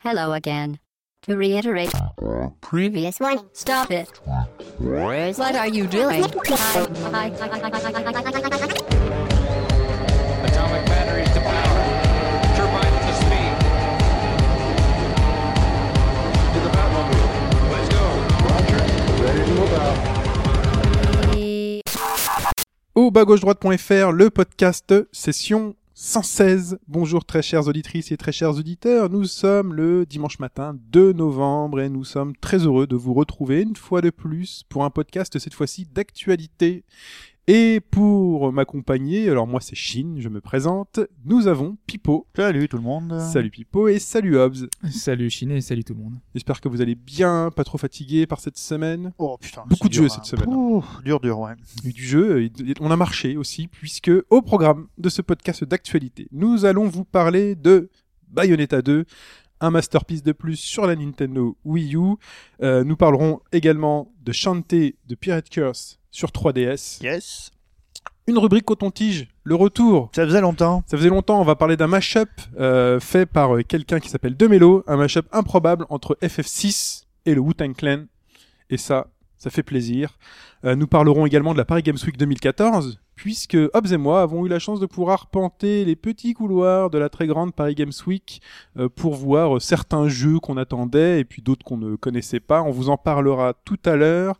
Hello again. To reiterate, previous one, stop it. What are you doing? Atomic batteries to power. Turbines to speed. To the Batmobile. Let's go. Au bas gauche droite.fr, le podcast session 116. Bonjour très chères auditrices et très chers auditeurs. Nous sommes le dimanche matin 2 novembre et nous sommes très heureux de vous retrouver une fois de plus pour un podcast cette fois-ci d'actualité. Et pour m'accompagner, alors moi c'est Shin, je me présente, nous avons Pipo. Salut tout le monde. Salut Pipo et salut Hobbs. Salut Chiné et salut tout le monde. J'espère que vous allez bien, pas trop fatigué par cette semaine. Oh putain. Beaucoup de dur, jeux hein. cette semaine. Ouh, dur, dur, ouais. eu du jeu, et on a marché aussi, puisque au programme de ce podcast d'actualité, nous allons vous parler de Bayonetta 2, un masterpiece de plus sur la Nintendo Wii U. Euh, nous parlerons également de Shantae de Pirate Curse sur 3DS. Yes. Une rubrique coton-tige, le retour. Ça faisait longtemps. Ça faisait longtemps, on va parler d'un mashup euh, fait par euh, quelqu'un qui s'appelle Demelo, un mashup improbable entre FF6 et le Wu-Tang Clan. Et ça, ça fait plaisir. Nous parlerons également de la Paris Games Week 2014, puisque Hobbs et moi avons eu la chance de pouvoir arpenter les petits couloirs de la très grande Paris Games Week euh, pour voir euh, certains jeux qu'on attendait et puis d'autres qu'on ne connaissait pas. On vous en parlera tout à l'heure.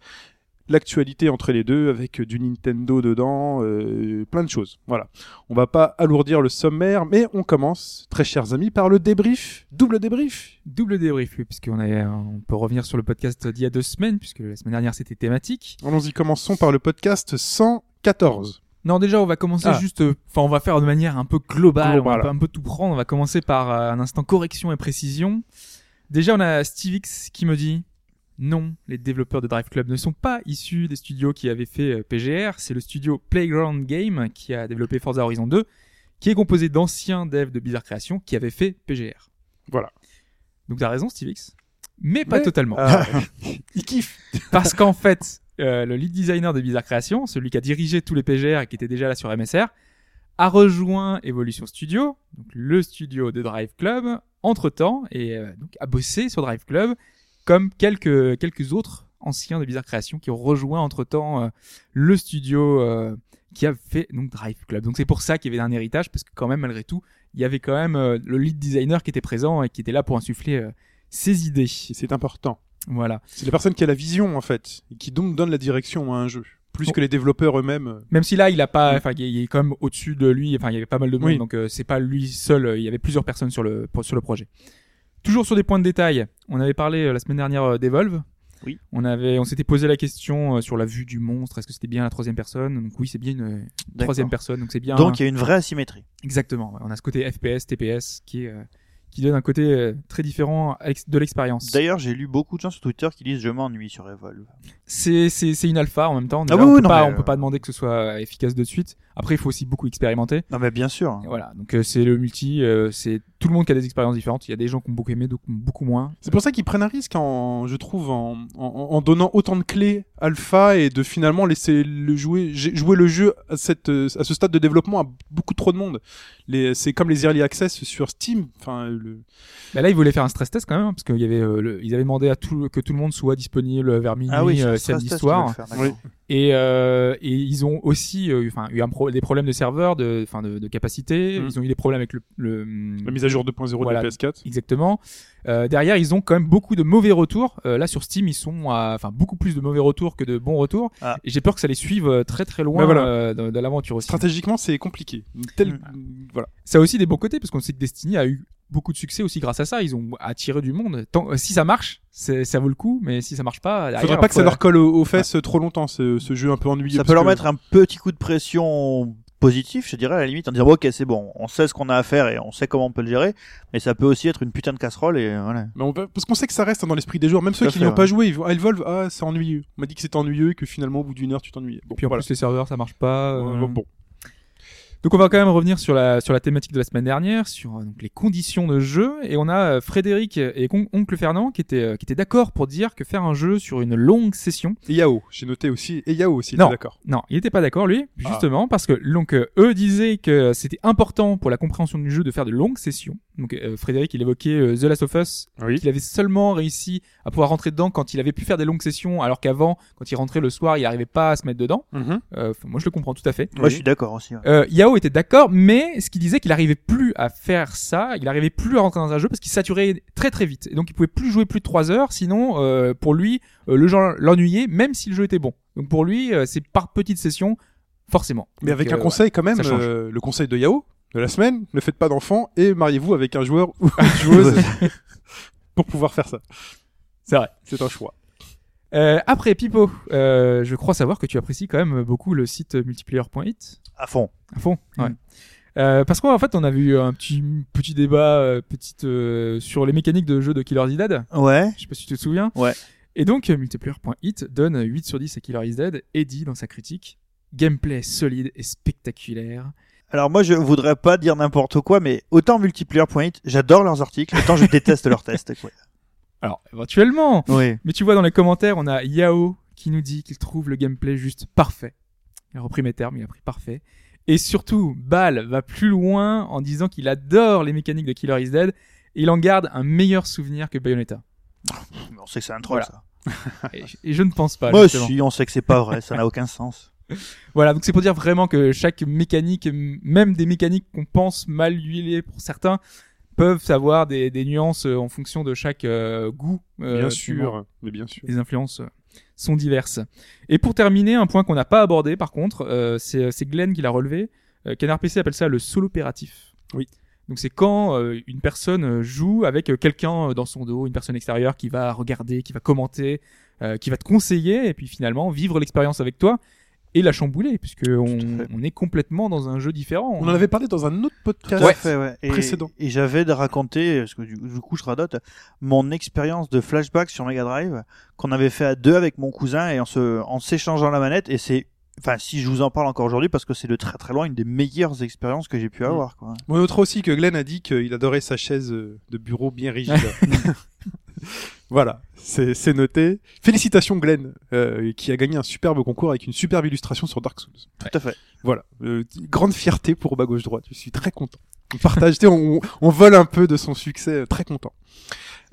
L'actualité entre les deux avec du Nintendo dedans, euh, plein de choses. Voilà. On va pas alourdir le sommaire, mais on commence, très chers amis, par le débrief, double débrief. Double débrief, oui, puisqu'on on peut revenir sur le podcast d'il y a deux semaines, puisque la semaine dernière c'était thématique. Allons-y, commençons par le podcast 114. Non, déjà on va commencer Ah. juste, euh, enfin on va faire de manière un peu globale, on va un peu tout prendre. On va commencer par euh, un instant correction et précision. Déjà on a Stevix qui me dit non, les développeurs de Drive Club ne sont pas issus des studios qui avaient fait euh, PGR. C'est le studio Playground Game qui a développé Forza Horizon 2, qui est composé d'anciens devs de Bizarre Creation qui avaient fait PGR. Voilà. Donc t'as raison Stevix, mais pas Mais- totalement. Il kiffe. Parce qu'en fait, euh, le lead designer de Bizarre Creation, celui qui a dirigé tous les PGR et qui était déjà là sur MSR, a rejoint Evolution Studio, donc le studio de Drive Club, entre temps, et euh, a bossé sur Drive Club, comme quelques, quelques autres anciens de Bizarre Creation qui ont rejoint entre temps le studio euh, qui a fait donc Drive Club. Donc c'est pour ça qu'il y avait un héritage, parce que quand même, malgré tout, il y avait quand même euh, le lead designer qui était présent et qui était là pour insuffler euh, ses idées. C'est important. Voilà. C'est la personne qui a la vision, en fait, et qui donc donne la direction à un jeu. Plus que les développeurs eux-mêmes. Même si là, il a pas, enfin, il est- quand même au-dessus de lui. Enfin, il y avait pas mal de monde, Oui. donc euh, c'est pas lui seul. euh, Il y avait plusieurs personnes sur le pour- sur le projet. Toujours sur des points de détail, on avait parlé euh, la semaine dernière d'Evolve. Oui. On avait, on s'était posé la question sur la vue du monstre. Est-ce que c'était bien la troisième personne? Donc oui, c'est bien une troisième personne. Donc c'est bien. Donc il y a une vraie asymétrie. exactement. On a ce côté FPS, TPS qui est euh, qui donne un côté euh, très différent de l'expérience. D'ailleurs, j'ai lu beaucoup de gens sur Twitter qui disent je m'ennuie sur Evolve. C'est une alpha en même temps. Ah Déjà, oui, on oui, peut non, pas peut euh, pas demander que ce soit efficace de suite. Après, il faut aussi beaucoup expérimenter. Non mais bien sûr. Et voilà, donc euh, c'est le multi, euh, c'est tout le monde qui a des expériences différentes. Il y a des gens qui ont beaucoup aimé, d'autres qui ont beaucoup moins. C'est pour ça qu'ils prennent un risque, en, je trouve, en, en, en donnant autant de clés alpha et de finalement laisser le jouer, jouer le jeu à, cette, à ce stade de développement à beaucoup trop de monde. C'est comme les early access sur Steam. Enfin, le, Bah là, ils voulaient faire un stress test quand même, hein, parce qu'il y avait, euh, le- ils avaient demandé à tout que tout le monde soit disponible vers minuit Ah oui, euh, samedi soir. qu'ils faire. Oui. Et, euh, et ils ont aussi, euh, enfin, eu un pro- des problèmes de serveur, de, enfin, de, de capacité. Mm. Ils ont eu des problèmes avec le, le la mise à jour 2.0 Voilà. de la PS4. Exactement. Euh, derrière, ils ont quand même beaucoup de mauvais retours. Euh, là, sur Steam, ils sont à, enfin, beaucoup plus de mauvais retours que de bons retours. Ah. Et j'ai peur que ça les suive euh, très très loin voilà. euh, dans, dans l'aventure aussi. Stratégiquement, c'est compliqué. Une telle- Mm. Voilà. Ça a aussi des bons côtés parce qu'on sait que Destiny a eu beaucoup de succès aussi grâce à ça. Ils ont attiré du monde. Tant, euh, si ça marche, c'est- ça vaut le coup, mais si ça marche pas, derrière, Faudrait pas que ça leur colle aux, aux fesses trop longtemps, ce, ce jeu un peu ennuyeux. Ça peut leur que- mettre un petit coup de pression positif, je dirais, à la limite, en disant, ok, c'est bon, on sait ce qu'on a à faire et on sait comment on peut le gérer, mais ça peut aussi être une putain de casserole et euh, voilà. Mais on va- parce qu'on sait que ça reste dans l'esprit des joueurs, même ceux qui n'y ont ouais. pas joué, ils vont, ah, Evolve, ah, c'est ennuyeux. On m'a dit que c'était ennuyeux et que finalement, au bout d'une heure, tu t'ennuyais. Bon, Puis en voilà. plus les serveurs ça marche pas. euh, Euh, bon. Donc on va quand même revenir sur la sur la thématique de la semaine dernière, sur euh, donc les conditions de jeu, et on a euh, Frédéric et con- oncle Fernand qui étaient euh, qui étaient d'accord pour dire que faire un jeu sur une longue session. Et Yao, j'ai noté aussi. Et Yao aussi, il Non. était d'accord. Non, il était pas d'accord lui, Ah. justement parce que donc eux disaient que c'était important pour la compréhension du jeu de faire de longues sessions. Donc euh, Frédéric, il évoquait euh, The Last of Us, Oui. qu'il avait seulement réussi à pouvoir rentrer dedans quand il avait pu faire des longues sessions, alors qu'avant, quand il rentrait le soir, il arrivait pas à se mettre dedans. Euh, enfin, moi, je le comprends tout à fait. Moi, je suis d'accord aussi. ouais. Euh, Yao était d'accord, mais ce qu'il disait qu'il arrivait plus à faire ça, il arrivait plus à rentrer dans un jeu parce qu'il saturait très très vite. Et donc il pouvait plus jouer plus de 3 heures, sinon euh, pour lui, euh, le jeu l'ennuyait, même si le jeu était bon. Donc pour lui, euh, c'est par petites sessions, forcément. Mais Donc, avec euh, un conseil quand même, euh, le conseil de Yao de la semaine, ne faites pas d'enfants et mariez-vous avec un joueur ou une joueuse pour pouvoir faire ça. C'est vrai. C'est un choix. Euh, après Pipo, euh, je crois savoir que tu apprécies quand même beaucoup le site multiplayer.it À fond. à fond. Ouais. Mm. Euh, parce qu'en fait, on a vu un petit petit débat euh, petite euh, sur les mécaniques de jeu de Killer is Dead. Ouais. Je sais pas si tu te souviens. Ouais. Et donc, euh, multiplayer.it donne 8 sur 10 à Killer is Dead et dit dans sa critique Gameplay solide et spectaculaire. Alors moi, je voudrais pas dire n'importe quoi, mais autant multiplayer.it, j'adore leurs articles, autant je déteste leurs tests. Quoi. Alors, éventuellement. Oui. Mais tu vois, dans les commentaires, on a Yao qui nous dit qu'il trouve le gameplay juste parfait. Il a repris mes termes, il a pris parfait. Et surtout, Bal va plus loin en disant qu'il adore les mécaniques de Killer is Dead et il en garde un meilleur souvenir que Bayonetta. On sait que c'est un troll, Voilà. ça. Et, et je ne pense pas. Moi justement. aussi, on sait que c'est pas vrai, ça n'a aucun sens. Voilà, donc c'est pour dire vraiment que chaque mécanique, même des mécaniques qu'on pense mal huilées pour certains, peuvent avoir des, des nuances euh, en fonction de chaque euh, goût. euh, bien sûr, mais bien sûr. Les influences euh, sont diverses. Et pour terminer, un point qu'on n'a pas abordé par contre, euh, c'est Glenn qui l'a relevé. Euh, Canard PC appelle ça le solo opératif. Oui. Donc c'est quand euh, une personne joue avec euh, quelqu'un dans son dos, une personne extérieure qui va regarder, qui va commenter, euh, qui va te conseiller et puis finalement vivre l'expérience avec toi et la chambouler puisque on, est complètement dans un jeu différent. On en avait parlé dans un autre podcast. Fait, ouais. Et, précédent. Et j'avais de raconter, parce que du, du coup je radote, mon expérience de flashback sur Mega Drive qu'on avait fait à deux avec mon cousin et en se, en s'échangeant la manette. Et c'est, enfin, si je vous en parle encore aujourd'hui, parce que c'est de très très loin une des meilleures expériences que j'ai pu avoir. Quoi. On notera aussi que Glenn a dit qu'il adorait sa chaise euh, de bureau bien rigide. voilà, c'est noté. Félicitations Glenn, euh, qui a gagné un superbe concours avec une superbe illustration sur Dark Souls. Tout à fait. Voilà, euh, grande fierté pour bas gauche droite. Je suis très content. On partage, on, on vole un peu de son succès, euh, très content.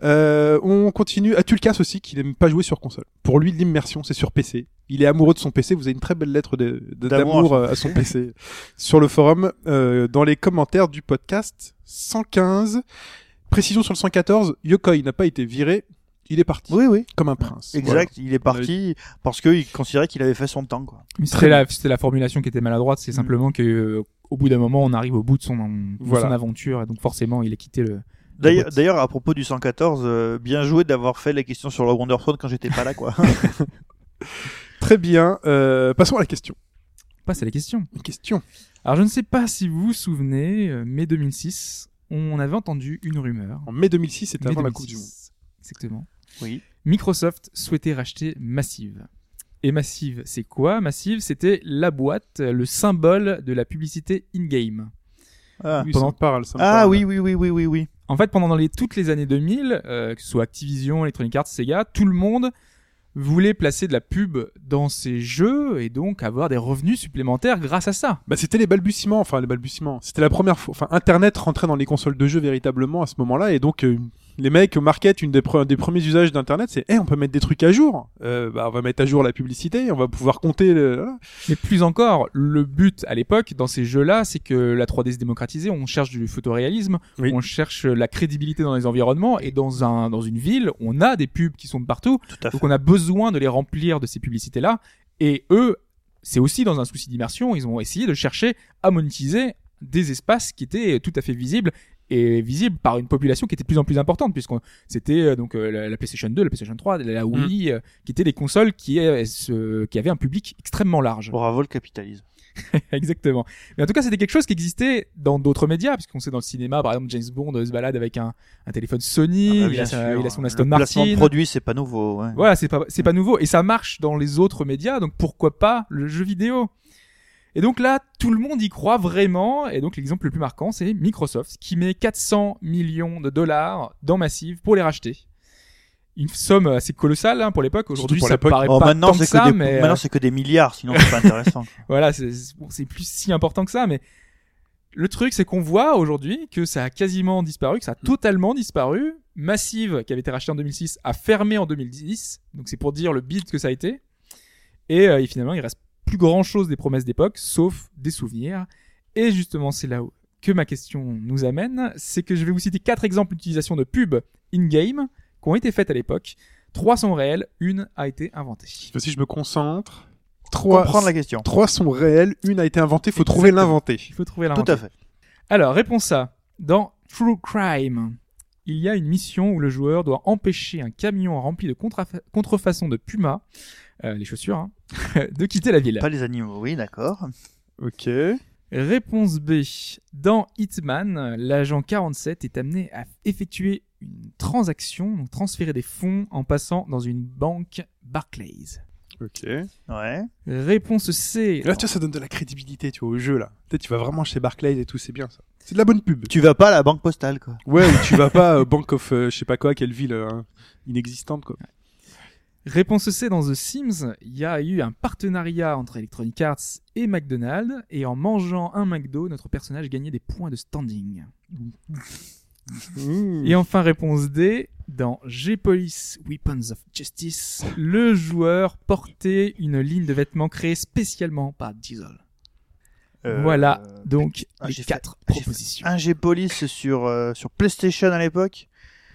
Euh, on continue. Atulkas aussi, qui n'aime pas jouer sur console. Pour lui, l'immersion, c'est sur PC. Il est amoureux de son PC. Vous avez une très belle lettre D'amour à son euh, à son PC sur le forum, euh, dans les commentaires du podcast 115. Précision sur le 114, Yokoi n'a pas été viré. Il est parti Oui, oui. comme un prince. Exact. Il est parti parce qu'il considérait qu'il avait fait son temps. Quoi. C'était la, c'était la formulation qui était maladroite, c'est simplement que euh, au bout d'un moment on arrive au bout de son, de Voilà. son aventure et donc forcément il a quitté le. D'ailleurs, à propos du 114, euh, bien joué d'avoir fait les questions sur le Wonderstone quand j'étais pas là, quoi. Très bien. Euh, passons à la question. On passe à la question. Une question. Alors je ne sais pas si vous vous souvenez, euh, mai 2006, on avait entendu une rumeur. En mai 2006, c'était avant la 2006, Coupe du Monde. Exactement. Oui. Microsoft souhaitait racheter Massive. Et Massive, c'est quoi? Massive, c'était la boîte, le symbole de la publicité in-game. Ah, Oui, pendant- ça me parle, ça me Ah parle. oui, oui, oui, oui, oui, oui. En fait, pendant les, toutes les années 2000, euh, que ce soit Activision, Electronic Arts, Sega, tout le monde voulait placer de la pub dans ses jeux et donc avoir des revenus supplémentaires grâce à ça. Bah, c'était les balbutiements, enfin les balbutiements. C'était la première fois, enfin Internet rentrait dans les consoles de jeux véritablement à ce moment-là, et donc euh, les mecs au market, une des, pre- des premiers usages d'Internet, c'est, eh, on peut mettre des trucs à jour. Euh, bah, on va mettre à jour la publicité, on va pouvoir compter. Le... Mais plus encore, le but à l'époque dans ces jeux-là, c'est que la 3D se démocratisait, on cherche du photoréalisme, Oui. on cherche la crédibilité dans les environnements et dans un dans une ville, on a des pubs qui sont de partout, Tout à fait. donc on a besoin de les remplir de ces publicités-là et eux, c'est aussi dans un souci d'immersion, ils ont essayé de chercher à monétiser des espaces qui étaient tout à fait visibles et visibles par une population qui était de plus en plus importante puisque c'était euh, donc euh, la, la PlayStation 2, la PlayStation 3, la Wii euh, qui étaient des consoles qui, euh, se- qui avaient un public extrêmement large. Bravo le capitalisme. Exactement. Mais en tout cas, c'était quelque chose qui existait dans d'autres médias, puisqu'on sait dans le cinéma, par exemple, James Bond euh, se balade avec un, un téléphone Sony, Ah bah, il, a il a son Aston le placement de Martin. produit, c'est pas nouveau. Ouais. Voilà, c'est pas, c'est pas nouveau. Et ça marche dans les autres médias, donc pourquoi pas le jeu vidéo? Et donc là, tout le monde y croit vraiment. Et donc l'exemple le plus marquant, c'est Microsoft, qui met 400 millions de dollars dans Massive pour les racheter. Une somme assez colossale hein, pour l'époque. Aujourd'hui, ça paraît Oh, pas maintenant, tant que ça, des, mais euh, maintenant, c'est que des milliards, sinon c'est pas intéressant. voilà, c'est bon, plus si important que ça, mais Le truc, c'est qu'on voit aujourd'hui que ça a quasiment disparu, que ça a totalement disparu. Massive, qui avait été racheté en 2006, a fermé en 2010. Donc c'est pour dire le bid que ça a été. Et, euh, et finalement, il reste plus grand chose des promesses d'époque, sauf des souvenirs. Et justement, c'est là où que ma question nous amène. C'est que je vais vous citer quatre exemples d'utilisation de pubs in-game qui ont été faites à l'époque. Trois sont réels, une a été inventée. Si je me concentre, trois, Comprendre la question. trois sont réels, une a été inventée, faut trouver l'inventer. Il faut trouver Tout l'inventé. à fait. Alors, réponse A. Dans True Crime, il y a une mission où le joueur doit empêcher un camion rempli de contrafa- contrefaçons de Puma, les chaussures, hein, de quitter la ville. Pas les animaux, oui, d'accord. Ok. Réponse B. Dans Hitman, l'agent 47 est amené à effectuer une transaction, donc transférer des fonds en passant dans une banque Barclays. Ok. Ouais. Réponse C. Là, tu vois, ça donne de la crédibilité, tu vois, au jeu, là. Peut-être tu vas vraiment chez Barclays et tout, c'est bien, ça. C'est de la bonne pub. Tu vas pas à la banque postale, quoi. Ouais, ou tu vas pas euh, Bank of, euh, je sais pas quoi, quelle ville euh, inexistante, quoi. Réponse C, dans The Sims, il y a eu un partenariat entre Electronic Arts et McDonald's, et en mangeant un McDo, notre personnage gagnait des points de standing. Mmh. Et enfin, réponse D, dans G-Police Weapons of Justice, le joueur portait une ligne de vêtements créée spécialement par Diesel. Euh, voilà, donc ah, les quatre j'ai fait propositions. Un G-Police sur, euh, sur PlayStation à l'époque.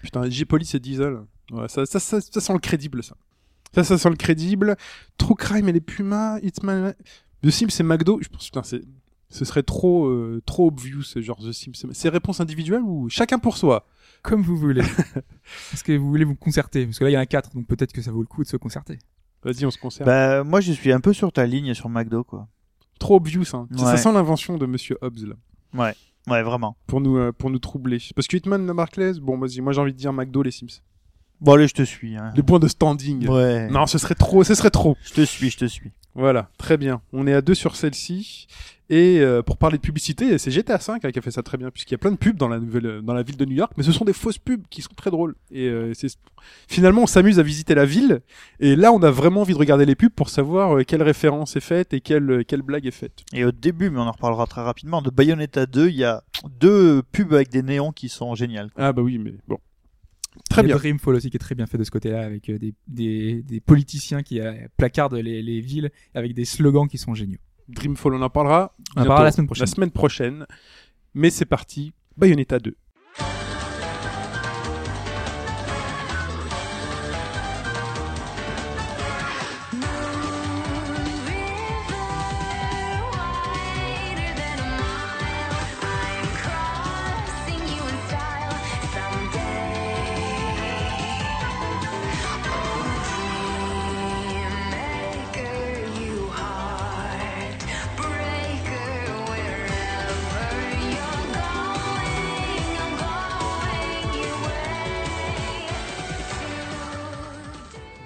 Putain, G-Police et Diesel. Ouais, ça, ça, ça, ça sent le crédible, ça. Ça, ça sent le crédible. True Crime et les Pumas, Hitman. The Sims et McDo. Je pense, putain, c'est, ce serait trop, euh, trop obvious, genre The Sims. C'est réponses individuelles ou chacun pour soi? Comme vous voulez. Est-ce que vous voulez vous concerter Parce que là, il y en a quatre, donc peut-être que ça vaut le coup de se concerter. Vas-y, on se concerne. Bah, moi, je suis un peu sur ta ligne sur McDo, quoi. trop obvious, hein. Ça- Ça Ouais. sent l'invention de Monsieur Hobbs, là. Ouais, vraiment. Pour nous, euh, pour nous troubler. Parce que Hitman, la Barclays, bon, vas-y, moi j'ai envie de dire McDo, les Sims. Bon, allez, je te suis. Hein. Les points de standing. Ouais. Non, ce serait trop, ce serait trop. Je te suis, je te suis. Voilà, très bien. On est à deux sur celle-ci. Et euh, pour parler de publicité, c'est GTA V hein, qui a fait ça très bien, puisqu'il y a plein de pubs dans la nouvelle, dans la ville de New York, mais ce sont des fausses pubs qui sont très drôles. Et euh, c'est finalement, on s'amuse à visiter la ville, et là, on a vraiment envie de regarder les pubs pour savoir euh, quelle référence est faite et quelle, quelle blague est faite. Et au début, mais on en reparlera très rapidement, de Bayonetta 2, il y a deux pubs avec des néons qui sont géniales. Ah bah oui, mais bon. Très Il y bien. a Dreamfall aussi qui est très bien fait de ce côté-là, avec euh, des, des, des politiciens qui euh, placardent les, les villes avec des slogans qui sont géniaux. Dreamfall, on en parlera. On en parlera la semaine prochaine. La semaine prochaine. Mais c'est parti. Bayonetta 2.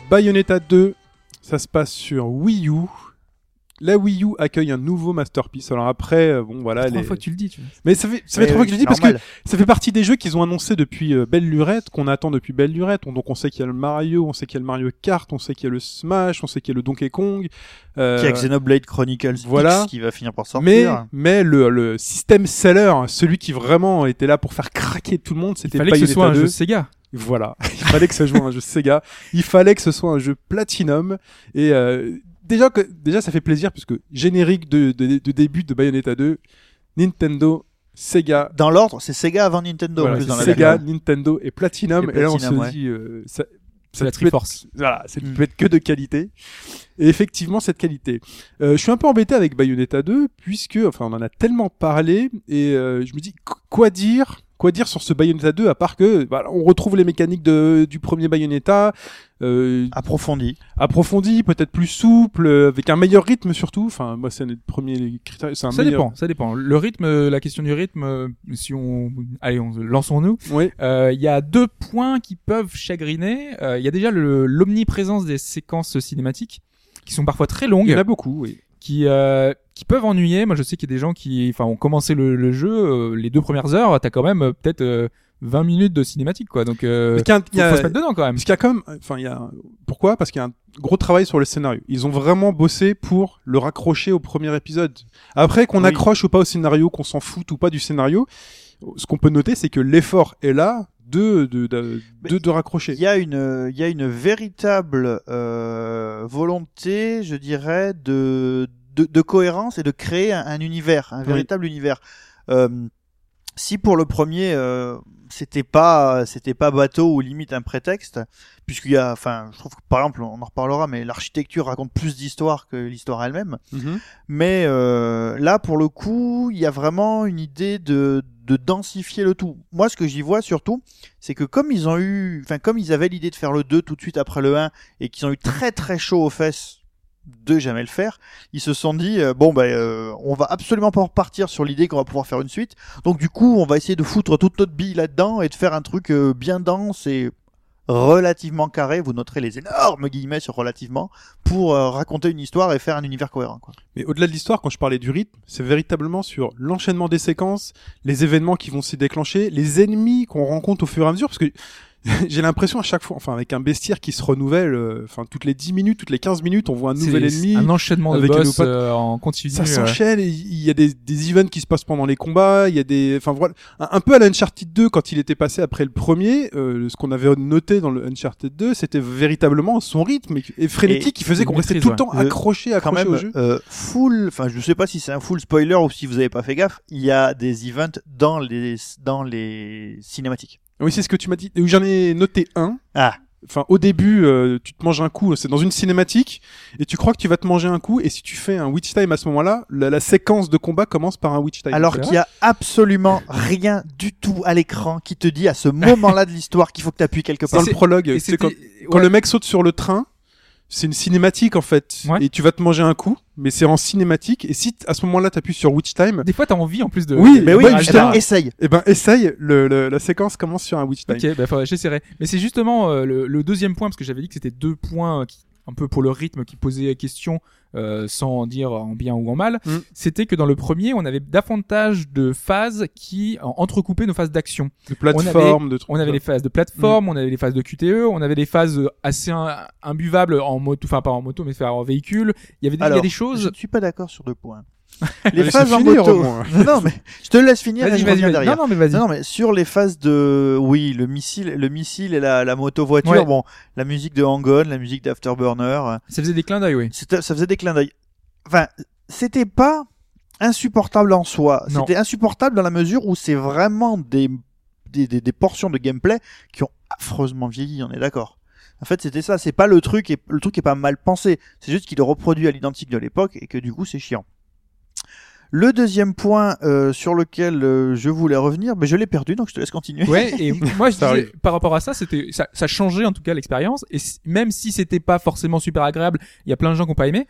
Bayonetta 2, ça se passe sur Wii U. La Wii U accueille un nouveau masterpiece. Alors après, euh, bon voilà. Trois les- fois que tu le dis, tu vois. Mais ça fait, ça fait trois fois que je le dis parce que ça fait partie des jeux qu'ils ont annoncé depuis euh, Belle Lurette, qu'on attend depuis Belle Lurette. On- Donc on sait qu'il y a le Mario, on sait qu'il y a le Mario Kart, on sait qu'il y a le Smash, on sait qu'il y a le Donkey Kong. Euh, Qui a Xenoblade Chronicles voilà. X qui va finir par mais sortir. mais le, le système seller, celui qui vraiment était là pour faire craquer tout le monde, Il c'était fallait que ce soit un 2. jeu Sega. Voilà, il fallait que ce soit un jeu Sega, il fallait que ce soit un jeu Platinum et euh, déjà que déjà ça fait plaisir puisque générique de, de, de début de Bayonetta 2, Nintendo, Sega, Dans l'ordre, c'est Sega avant Nintendo. en voilà, plus, dans la Sega. Nintendo et Platinum Et et, là on se dit euh, ça, C'est la peut être- voilà, ça ne Mm. peut être que de qualité. Et effectivement, cette qualité. Euh, je suis un peu embêté avec Bayonetta 2, puisque, enfin, on en a tellement parlé, et euh, je me dis, qu- quoi dire Quoi dire sur ce Bayonetta 2, à part que, voilà, on retrouve les mécaniques de, du premier Bayonetta, euh, Approfondi. approfondi, peut-être plus souple, euh, avec un meilleur rythme surtout. Enfin, moi, c'est le premier critère. C'est un Ça meilleur... dépend, ça dépend. Le rythme, euh, la question du rythme, euh, si on, allez, on, lançons-nous. Ouais. Euh, Il y a deux points qui peuvent chagriner. Euh, Il y a déjà le- l'omniprésence des séquences cinématiques qui sont parfois très longues. Il y en a beaucoup, oui. Qui euh, qui peuvent ennuyer. Moi, je sais qu'il y a des gens qui, enfin, ont commencé le, le jeu euh, les deux premières heures. T'as quand même euh, peut-être euh, 20 minutes de cinématique quoi. Donc euh, il faut, se mettre dedans quand même. Parce qu'il y a quand même, enfin, il y a, pourquoi? Parce qu'il y a un gros travail sur le scénario. Ils ont vraiment bossé pour le raccrocher au premier épisode. Après, qu'on Oui. accroche ou pas au scénario, qu'on s'en fout ou pas du scénario, ce qu'on peut noter, c'est que l'effort est là de, de, de, de, de raccrocher. Il y a une, il y a une véritable euh, volonté, je dirais, de, de, de cohérence et de créer un, un univers, un Oui. véritable univers. Euh, si pour le premier, euh, c'était pas, c'était pas bateau ou limite un prétexte, puisqu'il y a, enfin, je trouve que par exemple, on en reparlera, mais l'architecture raconte plus d'histoire que l'histoire elle-même. Mhm. Mais euh, là, pour le coup, il y a vraiment une idée de, de densifier le tout. Moi, ce que j'y vois surtout, c'est que comme ils ont eu, enfin, comme ils avaient l'idée de faire le 2 tout de suite après le 1 et qu'ils ont eu très très chaud aux fesses de jamais le faire, ils se sont dit euh, bon ben euh, on va absolument pas repartir sur l'idée qu'on va pouvoir faire une suite. Donc du coup, on va essayer de foutre toute notre bille là-dedans et de faire un truc euh, bien dense et relativement carré, vous noterez les énormes guillemets sur relativement, pour euh, raconter une histoire et faire un univers cohérent. Quoi. Mais au-delà de l'histoire, quand je parlais du rythme, c'est véritablement sur l'enchaînement des séquences, les événements qui vont s'y déclencher, les ennemis qu'on rencontre au fur et à mesure, parce que j'ai l'impression à chaque fois, enfin avec un bestiaire qui se renouvelle, euh, enfin toutes les 10 minutes, toutes les 15 minutes, on voit un nouvel ennemi. un enchaînement de avec un boss euh, en continu. ça euh, s'enchaîne, il y a des, des events qui se passent pendant les combats, il y a des, enfin voilà, un, un peu à l'Uncharted 2 quand il était passé après le premier, euh, ce qu'on avait noté dans le Uncharted 2, c'était véritablement son rythme et, frénétique Et qui faisait qu'on restait tout le temps Le- accroché, quand accroché même au jeu. euh, full enfin je sais pas si c'est un full spoiler ou si vous avez pas fait gaffe il y a des events dans les dans les cinématiques Oui, c'est ce que tu m'as dit. Et J'en ai noté un. ah Enfin, au début, euh, tu te manges un coup, c'est dans une cinématique, et tu crois que tu vas te manger un coup, et si tu fais un witch time à ce moment-là, la, la séquence de combat commence par un witch time. alors qu'il y a absolument rien du tout à l'écran qui te dit à ce moment-là de l'histoire qu'il faut que tu appuies quelque dans part le prologue, c'est quand, c'était- quand ouais. le mec saute sur le train, c'est une cinématique en fait, Ouais. et tu vas te manger un coup, mais c'est en cinématique, et si à ce moment-là t'appuies sur witch time, Des fois, t'as envie en plus de. Oui, mais oui eh justement. ben, essaye eh ben essaye, le, le- la séquence commence sur un witch time. Ok, bah, j'essaierai. Mais c'est justement euh, le, le deuxième point, parce que j'avais dit que c'était deux points qui, un peu pour le rythme qui posait question, euh, sans dire en bien ou en mal. Mm. C'était que dans le premier, on avait davantage de phases qui entrecoupaient nos phases d'action. De plateforme, de trucs. On avait les phases de plateforme, on avait les phases de QTE, on avait des phases euh, assez im- imbuvables en moto, enfin pas en moto, mais faire en véhicule. Il y avait des, il y a Alors, des je choses. ne suis pas d'accord sur deux points Les phases en moto non, non mais je te laisse finir Vas-y, vas-y, derrière Non, non, mais vas-y. Non, mais sur les phases de, oui, le missile, le missile et la, la moto voiture, Ouais. bon, la musique de Hang-On, la musique d'Afterburner, euh, Ça faisait des clins d'œil, oui. ça faisait des clins d'œil. Enfin, c'était pas insupportable en soi. C'était insupportable dans la mesure où c'est vraiment des, des, des, des portions de gameplay qui ont affreusement vieilli, on est d'accord. En fait, c'était ça. C'est pas le truc, et le truc est pas mal pensé. C'est juste qu'il est reproduit à l'identique de l'époque et que du coup, c'est chiant. Le deuxième point euh, sur lequel euh, je voulais revenir, mais je l'ai perdu, donc je te laisse continuer. Ouais, et moi je disais, par rapport à ça, c'était ça, ça changeait en tout cas l'expérience. Et si- même si c'était pas forcément super agréable, il y a plein de gens qui ont pas aimé.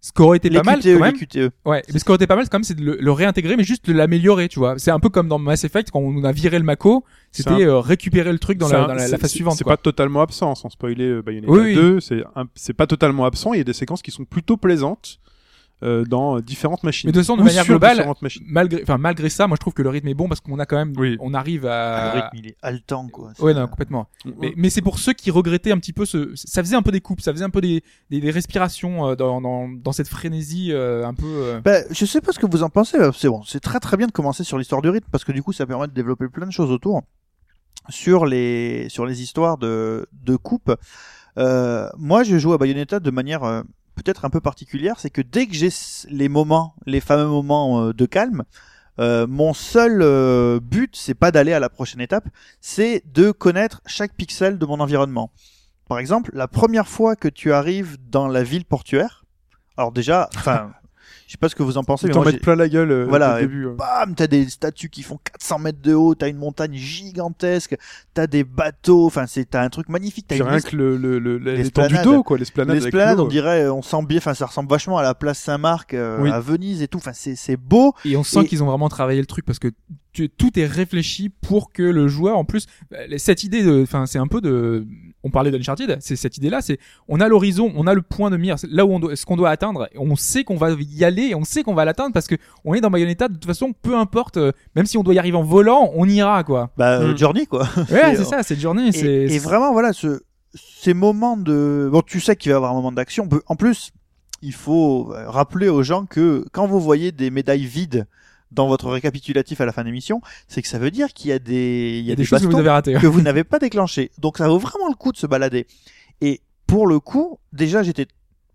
Ce qui aurait été les pas mal quand même. QTE. Ouais, mais ce qui aurait été pas mal, c'est quand même, c'est de le, le réintégrer, mais juste de l'améliorer, tu vois. C'est un peu comme dans Mass Effect quand on a viré le Mako, c'était euh, récupérer le truc dans, la, un- dans la, phase suivante. C'est pas totalement absent, sans spoiler euh, Bayonetta Oui, oui. 2. C'est un- c'est pas totalement absent. Il y a des séquences qui sont plutôt plaisantes euh, dans différentes machines. Mais de toute façon, de manière globale. Malgré, enfin malgré ça, moi je trouve que le rythme est bon parce qu'on a quand même, Oui. on arrive à. Le rythme, il est haletant, quoi. Ouais, non, complètement. Mais, mais c'est pour ceux qui regrettaient un petit peu ce, ça faisait un peu des coupes, ça faisait un peu des, des, des respirations euh, dans, dans, dans cette frénésie euh, un peu. euh, Bah, je sais pas ce que vous en pensez. C'est bon, c'est très très bien de commencer sur l'histoire du rythme parce que du coup, ça permet de développer plein de choses autour sur les sur les histoires de de coupe. Euh, moi, je joue à Bayonetta de manière euh, peut-être un peu particulière, c'est que dès que j'ai les moments, les fameux moments euh, de calme, euh, mon seul euh, but, c'est pas d'aller à la prochaine étape, c'est de connaître chaque pixel de mon environnement. Par exemple, la première fois que tu arrives dans la ville portuaire, alors déjà, enfin, je sais pas ce que vous en pensez, t'en mettent plein la gueule euh, Voilà, le début. euh. bam, t'as des statues qui font 400 mètres de haut, t'as une montagne gigantesque, t'as des bateaux, enfin c'est t'as un truc magnifique, t'as une rien que le, le, le, l'étendue d'eau, quoi, l'esplanade. on dirait, euh, on sent bien, enfin ça ressemble vachement à la place Saint-Marc euh, Oui. à Venise et tout, enfin c'est c'est beau. Et on sent Et- qu'ils ont vraiment travaillé le truc parce que tout est réfléchi pour que le joueur, en plus, bah, cette idée de, enfin, c'est un peu de, on parlait d'Uncharted, c'est cette idée-là, c'est on a l'horizon, on a le point de mire, c'est là où on doit, ce qu'on doit atteindre, et on sait qu'on va y aller, et on sait qu'on va l'atteindre parce que on est dans Bayonetta. De toute façon, peu importe, euh, même si on doit y arriver en volant, on ira quoi. Bah, euh, Mm. Journey, quoi. Ouais, Et, c'est ça, c'est journée, Et, vraiment, voilà, ce, ces moments de. Bon, tu sais qu'il va y avoir un moment d'action. En plus, il faut euh, rappeler aux gens que quand vous voyez des médailles vides dans votre récapitulatif à la fin de l'émission, c'est que ça veut dire qu'il y a des, il y a des, choses que vous bastons avez ratées. que vous n'avez pas déclenchés. Donc ça vaut vraiment le coup de se balader. Et pour le coup, déjà j'étais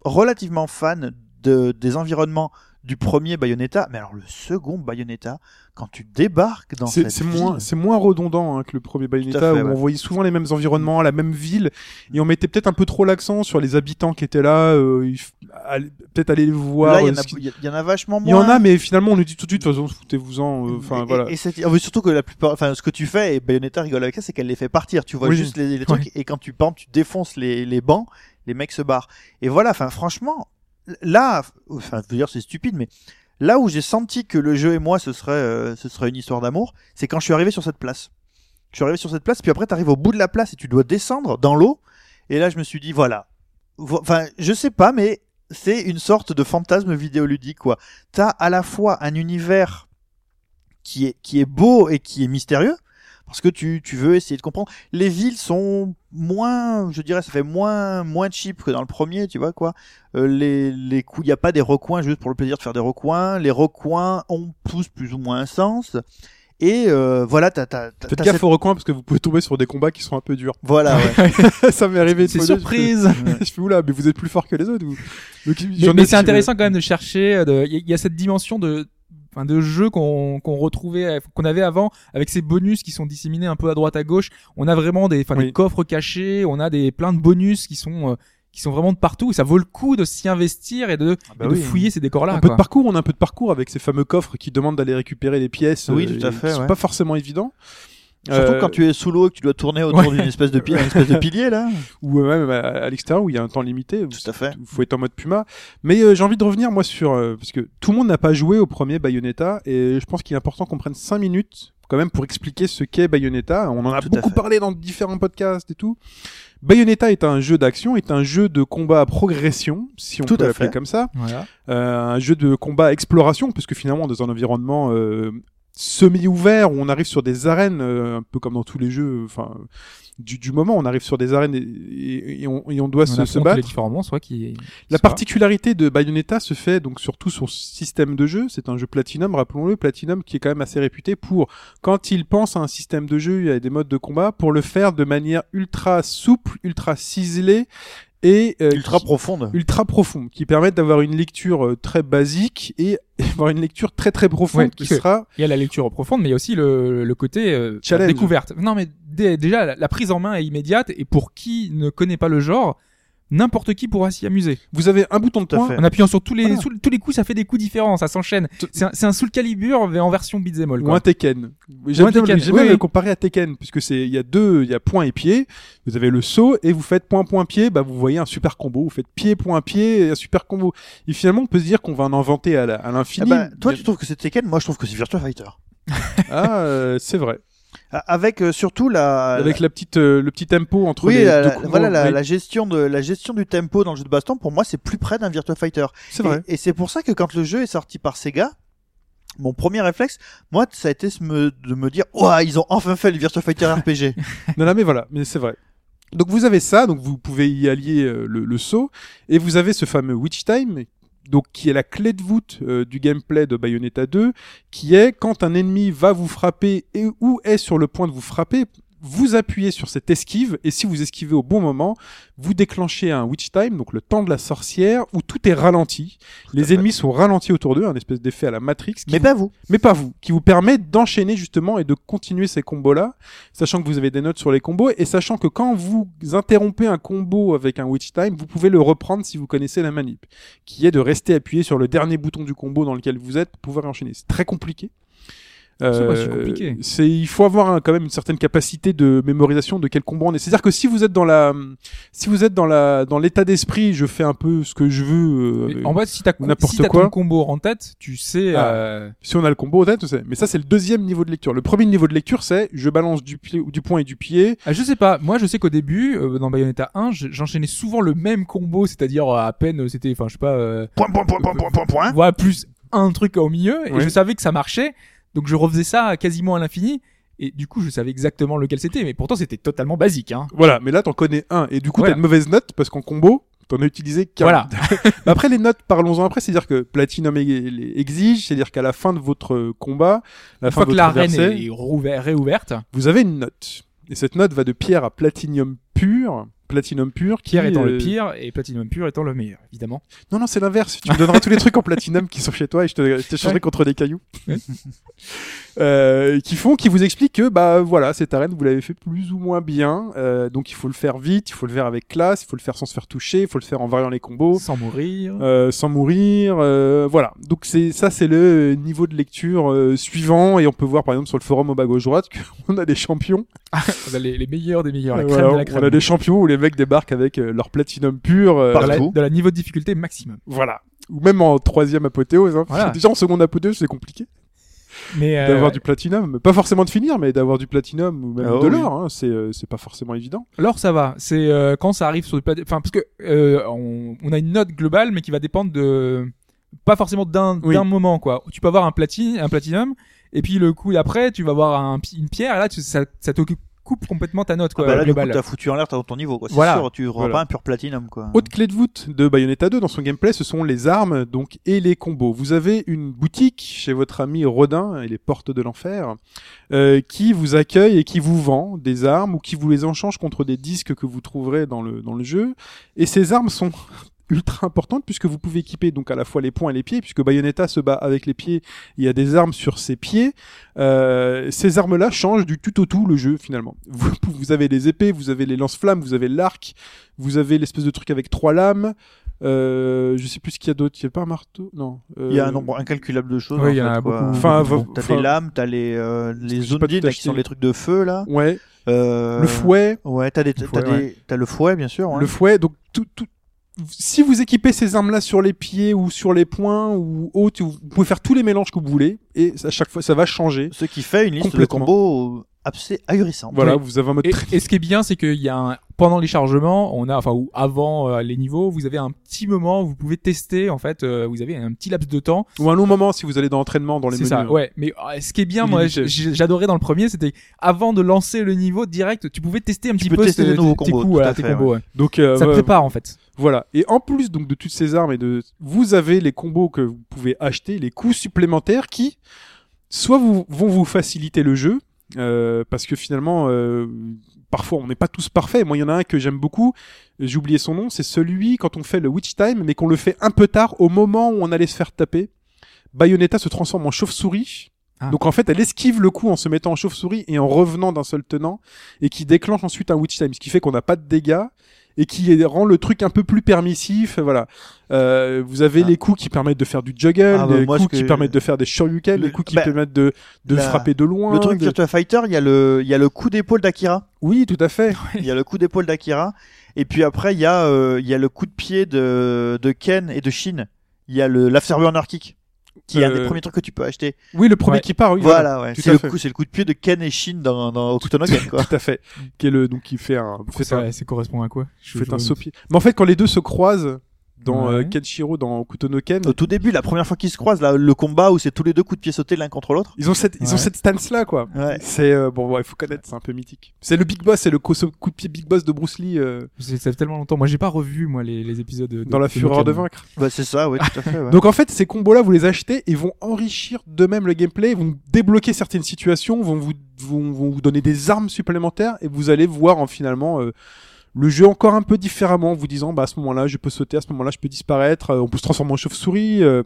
relativement fan de, des environnements du premier Bayonetta, mais alors le second Bayonetta, quand tu débarques dans C'est cette c'est ville, moins, c'est moins redondant hein, que le premier Bayonetta fait, où ouais. on voyait souvent les mêmes environnements, la même ville, et on mettait peut-être un peu trop l'accent sur les habitants qui étaient là. euh, peut-être aller les voir. là il y, euh, en a- ce qui- il y il y en a vachement Il y moins. en a, mais finalement on nous dit tout de suite, de toute façon, foutez-vous-en. euh, Enfin voilà. Et, c'est- ah surtout que la plupart, enfin, ce que tu fais, et Bayonetta rigole avec ça, c'est qu'elle les fait partir. Tu vois Oui. juste les, les trucs, et quand tu, exemple, tu défonces les, les bancs, les mecs se barrent. Et voilà, enfin, franchement, là, enfin, je veux dire, c'est stupide, mais là où j'ai senti que le jeu et moi, ce serait, euh, ce serait une histoire d'amour, c'est quand je suis arrivé sur cette place. Je suis arrivé sur cette place, puis après, t'arrives au bout de la place et tu dois descendre dans l'eau. Et là, je me suis dit, voilà. Vo- Enfin, je sais pas, mais c'est une sorte de fantasme vidéoludique, quoi. T'as à la fois un univers qui est beau et qui est mystérieux, parce que tu, tu veux essayer de comprendre. Les villes sont moins, je dirais, ça fait moins, moins cheap que dans le premier, tu vois, quoi. Euh, les, les coups, il n'y a pas des recoins juste pour le plaisir de faire des recoins. Les recoins ont tous plus ou moins un sens. Et euh, voilà, t'as, t'as, t'as- Faites gaffe cette- au recoin parce que vous pouvez tomber sur des combats qui sont un peu durs. Voilà, ouais. ça m'est arrivé. C'est deux, surprise. Je fais oula, mais vous êtes plus fort que les autres. Vous. Donc, Mais, mais ai- c'est intéressant quand même de chercher. euh, de- Il y, a- il y a cette dimension de, enfin, de jeu qu'on qu'on retrouvait, qu'on avait avant, avec ces bonus qui sont disséminés un peu à droite à gauche. On a vraiment des, enfin, Oui. des coffres cachés. On a des plein de bonus qui sont euh, qui sont vraiment de partout. Ça vaut le coup de s'y investir et de, bah et de oui. fouiller ces décors-là. un peu de parcours, on a un peu de parcours avec ces fameux coffres qui demandent d'aller récupérer les pièces. Oui, euh, tout à fait, Qui sont pas forcément évidents. Surtout Euh, quand tu es sous l'eau et que tu dois tourner autour Ouais. d'une espèce de pi- une espèce de pilier, là. ou même à, à l'extérieur où il y a un temps limité. Tout à fait. Il faut être en mode Puma. Mais euh, j'ai envie de revenir moi sur euh, parce que tout le monde n'a pas joué au premier Bayonetta et je pense qu'il est important qu'on prenne 5 minutes quand même pour expliquer ce qu'est Bayonetta. On en a Tout beaucoup parlé dans différents podcasts et tout. Bayonetta est un jeu d'action, est un jeu de combat à progression, si on Tout peut l'appeler comme ça. Voilà. Euh, un jeu de combat à exploration, parce que finalement dans un environnement euh, semi-ouvert où on arrive sur des arènes, euh, un peu comme dans tous les jeux, enfin du, du moment, on arrive sur des arènes et, et- et on, et on doit On se, se battre. les différents monstres, ouais, qui. La particularité de Bayonetta se fait donc surtout sur ce système de jeu. C'est un jeu Platinum, rappelons-le, Platinum qui est quand même assez réputé pour quand il pense à un système de jeu, il y a des modes de combat pour le faire de manière ultra souple, ultra ciselée et euh, Ultra qui- profonde. ultra profonde, qui permettent d'avoir une lecture euh, très basique et avoir une lecture très très profonde Ouais, qui sera Il y a la lecture profonde, mais il y a aussi le, le côté euh, découverte. Non, mais dé- déjà, la, la prise en main est immédiate, et pour qui ne connaît pas le genre, n'importe qui pourra s'y amuser. vous avez un bouton de Tout à point. fait. En appuyant sur tous les, Voilà. sous- tous les coups, ça fait des coups différents, ça s'enchaîne. C'est un, c'est un Soul Calibur mais en version beat'em all. Ou Quoi. un Tekken. J'aime bien, Tekken, j'aime oui, bien le comparer à Tekken, puisque c'est, il y a deux, il y a point et pied. Vous avez le saut et vous faites point, point, pied, bah, vous voyez un super combo. Vous faites pied, point, pied et un super combo. Et finalement, on peut se dire qu'on va en inventer à, la- à Ah l'infini. bah, toi, tu trouves que c'est Tekken, moi je trouve que c'est Virtua Fighter. Ah, euh, c'est vrai. Avec euh, surtout la, Avec la petite, euh, le petit tempo entre oui, les la, deux la- combos. voilà la, Oui, la gestion de la gestion du tempo dans le jeu de baston pour moi c'est plus près d'un Virtua Fighter. c'est vrai. Et, et c'est pour ça que quand le jeu est sorti par Sega, mon premier réflexe, moi, ça a été de me, de me dire, ouah, ils ont enfin fait le Virtua Fighter RPG. Non, non, mais voilà, mais c'est vrai. Donc vous avez ça, donc vous pouvez y allier euh, le, le saut, et vous avez ce fameux Witch Time, donc qui est la clé de voûte euh, du gameplay de Bayonetta 2, qui est quand un ennemi va vous frapper et ou est sur le point de vous frapper, vous appuyez sur cette esquive, et si vous esquivez au bon moment, vous déclenchez un Witch Time, donc le temps de la sorcière, où tout est ralenti. Les fait. ennemis sont ralentis autour d'eux, un espèce d'effet à la Matrix. qui Mais vous- pas vous. mais pas vous, qui vous permet d'enchaîner justement et de continuer ces combos-là, sachant que vous avez des notes sur les combos et sachant que quand vous interrompez un combo avec un Witch Time, vous pouvez le reprendre si vous connaissez la manip, qui est de rester appuyé sur le dernier bouton du combo dans lequel vous êtes pour pouvoir enchaîner. C'est très compliqué. Compliqué. c'est il faut avoir un- quand même une certaine capacité de mémorisation de quel combo on est. C'est-à-dire que si vous êtes dans la si vous êtes dans la dans l'état d'esprit, je fais un peu ce que je veux. euh, en fait, si t'as n'importe si t'as quoi. ton combo en tête, tu sais. Ah. euh, si on a le combo en tête, c'est. Mais ça c'est le deuxième niveau de lecture. Le premier niveau de lecture, c'est je balance du pied du point et du pied. Ah, je sais pas. Moi, je sais qu'au début, euh, dans Bayonetta 1, je- j'enchaînais souvent le même combo, c'est-à-dire euh, à peine, euh, c'était, enfin, je sais pas, euh, Point, point, point, point, point, point, point. voilà, plus un truc au milieu, et je savais que ça marchait, donc je refaisais ça quasiment à l'infini, et du coup, je savais exactement lequel c'était, mais pourtant, c'était totalement basique, hein. Voilà, mais là t'en connais un et du coup Voilà. t'as une mauvaise note parce qu'en combo t'en as utilisé qu'un. Voilà. Après les notes, parlons-en après. C'est-à-dire que Platinum exige, c'est-à-dire qu'à la fin de votre combat, la Une fin fois de que votre l'arène adversaire, est réouverte, vous avez une note. Et cette note va de pierre à platinium pur. Platinum pur. Qui, Pierre étant le euh, pire, et Platinum pur étant le meilleur, évidemment. Non, non, c'est l'inverse. Tu me donneras tous les trucs en platinum qui sont chez toi et je te, je Ouais. contre des cailloux. Ouais. Euh, qui font, qui vous expliquent que, bah voilà, cette arène, vous l'avez fait plus ou moins bien. Euh, donc il faut le faire vite, il faut le faire avec classe, il faut le faire sans se faire toucher, il faut le faire en variant les combos. Sans mourir. euh, sans mourir, euh, voilà. Donc c'est ça, c'est le niveau de lecture euh, suivant, et on peut voir par exemple sur le forum au bas gauche droite qu'on a des champions. On a les, les meilleurs des meilleurs, la crème voilà, de la crème. on a des champions où les mecs débarquent avec euh, leur platinum pur. euh, de la, de la niveau de difficulté maximum. Voilà. Ou même en troisième apothéose. Hein. Voilà. Déjà en seconde apothéose, c'est compliqué Mais euh, d'avoir du platinum. Pas forcément de finir, mais d'avoir du platinum ou même Ah de oui. l'or. Hein. C'est euh, c'est pas forcément évident. Alors ça va, c'est euh, quand ça arrive sur le plat- enfin parce que euh, on, on a une note globale mais qui va dépendre de pas forcément d'un Oui. d'un moment quoi. Tu peux avoir un platine, un platinum et puis le coup d'après tu vas avoir un, une pierre et là tu, ça, ça te coupe complètement ta note quoi Bah là, du coup, globale. t'as foutu en l'air ton ton niveau, quoi. C'est Voilà. sûr, tu Voilà. pas un pur platinum, quoi. Autre clé de voûte de Bayonetta 2 dans son gameplay, ce sont les armes donc et les combos. Vous avez une boutique chez votre ami Rodin et les portes de l'enfer euh, qui vous accueille et qui vous vend des armes ou qui vous les échange contre des disques que vous trouverez dans le dans le jeu. Et ces armes sont ultra importantes puisque vous pouvez équiper donc à la fois les poings et les pieds puisque Bayonetta se bat avec les pieds il y a des armes sur ses pieds euh, ces armes là changent du tout au tout le jeu finalement vous, vous avez les épées vous avez les lance-flammes vous avez l'arc vous avez l'espèce de truc avec trois lames euh, je sais plus ce qu'il y a d'autre il y a pas un marteau? Non euh, Il y a un nombre incalculable de choses. Oui, en il y en fait, a beaucoup. Enfin, t'as enfin- des lames, t'as les euh, les là, qui sont les trucs de feu là. ouais Euh, le fouet Ouais, t'as des, Le fouet, ouais. le fouet bien sûr. ouais. le fouet donc tout, tout si vous équipez ces armes-là sur les pieds ou sur les poings ou autres, vous pouvez faire tous les mélanges que vous voulez et à chaque fois ça va changer. Ce qui fait une liste de combos assez ahurissante. Voilà, Oui. vous avez un mode Et, très- et ce qui est bien, c'est qu'il y a un, pendant les chargements, on a, enfin, ou avant euh, les niveaux, vous avez un petit moment où vous pouvez tester, en fait, euh, vous avez un petit laps de temps. ou un long moment si vous allez dans l'entraînement dans les C'est menus. ça, ouais. Mais euh, ce qui est bien, moi, j'adorais dans le premier, c'était avant de lancer le niveau direct, tu pouvais tester un petit peux peu tester tes combos, coups, voilà, à tes fait, combos. ouais. Donc euh, Ça prépare, en fait. Voilà. Et en plus donc de toutes ces armes et de, vous avez les combos que vous pouvez acheter, les coups supplémentaires qui soit vous, vont vous faciliter le jeu, euh, parce que finalement, euh, parfois on n'est pas tous parfaits. Moi, il y en a un que j'aime beaucoup. J'ai oublié son nom. C'est celui quand on fait le Witch Time, mais qu'on le fait un peu tard, au moment où on allait se faire taper. Bayonetta se transforme en chauve-souris. Ah. Donc en fait, elle esquive le coup en se mettant en chauve-souris et en revenant d'un seul tenant, et qui déclenche ensuite un Witch Time, ce qui fait qu'on n'a pas de dégâts et qui rend le truc un peu plus permissif. Voilà. Euh, vous avez Ah. les coups qui permettent de faire du juggle, Ah, bah, les moi, coups qui que- permettent de faire des shoryuken, Le- les coups qui bah, permettent de, de la- frapper de loin. Le truc de- Virtua Fighter, il y a le, il y a le coup d'épaule d'Akira. Oui, tout à fait. Il y a le coup d'épaule d'Akira. Et puis après, il y a, euh, il y a le coup de pied de, de Ken et de Shin. Il y a le l'afterburner kick. Qui est un des Euh, premiers trucs que tu peux acheter. Oui, le premier Ouais. qui part. Oui, voilà, ouais. C'est le fait. coup, c'est le coup de pied de Ken et Shin dans, dans Okutonoken, quoi. Tout à fait. Qui est le donc qui fait un fait un, ça, ça correspond à quoi? Je- fait un saut pied. Mais en fait, quand les deux se croisent dans Ouais. euh, Kenshiro dans Kutonoken, Au tout début, la première fois qu'ils se croisent, là, le combat où c'est tous les deux coups de pied sautés l'un contre l'autre. ils ont cette ils ont cette stance là quoi. Ouais. C'est euh, bon, ouais, faut connaître, c'est un peu mythique. C'est le big boss, c'est le co- coup de pied big boss de Bruce Lee euh, C'est- Ça fait tellement longtemps. Moi, j'ai pas revu, moi, les, les épisodes de, dans la fureur de vaincre. Bah, c'est ça, ouais, tout à fait, ouais. Donc en fait, ces combos-là, vous les achetez et vont enrichir de même le gameplay, vont débloquer certaines situations, vont vous, vont, vont vous donner des armes supplémentaires et vous allez voir en finalement euh, le jeu encore un peu différemment, en vous disant bah à ce moment-là, je peux sauter, à ce moment-là, je peux disparaître, euh, on peut se transformer en chauve-souris euh,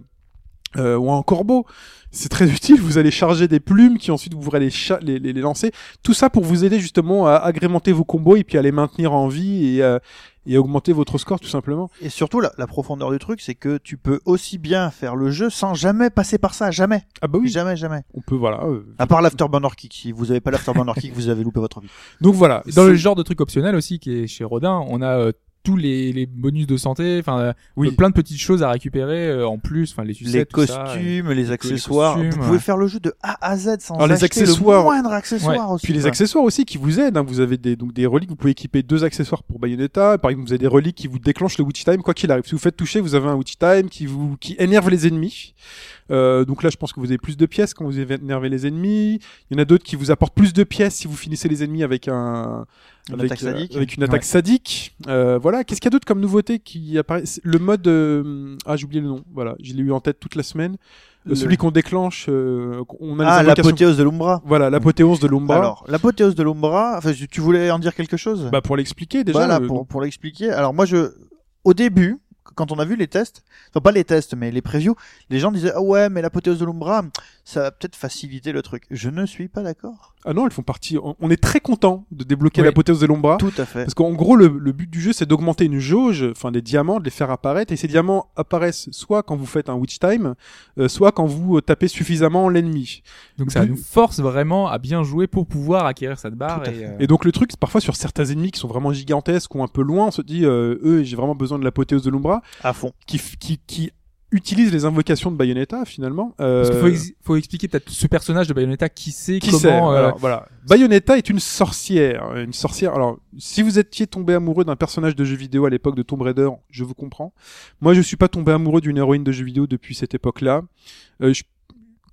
euh, ou en corbeau. C'est très utile. Vous allez charger des plumes qui ensuite vous pourrez les lancer. Tout ça pour vous aider justement à agrémenter vos combos et puis à les maintenir en vie et, euh, et augmenter votre score tout simplement. Et surtout, la, la profondeur du truc, c'est que tu peux aussi bien faire le jeu sans jamais passer par ça, jamais. Ah bah oui, Jamais, jamais. on peut voilà. euh, À part l'Afterburner Kick. Si vous avez pas l'Afterburner Kick, vous avez loupé votre vie. Donc voilà. Dans le genre de truc optionnel aussi qui est chez Rodin, on a euh, tous les, les bonus de santé, enfin euh, Oui. plein de petites choses à récupérer euh, en plus, enfin les les sucettes, ça, et- costumes, les accessoires. costumes, vous pouvez ouais. faire le jeu de A à Z sans Alors, les accessoires- le moindre accessoire aussi. Puis les accessoires aussi qui vous aident. hein. Vous avez des, donc des reliques. Vous pouvez équiper deux accessoires pour Bayonetta. Par exemple, vous avez des reliques qui vous déclenchent le Witch Time quoi qu'il arrive. Si vous faites toucher, vous avez un Witch Time qui vous qui énerve les ennemis. Euh, donc là, je pense que vous avez plus de pièces quand vous énervez les ennemis. Il y en a d'autres qui vous apportent plus de pièces si vous finissez les ennemis avec un Une avec, attaque euh, sadique. avec une attaque Ouais. sadique. Euh, voilà. Qu'est-ce qu'il y a d'autre comme nouveauté qui apparaît? Le mode euh, ah j'ai oublié le nom. Voilà, je l'ai eu en tête toute la semaine. Euh, Le- Celui qu'on déclenche, euh, on a Ah, l'apothéose de l'Umbra. Voilà, l'apothéose de l'Umbra. Alors, l'apothéose de l'Umbra, enfin, tu voulais en dire quelque chose? Bah pour l'expliquer déjà. Voilà, le- pour, pour l'expliquer. Alors moi, je, au début, quand on a vu les tests, enfin pas les tests, mais les previews, les gens disaient ah ouais, mais l'apothéose de l'Umbra, ça va peut-être faciliter le truc. Je ne suis pas d'accord. Ah non, elles font partie. On est très content de débloquer Oui. l'apothéose de l'Umbra. Tout à fait. Parce qu'en gros, le, le but du jeu, c'est d'augmenter une jauge, enfin des diamants, de les faire apparaître. Et ces diamants apparaissent soit quand vous faites un Witch Time, euh, soit quand vous euh, tapez suffisamment l'ennemi. Donc ça nous force vraiment à bien jouer pour pouvoir acquérir cette barre. Tout à et, fait. euh, Et donc le truc, c'est parfois sur certains ennemis qui sont vraiment gigantesques ou un peu loin, on se dit, euh, eux, j'ai vraiment besoin de l'apothéose de l'Umbra, À fond. qui, qui, qui utilisent les invocations de Bayonetta finalement. Euh, Parce qu'il faut, ex- faut expliquer peut-être ce personnage de Bayonetta qui sait Qui comment. sait euh, Alors, voilà. Bayonetta est une sorcière, une sorcière. Alors, si vous étiez tombé amoureux d'un personnage de jeu vidéo à l'époque de Tomb Raider, je vous comprends. Moi, je suis pas tombé amoureux d'une héroïne de jeu vidéo depuis cette époque-là. Euh, je-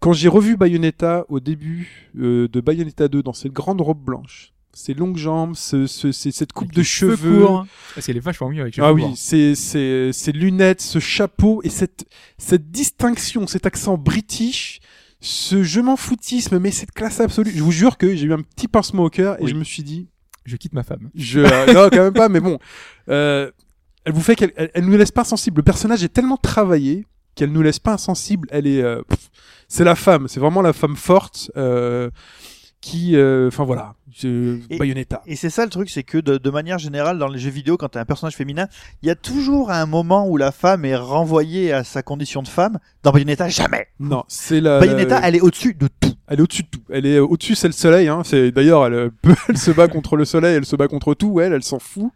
Quand j'ai revu Bayonetta au début de Bayonetta 2 dans cette grande robe blanche, ses longues jambes, ce, ce- cette coupe de les cheveux, courts. Parce qu'elle est vachement mieux avec cheveux ah oui, c'est c'est ces lunettes, ce chapeau et cette cette distinction, cet accent british, ce je m'en foutisme, mais cette classe absolue. Je vous jure que j'ai eu un petit pincement au cœur et Oui. je me suis dit, Je quitte ma femme. je euh, non quand même pas, mais bon, euh, elle vous fait qu'elle elle, elle nous laisse pas insensible. Le personnage est tellement travaillé qu'elle nous laisse pas insensible. Elle est, euh, c'est la femme, c'est vraiment la femme forte. euh, qui, euh, enfin voilà, Et- Bayonetta. Et c'est ça le truc, c'est que de, de manière générale, dans les jeux vidéo, quand t'as un personnage féminin, il y a toujours un moment où la femme est renvoyée à sa condition de femme. Dans Bayonetta, jamais. Non, c'est la. Bayonetta, elle est au-dessus de tout. Elle est au-dessus de tout. Elle est euh, au-dessus, c'est le soleil. Hein. C'est d'ailleurs, elle, euh, peut- elle se bat contre le soleil, elle se bat contre tout. Elle, elle s'en fout.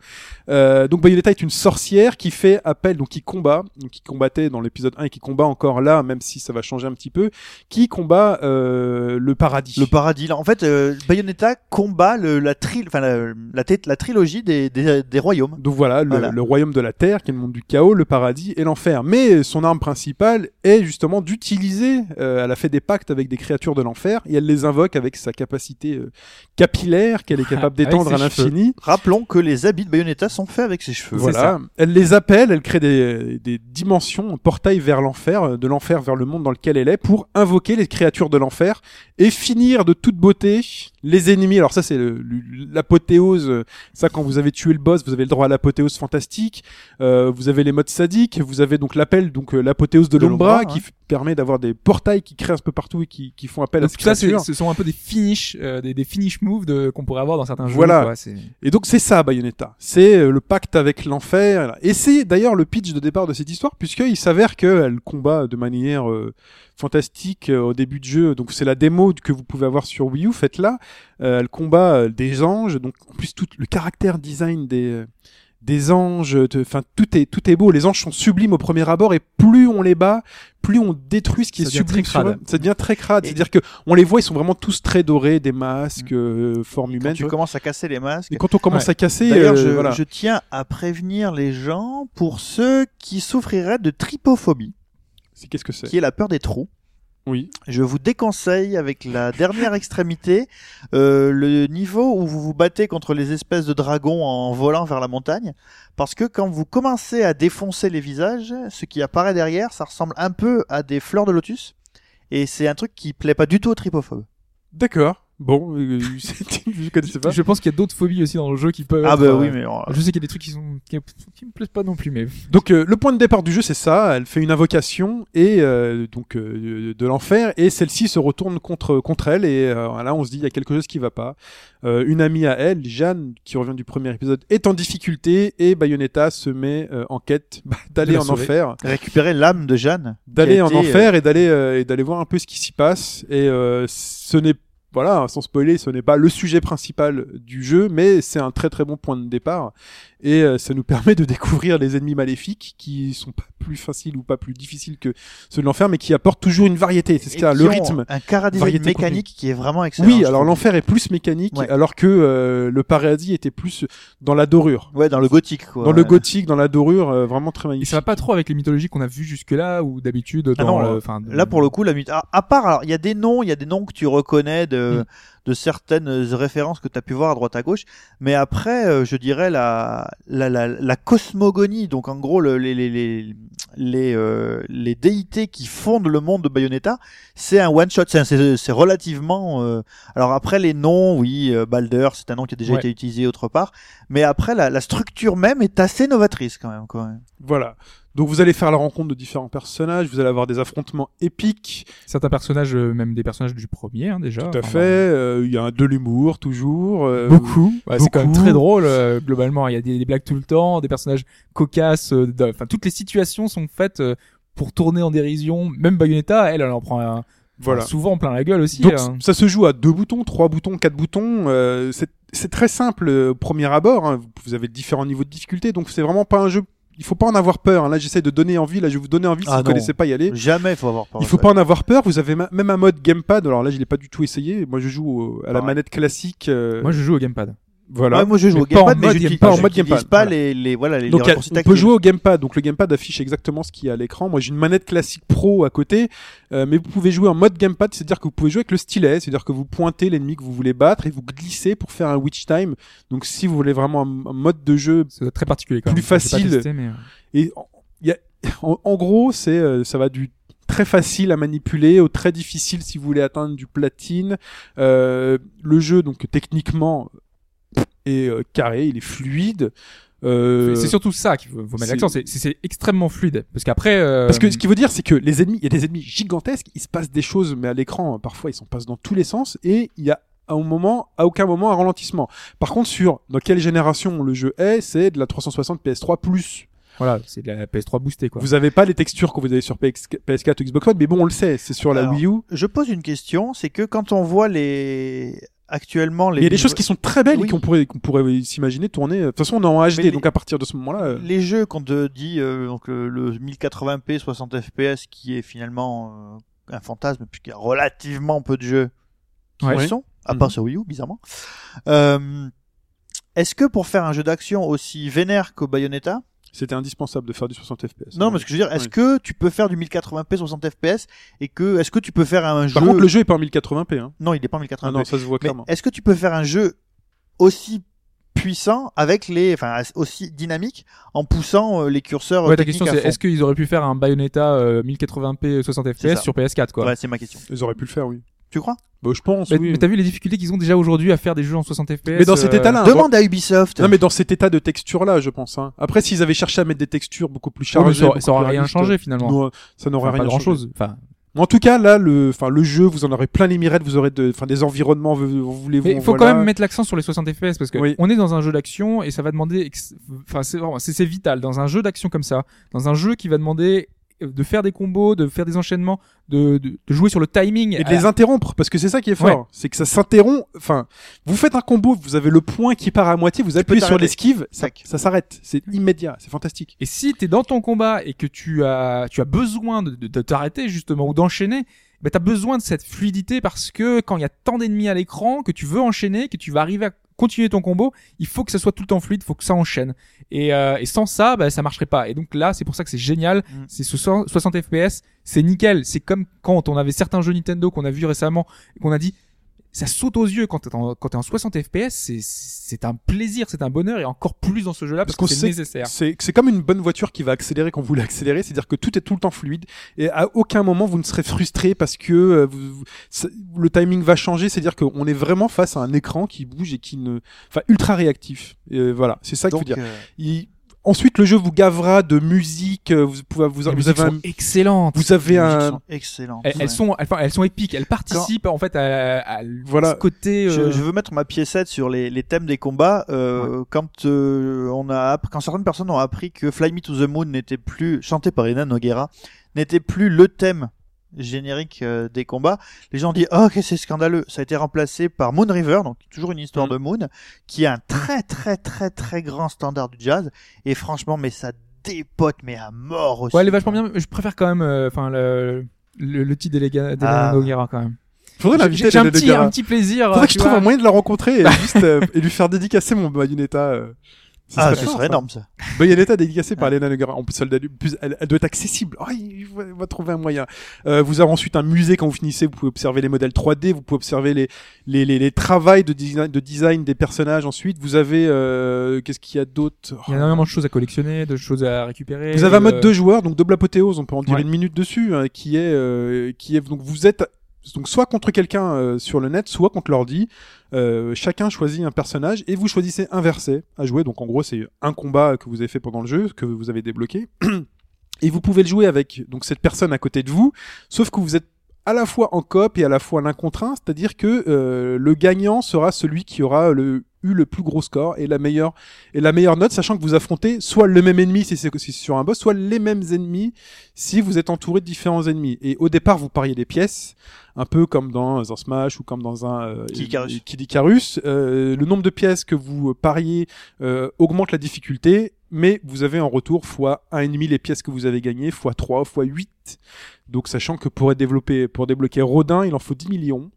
Euh, donc Bayonetta est une sorcière qui fait appel, donc qui combat, donc qui combattait dans l'épisode 1 et qui combat encore là, même si ça va changer un petit peu, qui combat euh, le paradis. Le paradis. Là, en fait, euh, Bayonetta combat le, la, tri, enfin, la, la, la trilogie des, des, des royaumes. donc voilà le, Voilà. le royaume de la terre, qui est le monde du chaos, le paradis et l'enfer. Mais son arme principale est justement d'utiliser. euh, elle a fait des pactes avec des créatures de l'enfer et elle les invoque avec sa capacité euh, capillaire qu'elle est capable Avec d'étendre à l'infini. Rappelons que les habits de Bayonetta sont faits avec ses cheveux. Voilà. Elle les appelle, elle crée des, des dimensions, un portail vers l'enfer, euh, de l'enfer vers le monde dans lequel elle est, pour invoquer les créatures de l'enfer et finir de toute beauté les ennemis. Alors ça, c'est l'apothéose. euh, Ça, quand vous avez tué le boss, vous avez le droit à l'apothéose fantastique. Euh, vous avez les modes sadiques. Vous avez donc l'appel, donc euh, l'apothéose de, De l'Ombra, qui hein. permet d'avoir des portails qui créent un peu partout et qui, qui font appel à Donc ces tout ça, ce sont un peu des finish, euh, des, des finish moves de, qu'on pourrait avoir dans certains jeux. Voilà. quoi, Et donc c'est ça Bayonetta, c'est euh, le pacte avec l'enfer. Et c'est d'ailleurs le pitch de départ de cette histoire, puisqu'il s'avère qu'elle combat de manière euh, fantastique euh, au début de jeu. Donc c'est la démo que vous pouvez avoir sur Wii U, faites-la. Euh, elle combat euh, des anges, donc en plus tout le caractère design des euh, des anges, de- enfin tout est tout est beau. Les anges sont sublimes au premier abord, et plus on les bat, plus on détruit ce qui Ça est sublime sur eux. Ça devient très crade. Et- C'est-à-dire que on les voit, ils sont vraiment tous très dorés, des masques, euh, forme Quand humaine. tu commences à casser les masques. Et quand on commence Ouais. à casser, D'ailleurs, euh, je, voilà. je tiens à prévenir les gens pour ceux qui souffriraient de trypophobie, C'est qu'est-ce que c'est qui est la peur des trous. Oui. Je vous déconseille avec la dernière extrémité euh, le niveau où vous vous battez contre les espèces de dragons en volant vers la montagne, parce que quand vous commencez à défoncer les visages, ce qui apparaît derrière, ça ressemble un peu à des fleurs de lotus, et c'est un truc qui plaît pas du tout aux trypophobes. D'accord. Bon, euh, je connaissais pas. Je pense qu'il y a d'autres phobies aussi dans le jeu qui peuvent. Ah être, bah euh, oui, mais alors, Je sais qu'il y a des trucs qui sont qui, qui me plaisent pas non plus, mais Donc euh, le point de départ du jeu c'est ça, elle fait une invocation et euh, donc euh, de l'enfer et celle-ci se retourne contre contre elle et euh, là on se dit il y a quelque chose qui va pas. Euh, une amie à elle, Jeanne, qui revient du premier épisode, est en difficulté et Bayonetta se met euh, en quête bah, d'aller en sauver. enfer, récupérer l'âme de Jeanne. d'aller en été, enfer et d'aller euh, et d'aller voir un peu ce qui s'y passe et euh, ce n'est voilà, sans spoiler, ce n'est pas le sujet principal du jeu, mais c'est un très très bon point de départ. Et euh, ça nous permet de découvrir les ennemis maléfiques qui sont pas plus faciles ou pas plus difficiles que ceux de l'enfer, mais qui apportent toujours une variété. C'est Et ça, qui le rythme. Un variété mécanique qui est vraiment excellent. Oui, alors l'enfer est plus mécanique, Ouais. alors que euh, le paradis était plus dans la dorure. Ouais, dans le gothique, quoi. Dans le gothique, dans la dorure, euh, vraiment très et magnifique. ça va pas trop avec les mythologies qu'on a vues jusque-là ou d'habitude Ah le- enfin, Là, pour le coup, la myth- à, à part, alors, il y a des noms, il y a des noms que tu reconnais de, Mm. De certaines références que tu as pu voir à droite à gauche. Mais après, euh, je dirais la, la, la, la cosmogonie, donc en gros, le- les, les, les, les, euh, les déités qui fondent le monde de Bayonetta, c'est un one shot. C'est, relativement, euh, alors après, les noms, oui, euh, Balder, c'est un nom qui a déjà Ouais. été utilisé autre part. Mais après, la, la structure même est assez novatrice quand même, quoi. Voilà. Donc vous allez faire la rencontre de différents personnages, vous allez avoir des affrontements épiques, certains personnages, euh, même des personnages du premier hein, déjà. tout à Enfin, fait. Euh, Il y a de l'humour toujours. euh, Beaucoup. Ouais, c'est quand même très drôle euh, globalement. Il y a des, des blagues tout le temps, des personnages cocasses. euh, Enfin, toutes les situations sont faites euh, pour tourner en dérision. Même Bayonetta, elle, elle en prend un, Voilà. souvent plein la gueule aussi. Donc hein. ça se joue à deux boutons, trois boutons, quatre boutons. euh, c'est très simple euh, au premier abord. hein. Vous avez différents niveaux de difficulté, donc c'est vraiment pas un jeu. Il faut pas en avoir peur. hein. Là, j'essaie de donner envie. Là, je vais vous donner envie si Ah vous non. connaissez pas y aller. Jamais, il faut avoir peur. Il faut pas en avoir peur. Vous avez même un mode gamepad. Alors là, je l'ai pas du tout essayé. Moi, je joue au- à la Pareil. manette classique. euh, Moi, je joue au gamepad. Voilà. Ouais, moi je joue Mais au pas en gamepad, mais gamepad. pas, en mode gamepad, pas voilà. les, les, voilà, les, Donc, les a- on peut jouer au gamepad. Donc, le gamepad affiche exactement ce qu'il y a à l'écran. Moi, j'ai une manette classique pro à côté, euh, mais vous pouvez jouer en mode gamepad, c'est-à-dire que vous pouvez jouer avec le stylet, c'est-à-dire que vous pointez l'ennemi que vous voulez battre et vous glissez pour faire un witch time. Donc, si vous voulez vraiment un, un mode de jeu C'est très particulier. Quand Plus même. Facile. testé, mais, euh, et en- il y a, en, en gros, c'est euh, ça va du très facile à manipuler au très difficile si vous voulez atteindre du platine. Euh, le jeu, donc techniquement, est euh, carré, il est fluide. Euh, C'est surtout ça qu'il faut, mettre l'accent. C'est extrêmement fluide. Parce qu'après. euh, Parce que ce qui veut dire, c'est que les ennemis, il y a des ennemis gigantesques, il se passe des choses, mais à l'écran, parfois, ils s'en passent dans tous les sens, et il y a à un moment, à aucun moment, un ralentissement. Par contre, sur dans quelle génération le jeu est, c'est de la 360 PS3 plus. Voilà, c'est de la PS3 boostée quoi. Vous avez pas les textures que vous avez sur PS, PS4 ou Xbox One, mais bon, on le sait, c'est sur la Wii U. Je pose une question, c'est que quand on voit les actuellement les Il y a des choses qui sont très belles Oui. et qu'on pourrait, qu'on pourrait s'imaginer tourner. De toute façon, on est en HD, les- donc à partir de ce moment-là, euh, les jeux qu'on te dit euh, donc euh, le 1080p 60 fps qui est finalement euh, un fantasme puisqu'il y a relativement peu de jeux qui Ouais. le sont à Mhm. part sur Wii U bizarrement. Euh, est-ce que pour faire un jeu d'action aussi vénère que Bayonetta c'était indispensable de faire du 60 FPS. Non, mais ce que je veux dire, est-ce Ouais. que tu peux faire du 1080p 60 fps et que est-ce que tu peux faire un jeu Par contre, le jeu est pas en 1080p. Hein. Non, il est pas en 1080p. Ah non, ça se voit clairement. est-ce que tu peux faire un jeu aussi puissant avec les, enfin aussi dynamique en poussant euh, les curseurs euh, Ouais, ta question c'est est-ce qu'ils auraient pu faire un Bayonetta euh, 1080p 60 C'est fps sur PS4 quoi? Ouais, c'est ma question. Ils auraient pu le faire, oui. Tu crois? Bah, je pense, Mais, oui. mais t'as vu les difficultés qu'ils ont déjà aujourd'hui à faire des jeux en 60 fps Mais dans cet euh, état-là, Demande à Ubisoft. Non, mais dans cet état de texture-là, je pense. Hein. Après, s'ils avaient cherché à mettre des textures beaucoup plus chargées, ça, beaucoup ça aurait plus rien changé finalement. non, ça n'aurait Enfin, rien grand changé. chose. Enfin, En tout cas, là, le, enfin, le jeu, vous en aurez plein les mirettes, vous aurez de, enfin, des environnements, vous, vous voulez mais il faut voilà. quand même mettre l'accent sur les 60 fps parce que Oui. on est dans un jeu d'action et ça va demander, enfin c'est vraiment, c'est vital dans un jeu d'action comme ça, dans un jeu qui va demander de faire des combos, de faire des enchaînements, de, de, de jouer sur le timing. et de les interrompre parce que c'est ça qui est fort. Ouais. c'est que ça s'interrompt enfin vous faites un combo vous avez le point qui part à moitié vous appuyez sur l'esquive ça, ça s'arrête. C'est immédiat c'est fantastique. Et si t'es dans ton combat et que tu as, tu as besoin de, de, de t'arrêter justement ou d'enchaîner, ben t'as besoin de cette fluidité parce que quand il y a tant d'ennemis à l'écran, que tu veux enchaîner, que tu vas arriver à continuer ton combo, il faut que ça soit tout le temps fluide, il faut que ça enchaîne. Et, euh, et sans ça, ben ça marcherait pas. Et donc là, c'est pour ça que c'est génial. Mm. C'est ce 60 60 FPS, c'est nickel. C'est comme quand on avait certains jeux Nintendo qu'on a vu récemment et qu'on a dit ça saute aux yeux quand t'es en, quand t'es en 60 FPS, c'est, c'est un plaisir, c'est un bonheur et encore plus dans ce jeu-là parce, Parce que c'est nécessaire. C'est c'est comme une bonne voiture qui va accélérer quand vous voulez accélérer, c'est-à-dire que tout est tout le temps fluide et à aucun moment vous ne serez frustré parce que euh, vous- vous- ça- le timing va changer, c'est-à-dire qu'on est vraiment face à un écran qui bouge et qui ne, enfin ultra réactif. Et euh, voilà, c'est ça qu'il faut dire. euh, Il- Ensuite, le jeu vous gavera de musique. euh, Vous pouvez, vous, vous avez, sont un- excellentes. vous avez les un, sont excellentes. Elles, elles Ouais. sont, elles, enfin, elles sont épiques. Elles participent en fait à, à Voilà. ce côté. Je, euh, je veux mettre ma piécette sur les, les thèmes des combats. Euh, Quand euh, on a quand certaines personnes ont appris que Fly Me to the Moon n'était plus chanté par Ena Noguera, n'était plus le thème générique euh, des combats, les gens ont dit oh, ok c'est scandaleux. Ça a été remplacé par Moon River, donc toujours une histoire Mm. de Moon, qui est un très très très très grand standard du jazz. Et franchement, mais ça dépote mais à mort aussi. Ouais, elle est vachement bien. Je préfère quand même, euh, enfin le, le, le titre d'Elena Ah. Noguera quand même. faudrait J'ai l'inviter. j'ai un petit, un petit plaisir. Faudrait euh, que je trouve vois. un moyen de la rencontrer et juste euh, et lui faire dédicacer mon Bayonetta. Ce Ah, serait ce fort, serait ça. énorme ça. Bayonetta dédicacée par Elena Noguera. En plus, elle, elle, elle doit être accessible. Oh, il va, il va trouver un moyen. Euh, vous avez ensuite un musée quand vous finissez. Vous pouvez observer les modèles 3D. Vous pouvez observer les les les, les travails de design, de design des personnages. Ensuite, vous avez euh, qu'est-ce qu'il y a d'autre? Il y a énormément de choses à collectionner, de choses à récupérer. Vous avez un mode euh, deux joueurs, donc double apothéose. On peut en dire Ouais. une minute dessus, hein, qui est euh, qui est donc vous êtes donc soit contre quelqu'un euh, sur le net, soit contre l'ordi. Euh, chacun choisit un personnage et vous choisissez un verset à jouer. Donc en gros, c'est un combat que vous avez fait pendant le jeu, que vous avez débloqué. Et vous pouvez le jouer avec donc cette personne à côté de vous, sauf que vous êtes à la fois en coop et à la fois l'un contre un, c'est-à-dire que euh, le gagnant sera celui qui aura le, eu le plus gros score et la meilleure et la meilleure note, sachant que vous affrontez soit le même ennemi si c'est si sur un boss, soit les mêmes ennemis si vous êtes entouré de différents ennemis. Et au départ, vous pariez des pièces, un peu comme dans un Smash ou comme dans un euh, Kid Icarus. Kid Icarus. Euh, le nombre de pièces que vous pariez euh, augmente la difficulté, mais vous avez en retour fois un et demi les pièces que vous avez gagnées, fois 3, fois 8. Donc sachant que pour être développé, pour débloquer Rodin, il en faut 10 millions.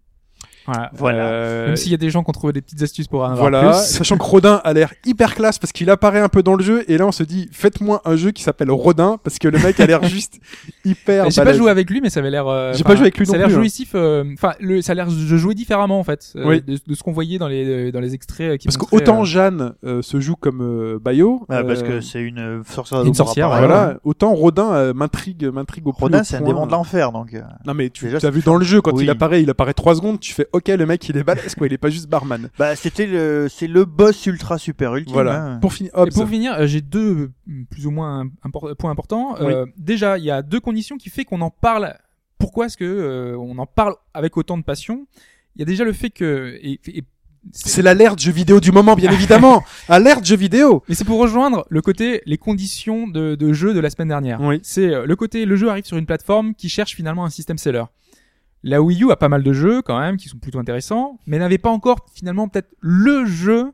Voilà. Voilà. Euh, Même s'il y a des gens qui ont trouvé des petites astuces pour en avoir voilà, plus. sachant que Rodin a l'air hyper classe parce qu'il apparaît un peu dans le jeu et là on se dit faites-moi un jeu qui s'appelle Rodin parce que le mec a l'air juste hyper J'ai pas joué avec lui, mais ça avait l'air. euh, J'ai pas joué avec lui Ça non a l'air hein. jouissif. euh, Enfin, le, ça a l'air de jouer différemment en fait, euh, Oui. de, de ce qu'on voyait dans les dans les extraits. euh, Qui Parce que montraient, autant euh, Jeanne euh, se joue comme euh, Bayo, Ah, parce euh, que c'est une euh, sorcière. Une sorcière, voilà, autant Rodin euh, m'intrigue m'intrigue au plus Rodin, c'est un démon de l'enfer, donc. euh, Non mais tu as vu dans le jeu quand il apparaît, il apparaît trois secondes, tu fais OK le mec il est balèze quoi, il est pas juste barman. Bah, c'était le, c'est le boss ultra super ultime. Voilà. hein. Pour finir, Et Hobbs. pour finir, euh, j'ai deux euh, plus ou moins impor- points importants. Euh, déjà, il y a deux conditions qui fait qu'on en parle. Pourquoi est-ce que euh, on en parle avec autant de passion? Il y a déjà le fait que et, et- c'est l'alerte jeu vidéo du moment bien évidemment. Alerte jeu vidéo. mais c'est pour rejoindre le côté les conditions de, de jeu de la semaine dernière. Oui. C'est euh, le côté le jeu arrive sur une plateforme qui cherche finalement un système seller. La Wii U a pas mal de jeux quand même qui sont plutôt intéressants, mais n'avait pas encore finalement peut-être le jeu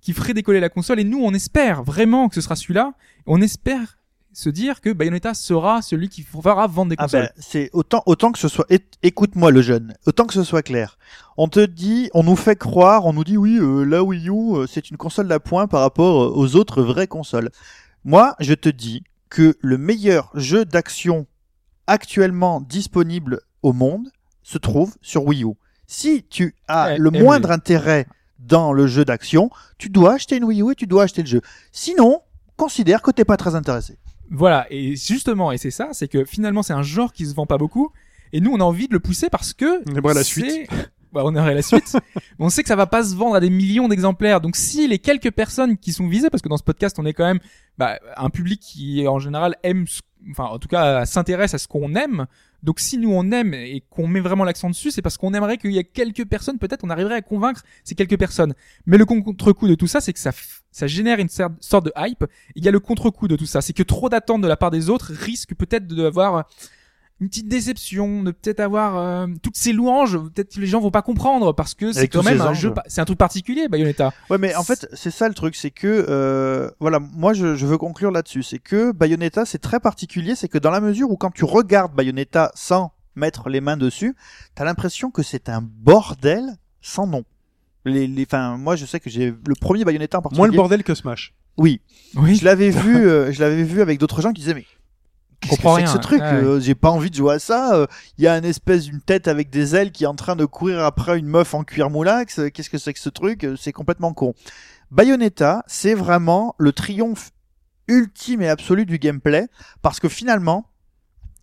qui ferait décoller la console. Et nous, on espère vraiment que ce sera celui-là. On espère se dire que Bayonetta sera celui qui fera vendre des Ah consoles. ben, c'est autant autant que ce soit écoute-moi le jeune autant que ce soit clair on te dit on nous fait croire on nous dit oui euh, la Wii U euh, c'est une console d'appoint par rapport euh, aux autres vraies consoles moi je te dis que le meilleur jeu d'action actuellement disponible au monde se trouve sur Wii U si tu as Eh, le eh moindre oui. intérêt dans le jeu d'action tu dois acheter une Wii U et tu dois acheter le jeu sinon considère que t'es pas très intéressé Voilà, et justement, et c'est ça, c'est que finalement c'est un genre qui se vend pas beaucoup, et nous on a envie de le pousser parce que On aimerait la suite. Bah, on aurait la suite. Mais on sait que ça va pas se vendre à des millions d'exemplaires. Donc si les quelques personnes qui sont visées, parce que dans ce podcast on est quand même bah, un public qui en général aime, enfin en tout cas s'intéresse à ce qu'on aime. Donc si nous on aime et qu'on met vraiment l'accent dessus, c'est parce qu'on aimerait qu'il y ait quelques personnes, peut-être on arriverait à convaincre ces quelques personnes. Mais le contre-coup de tout ça, c'est que ça, ça génère une sorte de hype. Il y a le contre-coup de tout ça, c'est que trop d'attentes de la part des autres risque peut-être d'avoir une petite déception, de peut-être avoir euh, toutes ces louanges, peut-être que les gens vont pas comprendre parce que c'est quand même un anges. jeu, c'est un truc particulier, Bayonetta. Ouais, mais en fait, c'est ça le truc, c'est que, euh, voilà, moi je, je veux conclure là-dessus, c'est que Bayonetta, c'est très particulier, c'est que dans la mesure où quand tu regardes Bayonetta sans mettre les mains dessus, t'as l'impression que c'est un bordel sans nom. Les, les, enfin, moi je sais que j'ai le premier Bayonetta en particulier. Moins le bordel que Smash. Oui, Oui. je l'avais vu, euh, je l'avais vu avec d'autres gens qui disaient mais qu'est-ce que comprends c'est que ce truc Ouais. Euh, J'ai pas envie de jouer à ça. Euh, Il y a une espèce d'une tête avec des ailes qui est en train de courir après une meuf en cuir moulax. Euh, Qu'est-ce que c'est que ce truc C'est complètement con. Bayonetta, c'est vraiment le triomphe ultime et absolu du gameplay parce que finalement,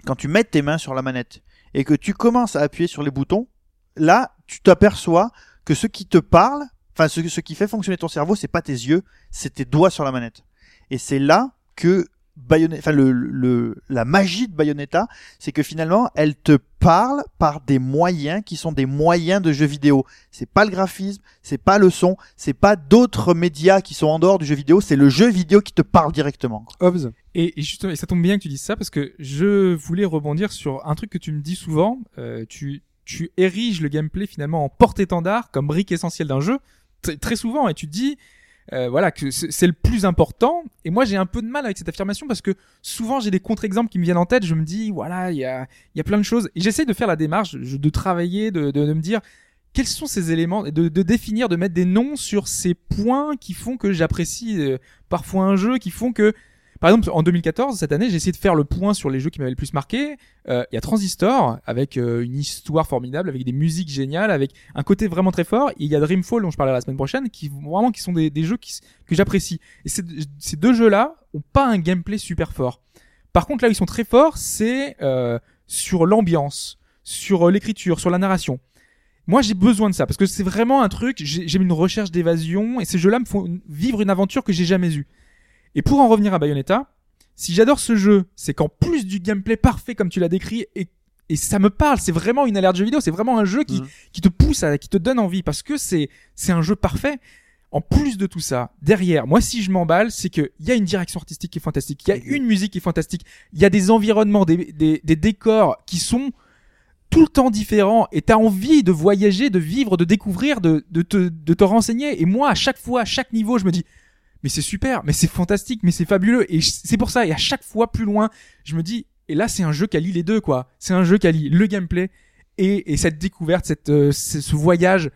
quand tu mets tes mains sur la manette et que tu commences à appuyer sur les boutons, là, tu t'aperçois que ce qui te parle, enfin ce, ce qui fait fonctionner ton cerveau, c'est pas tes yeux, c'est tes doigts sur la manette. Et c'est là que Bayonetta, enfin le, le, la magie de Bayonetta, c'est que finalement, elle te parle par des moyens qui sont des moyens de jeux vidéo. C'est pas le graphisme, c'est pas le son, c'est pas d'autres médias qui sont en dehors du jeu vidéo, c'est le jeu vidéo qui te parle directement. Hobbs. Et, et justement, et ça tombe bien que tu dises ça parce que je voulais rebondir sur un truc que tu me dis souvent. Euh, tu, tu ériges le gameplay finalement en porte-étendard comme brique essentielle d'un jeu Tr- très souvent et tu dis euh, voilà que c'est le plus important. Et moi j'ai un peu de mal avec cette affirmation parce que souvent j'ai des contre-exemples qui me viennent en tête. Je me dis voilà il y a, y a plein de choses et j'essaie de faire la démarche de travailler de, me dire quels sont ces éléments, de définir, de mettre des noms sur ces points qui font que j'apprécie euh, parfois un jeu, qui font que par exemple, en 2014, cette année, j'ai essayé de faire le point sur les jeux qui m'avaient le plus marqué. Euh, Il y a Transistor, avec euh, une histoire formidable, avec des musiques géniales, avec un côté vraiment très fort. Il y a Dreamfall, dont je parlerai la semaine prochaine, qui vraiment qui sont des, des jeux qui, que j'apprécie. Et ces, deux jeux-là ont pas un gameplay super fort. Par contre, là où ils sont très forts, c'est euh, sur l'ambiance, sur euh, l'écriture, sur la narration. Moi, j'ai besoin de ça parce que c'est vraiment un truc. J'ai une recherche d'évasion et ces jeux-là me font vivre une aventure que j'ai jamais eue. Et pour en revenir à Bayonetta, si j'adore ce jeu, c'est qu'en plus du gameplay parfait comme tu l'as décrit et et ça me parle, c'est vraiment une alerte jeu vidéo, c'est vraiment un jeu qui, Mhm. qui te pousse à, qui te donne envie parce que c'est, c'est un jeu parfait. En plus de tout ça, derrière, moi, si je m'emballe, c'est que il y a une direction artistique qui est fantastique, il y a une musique qui est fantastique, il y a des environnements, des, des, des décors qui sont tout le temps différents et t'as envie de voyager, de vivre, de découvrir, de, de te, de te renseigner. Et moi, à chaque fois, à chaque niveau, je me dis, mais c'est super, mais c'est fantastique, mais c'est fabuleux. Et c'est pour ça, et à chaque fois plus loin, je me dis, et là, c'est un jeu qui allie les deux, quoi. C'est un jeu qui allie le gameplay et, et cette découverte, cette, euh, ce, ce voyage.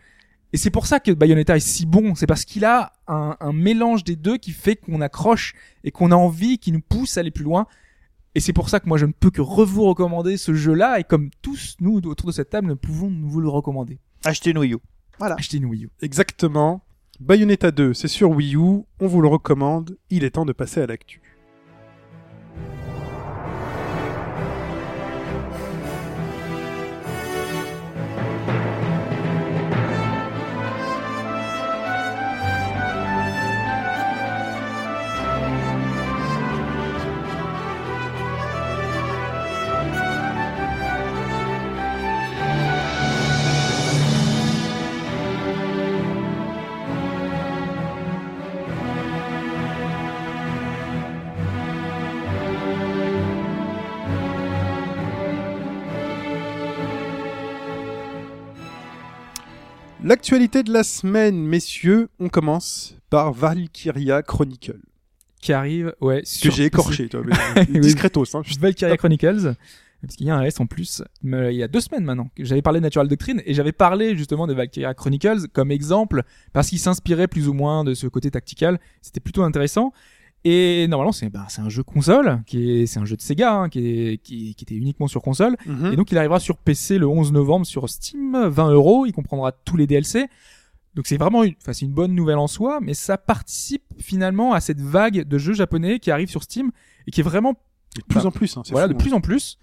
Et c'est pour ça que Bayonetta est si bon. C'est parce qu'il a un, un mélange des deux qui fait qu'on accroche et qu'on a envie, qui nous pousse à aller plus loin. Et c'est pour ça que moi, je ne peux que vous recommander ce jeu-là. Et comme tous, nous, autour de cette table, nous pouvons nous vous le recommander. Achetez une Wii U. Achetez une Wii U. Exactement. Bayonetta 2, c'est sur Wii U. On vous le recommande. Il est temps de passer à l'actu. L'actualité de la semaine, messieurs, on commence par Valkyria Chronicle. Qui arrive, ouais, Que sur j'ai écorché, toi. mais-. Discretos, hein. Valkyria Chronicles. Parce qu'il y a un S en plus, mais il y a deux semaines maintenant. que J'avais parlé de Natural Doctrine et j'avais parlé justement de Valkyria Chronicles comme exemple parce qu'il s'inspirait plus ou moins de ce côté tactical. C'était plutôt intéressant. Et normalement, c'est bah, c'est un jeu console, qui est c'est un jeu de Sega, hein, qui, est, qui, qui était uniquement sur console. Mhm. Et donc, il arrivera sur PC le 11 novembre sur Steam, 20 euros. Il comprendra tous les DLC. Donc, c'est vraiment une, enfin, une bonne nouvelle en soi, mais ça participe finalement à cette vague de jeux japonais qui arrive sur Steam et qui est vraiment de plus en plus, hein, c'est voilà, fou, de plus en plus.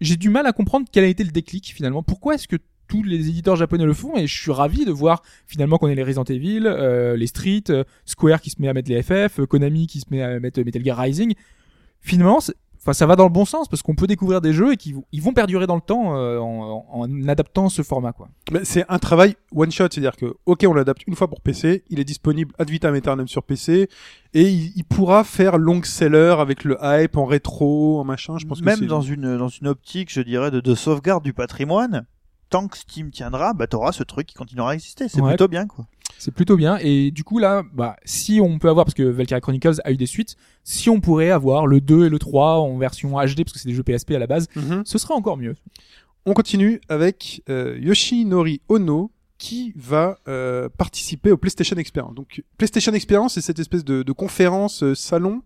J'ai du mal à comprendre quel a été le déclic finalement. Pourquoi est-ce que tous les éditeurs japonais le font et je suis ravi de voir finalement qu'on ait les Resident Evil, euh, les Street, euh, Square qui se met à mettre les FF, euh, Konami qui se met à mettre Metal Gear Rising. Finalement, enfin ça va dans le bon sens parce qu'on peut découvrir des jeux et qui vont- ils vont perdurer dans le temps euh, en, adaptant ce format quoi. Mais c'est un travail one shot, c'est-à-dire que, ok, on l'adapte une fois pour PC, il est disponible ad vitam aeternam sur PC, et il, il pourra faire long seller avec le hype en rétro, en machin, je pense que Même c'est- dans une, dans une optique, je dirais, de, de sauvegarde du patrimoine, tant que Steam tiendra, bah, t'auras ce truc qui continuera à exister. C'est Ouais. plutôt bien, quoi. C'est plutôt bien et du coup là, bah si on peut avoir parce que Valkyria Chronicles a eu des suites, si on pourrait avoir le 2 et le 3 en version HD parce que c'est des jeux PSP à la base, Mhm. ce serait encore mieux. On continue avec euh, Yoshinori Ono, qui va euh, participer au PlayStation Experience. Donc PlayStation Experience, c'est cette espèce de, de conférence euh, salon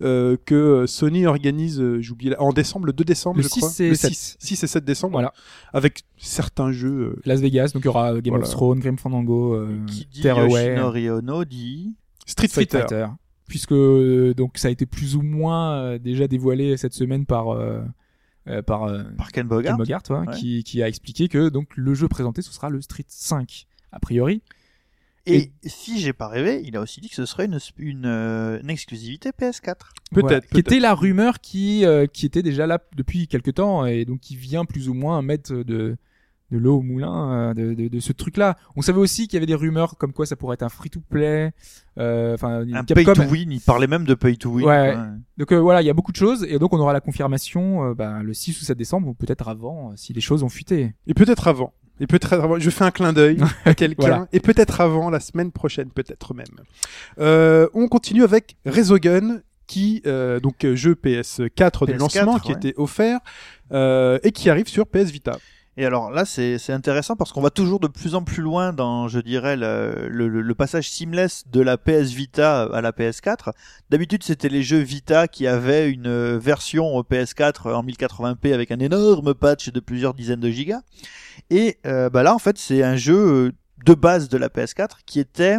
euh, que euh, Sony organise, euh, la- en décembre, le 2 décembre, Le je 6 crois. et le 7. 6, 6 et 7 décembre. Voilà. Avec certains jeux. euh, Las Vegas, donc il y aura Game Voilà. of Thrones, Grim Fandango, euh, Qui dit dit Street, Street Fighter. Fighter. Puisque euh, donc ça a été plus ou moins euh, déjà dévoilé cette semaine par euh, euh, par euh, par Ken Ken Bogart. Ouais, Ouais. qui, qui a expliqué que donc le jeu présenté ce sera le Street 5 a priori. Et, si j'ai pas rêvé, il a aussi dit que ce serait une, une, euh, une exclusivité PS4. Peut-être. Voilà. Qui peut-être. était la rumeur qui euh, qui était déjà là depuis quelque temps et donc qui vient plus ou moins mettre de de l'eau au moulin euh, de, de, de ce truc-là. On savait aussi qu'il y avait des rumeurs comme quoi ça pourrait être un free-to-play. euh, Enfin, Un Capcom- pay to win, il parlait même de pay to win. Ouais. quoi. Donc euh, voilà, il y a beaucoup de choses et donc on aura la confirmation euh, bah, le 6 ou 7 décembre ou peut-être avant euh, si les choses ont fuité. Et peut-être avant. Et peut-être avant. Je fais un clin d'œil à quelqu'un. Voilà. Et peut-être avant, la semaine prochaine, peut-être même. Euh, on continue avec Resogun, qui euh, donc jeu PS4 de PS4, lancement qui était offert euh, et qui arrive sur PS Vita. Et alors là, c'est intéressant parce qu'on va toujours de plus en plus loin dans, je dirais, le, le, passage seamless de la PS Vita à la PS4. D'habitude, c'était les jeux Vita qui avaient une version PS4 en 1080p avec un énorme patch de plusieurs dizaines de gigas. Et euh, bah là, en fait, c'est un jeu euh, de base de la PS4 qui était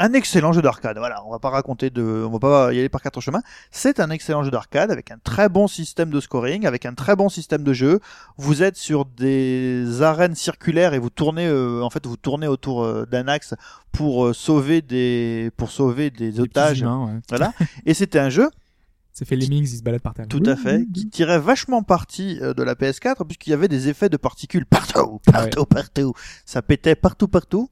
un excellent jeu d'arcade. Voilà, on va pas raconter de, on va pas y aller par quatre chemins. C'est un excellent jeu d'arcade avec un très bon système de scoring, avec un très bon système de jeu. Vous êtes sur des arènes circulaires et vous tournez, euh, en fait, vous tournez autour euh, d'un axe pour euh, sauver des, pour sauver des, otages. humains, ouais. Voilà. et c'était un jeu C'est fait Lemmings, ils se baladent par terre. tout à fait, qui tirait vachement parti euh, de la PS4 puisqu'il y avait des effets de particules partout, Ah partout, partout. Ça pétait partout, partout.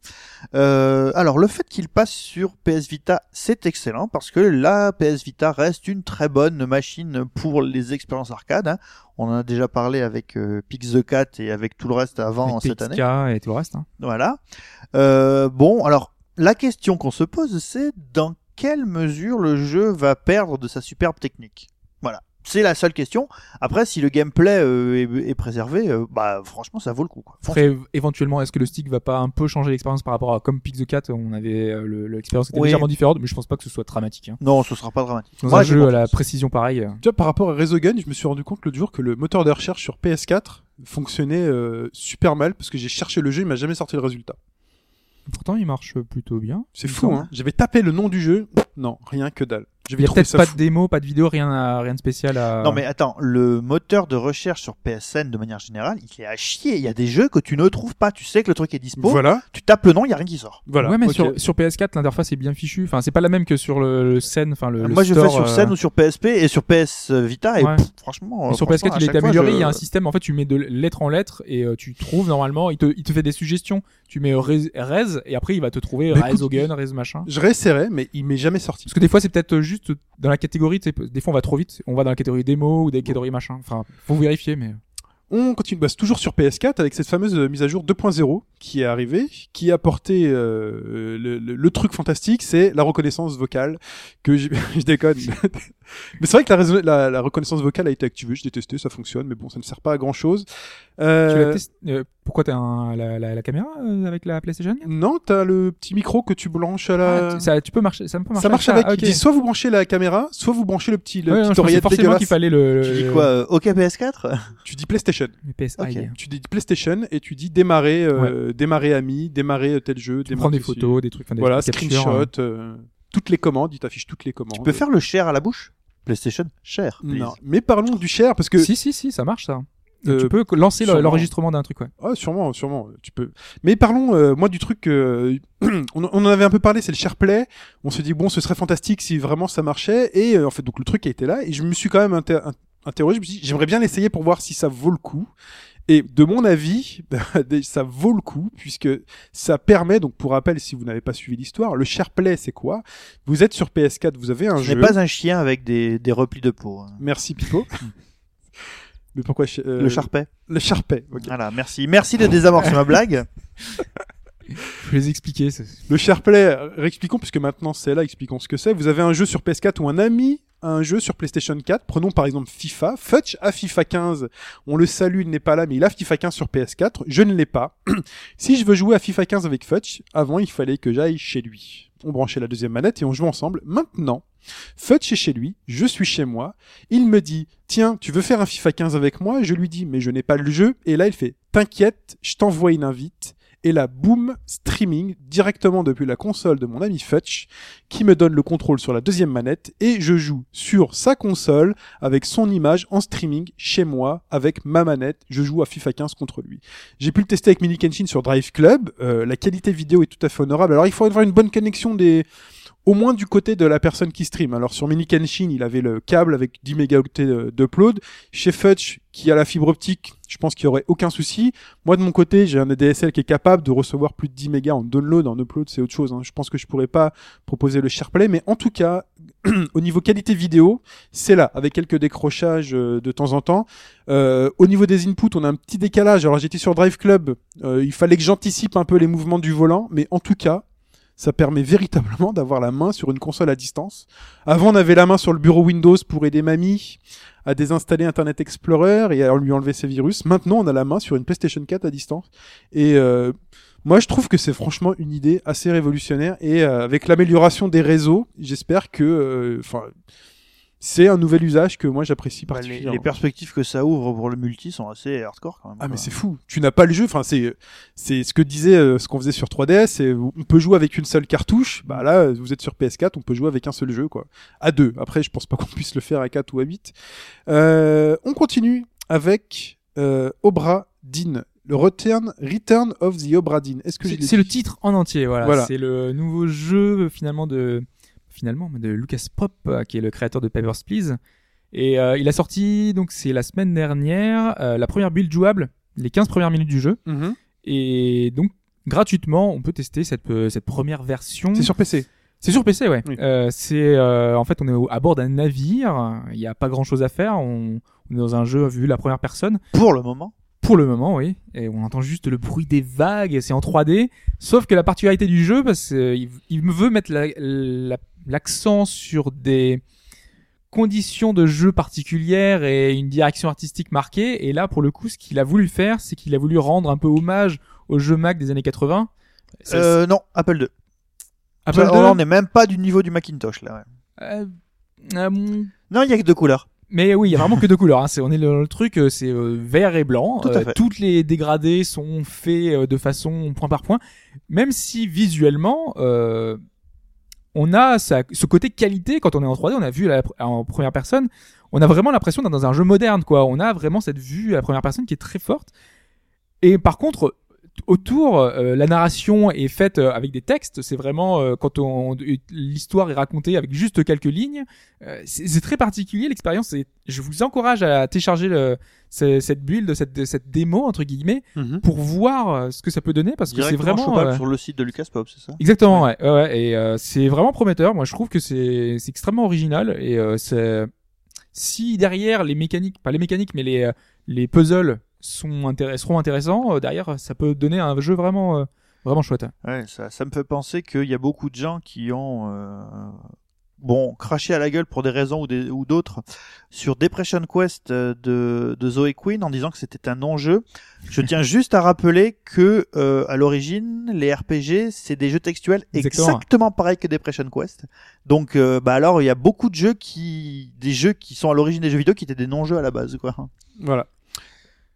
Euh, alors le fait qu'il passe sur PS Vita, c'est excellent parce que la PS Vita reste une très bonne machine pour les expériences arcade. hein. On en a déjà parlé avec euh, Pix the Cat et avec tout le reste avant Avec cette année. PXK et tout le reste. Hein. Voilà. Euh, bon, alors la question qu'on se pose, c'est dans quelle mesure le jeu va perdre de sa superbe technique? Voilà. C'est la seule question. Après, si le gameplay euh, est, est préservé, euh, bah franchement, ça vaut le coup. Quoi. Après, éventuellement, est-ce que le stick va pas un peu changer l'expérience par rapport à comme Pix the Cat, on avait euh, le- l'expérience était Oui. légèrement différente, mais je pense pas que ce soit dramatique. Hein. Non, ce sera pas dramatique. Dans Moi, un jeu à la précision pareille. euh, Tu vois, par rapport à Resogun, je me suis rendu compte l'autre jour que le moteur de recherche sur PS4 fonctionnait euh, super mal parce que j'ai cherché le jeu, il m'a jamais sorti le résultat. Pourtant, il marche plutôt bien. C'est fou, hein. J'avais tapé le nom du jeu, non, rien que dalle. Il J'avais y a trouvé peut-être pas fou. de démo, pas de vidéo, rien, à, rien de spécial à. Non mais attends, le moteur de recherche sur PSN de manière générale, il est à chier. Il y a des jeux que tu ne trouves pas. Tu sais que le truc est dispo. Voilà, Tu tapes le nom, il y a rien qui sort. voilà. ouais, mais sur, sur PS4, l'interface est bien fichue. Enfin, c'est pas la même que sur le, le scène, enfin le. le Moi, je store, fais sur euh, scène ou sur PSP et sur PS Vita et Ouais. pff, franchement. sur franchement, PS4, à il a chaque été fois, amélioré. je- Il y a un système, en fait, tu mets de lettre en lettre et euh, tu trouves normalement. Il te, il te fait des suggestions. Tu mets Rez, Rez, et après il va te trouver Bah, écoute, Rezogun, Rez machin. Je réessayerai, mais il m'est jamais sorti. Parce que des fois, c'est peut-être juste dans la catégorie. tu Des fois, on va trop vite. On va dans la catégorie démo ou des catégories machin. Enfin, faut vérifier, mais. On continue, bah, toujours sur PS4 avec cette fameuse euh, mise à jour 2.0 qui est arrivée, qui a apporté euh, le, le- le truc fantastique, c'est la reconnaissance vocale que je, je déconne. mais c'est vrai que la, raison- la, la reconnaissance vocale a été activée, je l'ai testé, ça fonctionne, mais bon, ça ne sert pas à grand chose. Tu l'as testé- Euh, euh, pourquoi t'as un, la, la, la caméra euh, avec la PlayStation non, t'as le petit micro que tu branches à la. Ah, tu- ça, tu peux marcher, ça peut marcher ça marche avec. Il ok. dit soit vous branchez la caméra, soit vous branchez le petit, le Ouais, non, petit je oreillette forcément qu'il fallait le. Tu dis quoi euh, OK PS4 Tu dis PlayStation. Le PSI. Ok. Tu dis PlayStation et tu dis démarrer, euh, démarrer ami, démarrer tel jeu, Tu démarrer prends des photos, des trucs. enfin, des Voilà, screenshot, toutes les commandes, il t'affiche toutes les commandes. Tu peux faire le share à la bouche? PlayStation Share. please. Non, mais parlons du share parce que Si, si, si, ça marche ça. Euh, tu peux lancer l'enregistrement d'un truc, ouais. ah, sûrement, sûrement, tu peux. Mais parlons euh, moi du truc euh, on, on en avait un peu parlé, c'est le SharePlay. On se dit bon, ce serait fantastique si vraiment ça marchait et euh, en fait donc le truc a été là et je me suis quand même inter- in- interrogé, je me suis dit j'aimerais bien l'essayer pour voir si ça vaut le coup. Et de mon avis, ça vaut le coup puisque ça permet donc pour rappel si vous n'avez pas suivi l'histoire, le SharePlay c'est quoi? Vous êtes sur PS4, vous avez un Ce jeu. n'est pas un chien avec des, des replis de peau. hein. Merci Pipo. Mais pourquoi je- euh, Le Sharpay. Le ok. Voilà, merci. Merci de désamorcer ma blague. Je vais les expliquer. Le SharePlay, réexpliquons puisque maintenant c'est là, expliquons ce que c'est. Vous avez un jeu sur PS4 où un ami à un jeu sur PlayStation 4, prenons par exemple FIFA, Futch a FIFA 15, on le salue, il n'est pas là, mais il a FIFA 15 sur PS4, je ne l'ai pas. si je veux jouer à FIFA 15 avec Futch, avant il fallait que j'aille chez lui. On branchait la deuxième manette et on jouait ensemble. Maintenant, Futch est chez lui, je suis chez moi, il me dit, tiens, tu veux faire un FIFA 15 avec moi? Je lui dis, mais je n'ai pas le jeu, et là il fait, t'inquiète, je t'envoie une invite, et là, boum, streaming directement depuis la console de mon ami Futch, qui me donne le contrôle sur la deuxième manette, et je joue sur sa console avec son image en streaming chez moi avec ma manette. Je joue à FIFA 15 contre lui. J'ai pu le tester avec Mini Kenshin sur Drive Club. Euh, la qualité vidéo est tout à fait honorable. Alors il faut avoir une bonne connexion des au moins du côté de la personne qui stream. Alors sur Mini Kenshin, il avait le câble avec 10 mégaoctets d'upload. Chez Futch, qui a la fibre optique, je pense qu'il y aurait aucun souci. Moi de mon côté, j'ai un ADSL qui est capable de recevoir plus de 10 mégas en download, en upload, c'est autre chose. hein. Je pense que je pourrais pas proposer le SharePlay, mais en tout cas, au niveau qualité vidéo, c'est là, avec quelques décrochages euh, de temps en temps. Euh, au niveau des inputs, on a un petit décalage. Alors j'étais sur Drive Club, euh, il fallait que j'anticipe un peu les mouvements du volant, mais en tout cas, ça permet véritablement d'avoir la main sur une console à distance. Avant, on avait la main sur le bureau Windows pour aider mamie à désinstaller Internet Explorer et à lui enlever ses virus. Maintenant, on a la main sur une PlayStation 4 à distance. Et euh, moi, je trouve que c'est franchement une idée assez révolutionnaire. Et euh, avec l'amélioration des réseaux, j'espère que, euh, enfin, c'est un nouvel usage que moi j'apprécie Bah, les, particulièrement. les perspectives que ça ouvre pour le multi sont assez hardcore quand même. Ah mais c'est fou. Tu n'as pas le jeu. Enfin c'est c'est ce que disait euh, ce qu'on faisait sur 3DS. C'est on peut jouer avec une seule cartouche. Bah là vous êtes sur PS4, on peut jouer avec un seul jeu quoi. À deux. Après je pense pas qu'on puisse le faire à 4 ou à 8. Euh, on continue avec euh, Obra Dinn. Le Return Return of the Obra Dinn. Est-ce que C'est le titre en entier, voilà. Voilà. C'est le nouveau jeu finalement de finalement de Lucas Pop, euh, qui est le créateur de Papers Please. Et euh, il a sorti donc c'est la semaine dernière euh, la première build jouable, les 15 premières minutes du jeu. Mhm. Et donc gratuitement, on peut tester cette cette première version. C'est sur PC. C'est sur PC, ouais. Oui. Euh, c'est euh, en fait on est à bord d'un navire. Il n'y a pas grand chose à faire. On, on est dans un jeu vu la première personne. Pour le moment. Pour le moment, oui. Et on entend juste le bruit des vagues, c'est en 3D. Sauf que la particularité du jeu, parce qu'il il me veut mettre la- la- l'accent sur des conditions de jeu particulières et une direction artistique marquée. Et là, pour le coup, ce qu'il a voulu faire, c'est qu'il a voulu rendre un peu hommage au jeu Mac des années 80. Ça- Euh, non, Apple 2. Apple Ça, 2, on n'est même pas du niveau du Macintosh là. ouais. euh, euh, Non, il y a que deux couleurs. Mais oui, il y a vraiment que deux couleurs. Hein. C'est, on est dans le truc, euh, c'est euh, vert et blanc. Tout à Euh, fait. toutes les dégradés sont faits euh, de façon point par point, même si visuellement, on a ça, ce côté qualité quand on est en 3D. On a vu la- en première personne, on a vraiment l'impression d'être dans un jeu moderne, quoi. On a vraiment cette vue à la première personne qui est très forte. Et par contre, autour, euh, la narration est faite euh, avec des textes. C'est vraiment euh, quand on, l'histoire est racontée avec juste quelques lignes. Euh, c'est très particulier l'expérience. et Je vous encourage à télécharger le, ce- cette build, cette, cette démo entre guillemets, Mhm. pour voir euh, ce que ça peut donner parce que c'est vraiment euh, sur le site de Lucas Pop, c'est ça? Exactement ouais, ouais, ouais, et euh, c'est vraiment prometteur. Moi, je trouve que c'est c'est extrêmement original et euh, c'est si derrière les mécaniques, pas les mécaniques, mais les les puzzles sont intéress- seront intéressants, euh, derrière ça peut donner un jeu vraiment euh, vraiment chouette. Ouais, ça, ça me fait penser qu'il y a beaucoup de gens qui ont euh, bon craché à la gueule pour des raisons ou, d'autres sur Depression Quest de, de Zoe Quinn en disant que c'était un non-jeu. Je tiens juste à rappeler que euh, à l'origine, les RPG c'est des jeux textuels Exactement. exactement, pareils que Depression Quest. Donc euh, bah alors il y a beaucoup de jeux qui des jeux qui sont à l'origine des jeux vidéo qui étaient des non-jeux à la base quoi. Voilà.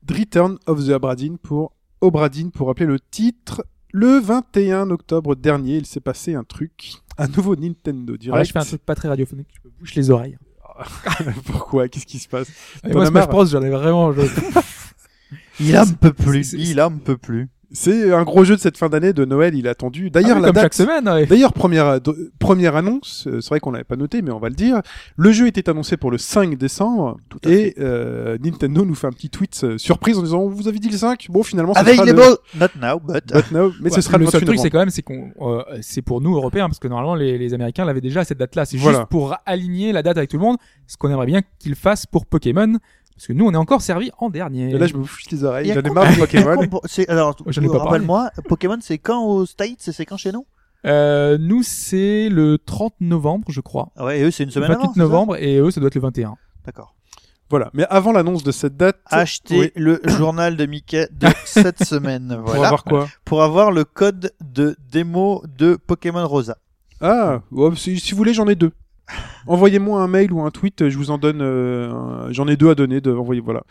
The Return of the Obradin pour Obradin pour rappeler le titre. Le 21 octobre dernier, il s'est passé un truc, un nouveau Nintendo Direct. Alors là, je fais un truc pas très radiophonique, je me bouche les oreilles. Pourquoi? Qu'est-ce qui se passe? Moi, as Smash Bros, j'en ai vraiment. je- Il en peut plus, il en peut plus. C'est un gros jeu de cette fin d'année de Noël, il est attendu. D'ailleurs, Ah oui, la comme date, chaque semaine. ouais. D'ailleurs, première, do- première annonce, euh, c'est vrai qu'on l'avait pas noté, mais on va le dire. Le jeu était annoncé pour le 5 décembre, à et euh, Nintendo nous fait un petit tweet euh, surprise en disant vous avez dit le 5 Bon, finalement, ce sera Available, le... not now, but But no, mais ce sera le, le seul 28 truc, c'est quand même, c'est qu'on, euh, c'est pour nous Européens, parce que normalement les, les Américains l'avaient déjà à cette date-là. C'est Voilà. juste pour aligner la date avec tout le monde, ce qu'on aimerait bien qu'ils fassent pour Pokémon, parce que nous on est encore servi en dernier. Et là, je me fouche les Il oreilles, j'en ai marre de Pokémon. Alors, J'en ai pas rappelle-moi, Pokémon, c'est quand aux States et c'est quand chez nous? Euh, nous, c'est le 30 novembre, je crois. Ah ouais, et eux, c'est une Le semaine 28 avant. c'est ça? novembre, et eux, ça doit être le 21. D'accord. Voilà. Mais avant l'annonce de cette date, Achetez oui, le journal de Mickey de cette semaine. pour Voilà. avoir quoi? Pour avoir le code de démo de Pokémon Rosa. Ah, si vous voulez, j'en ai deux. Envoyez-moi un mail ou un tweet, je vous en donne. euh, j'en ai deux à donner. De, envoyez, voilà.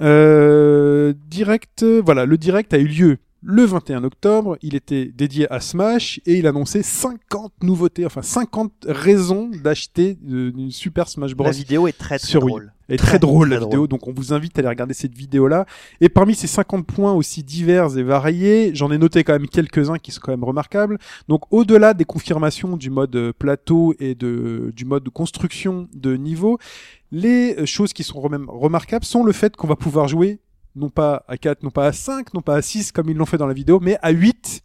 Euh, direct, voilà, le direct a eu lieu le 21 octobre. Il était dédié à Smash et il annonçait 50 nouveautés, enfin 50 raisons d'acheter euh, une Super Smash Bros. La vidéo est très très Sur Wii. Drôle. est très, Très, drôle très la drôle. vidéo, donc on vous invite à aller regarder cette vidéo-là. Et parmi ces 50 points aussi divers et variés, j'en ai noté quand même quelques-uns qui sont quand même remarquables. Donc au-delà des confirmations du mode euh, plateau et de, du mode de construction de niveau, les euh, choses qui sont remarquables sont le fait qu'on va pouvoir jouer non pas à 4, non pas à 5, non pas à 6 comme ils l'ont fait dans la vidéo, mais à 8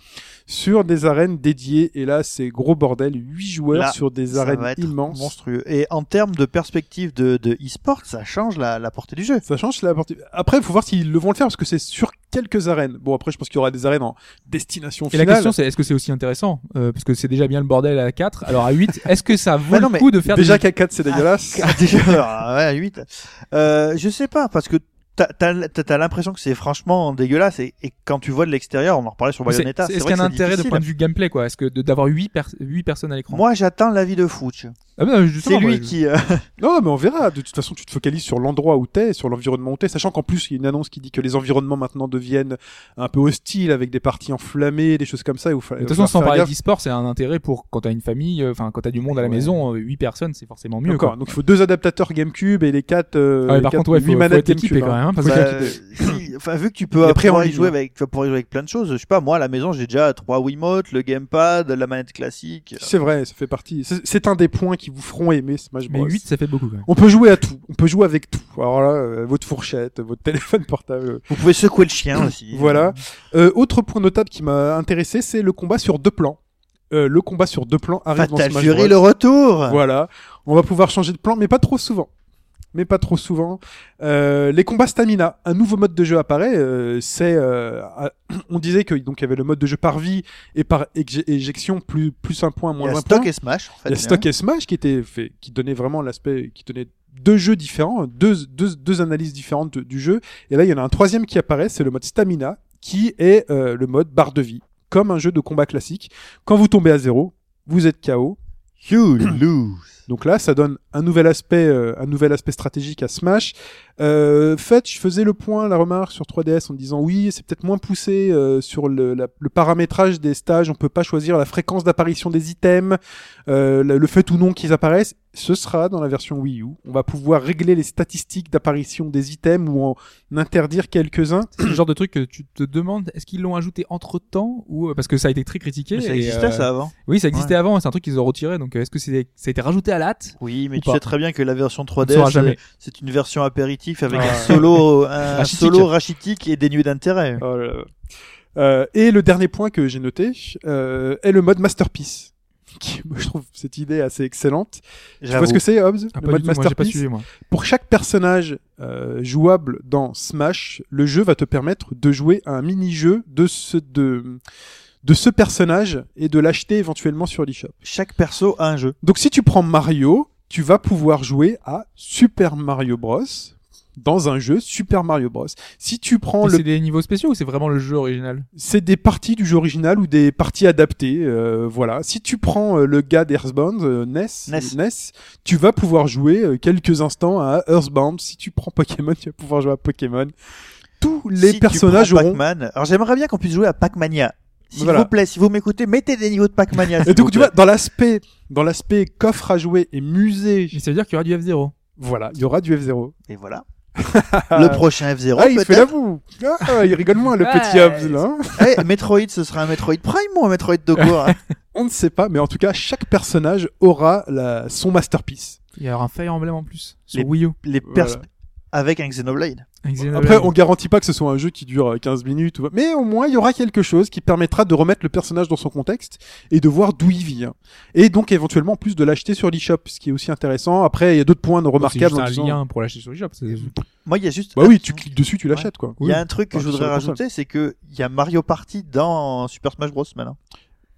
sur des arènes dédiées. Et là, c'est gros bordel, 8 joueurs Là, sur des Ça arènes va être immenses. monstrueux. Et en termes de perspective de, de e-sport, ça change la, la portée du jeu. Ça change la partie. Après, il faut voir s'ils le vont le faire parce que c'est sur quelques arènes. Bon, après, je pense qu'il y aura des arènes en destination Et la finale. question, c'est est-ce que c'est aussi intéressant Euh, Parce que c'est déjà bien le bordel à 4. Alors à 8, est-ce que ça vaut Bah non, le coup de faire Déjà des... qu'à 4, c'est dégueulasse. Ah, déjà, ah ouais, à 8. Euh, je sais pas, parce que t'as, l'impression que c'est franchement dégueulasse et, et quand tu vois de l'extérieur, on en reparlait sur Bayonetta, Est-ce vrai qu'il y a un intérêt de point de vue gameplay quoi. Est-ce que d'avoir 8, personnes à l'écran? Moi, j'attends l'avis de Fouch. Ah bah, justement, C'est lui moi, je- qui, euh, Non, mais on verra. De toute façon, tu te focalises sur l'endroit où t'es, sur l'environnement où t'es, sachant qu'en plus, il y a une annonce qui dit que les environnements maintenant deviennent un peu hostiles avec des parties enflammées, des choses comme ça. où De toute façon, sans parler d'e-sport, c'est un intérêt pour quand t'as une famille, euh, enfin quand t'as du monde à la Ouais. maison, 8 personnes, c'est forcément mieux. Encore. Quoi. Donc, il faut deux adaptateurs GameCube et les quatre. Euh, Ah ouais, par quatre- contre, ouais, faut, faut manettes être équipé GameCube, quand hein. même. hein, parce que- enfin, vu que tu peux après, pouvoir y jouer hein. avec, tu vas pouvoir y jouer avec plein de choses. Je sais pas, moi, à la maison, j'ai déjà trois Wiimotes, le gamepad, la manette classique. C'est vrai, ça fait partie. C'est un des points qui vous feront aimer Smash Mais Bros. 8, ça fait beaucoup quand même. On peut jouer à tout. On peut jouer avec tout. Alors là, euh, votre fourchette, votre téléphone portable. Vous pouvez secouer le chien aussi. Voilà. Euh, autre point notable qui m'a intéressé, c'est le combat sur deux plans. Euh, le combat sur deux plans arrive dans Fatal Smash Fury, Bros. le retour. Voilà. On va pouvoir changer de plan, mais pas trop souvent. Mais pas trop souvent. Euh, les combats stamina, un nouveau mode de jeu apparaît. euh, c'est, euh, on disait que donc il y avait le mode de jeu par vie et par éje- éjection, plus plus un point, Il y moins a un Stock point. et Smash, en fait. Il y a Stock et Smash qui était fait, qui donnait vraiment l'aspect, qui donnait deux jeux différents, deux, deux, deux analyses différentes de- du jeu. Et là, il y en a un troisième qui apparaît, c'est le mode Stamina, qui est euh, le mode barre de vie, comme un jeu de combat classique. Quand vous tombez à zéro, vous êtes KO. You lose. Donc là, ça donne un nouvel aspect, euh, un nouvel aspect stratégique à Smash. Euh, fait, je faisais le point, la remarque sur 3DS en disant oui, c'est peut-être moins poussé euh, sur le, la- le paramétrage des stages. On peut pas choisir la fréquence d'apparition des items, euh, le, le fait ou non qu'ils apparaissent. Ce sera dans la version Wii U. On va pouvoir régler les statistiques d'apparition des items ou en interdire quelques-uns. C'est le genre de truc que tu te demandes, est-ce qu'ils l'ont ajouté entre temps ou parce que ça a été très critiqué. Mais ça existait euh, ça avant. Oui, ça existait avant. C'est un truc qu'ils ont retiré. Donc euh, est-ce que c'est ça a été rajouté à Oui, mais Ou tu pas. sais très bien que la version On ne saura 3DS, jamais. euh, c'est une version apéritif avec Ah. un solo, un Rachitique. solo rachitique et dénué d'intérêt. Oh. Euh, et le dernier point que j'ai noté euh, est le mode Masterpiece. Qui, moi, je trouve cette idée assez excellente. Tu vois ce que c'est, Hobbs Ah, Le mode moi, pas Masterpiece? suivi moi. Pour chaque personnage euh, jouable dans Smash, le jeu va te permettre de jouer à un mini-jeu de ce de de ce personnage et de l'acheter éventuellement sur l'eShop. Chaque perso a un jeu. Donc si tu prends Mario, tu vas pouvoir jouer à Super Mario Bros dans un jeu Super Mario Bros. Si tu prends Et le C'est des niveaux spéciaux ou c'est vraiment le jeu original? C'est des parties du jeu original ou des parties adaptées. euh, voilà. Si tu prends euh, le gars d'Earthbound, euh, Ness, Ness. Ness, tu vas pouvoir jouer euh, quelques instants à Earthbound. Si tu prends Pokémon, tu vas pouvoir jouer à Pokémon. Tous les Si personnages auront. Pac-Man. Alors j'aimerais bien qu'on puisse jouer à Pac-Mania. S'il Voilà. vous plaît, si vous m'écoutez, mettez des niveaux de Pac-Mania. Et donc tu vois, dans l'aspect, dans l'aspect coffre à jouer et musée, Mais ça veut dire qu'il y aura du F0. voilà, il y aura du F0. Et voilà. le prochain F0 Ah, il fait l'avoue. Ah, il rigole moins le Ouais. petit Hobbs là. Eh, Metroid, ce sera un Metroid Prime ou un Metroid de quoi hein On ne sait pas, mais en tout cas, chaque personnage aura la, son masterpiece. Il y aura un Fire Emblem en plus sur Les- Wii U. Les pers Voilà. avec un Xenoblade. Après, on garantit pas que ce soit un jeu qui dure euh, 15 minutes, ou- mais au moins il y aura quelque chose qui permettra de remettre le personnage dans son contexte et de voir d'où il vient. Et donc éventuellement en plus de l'acheter sur l'eShop, ce qui est aussi intéressant. Après, il y a d'autres points C'est remarquables. en un disant- lien pour l'acheter sur eShop. c'est- Moi, il y a juste. Bah oui, tu cliques dessus, tu l'achètes quoi. Il y a un truc que Enfin, je voudrais rajouter, c'est que il y a Mario Party dans Super Smash Bros maintenant.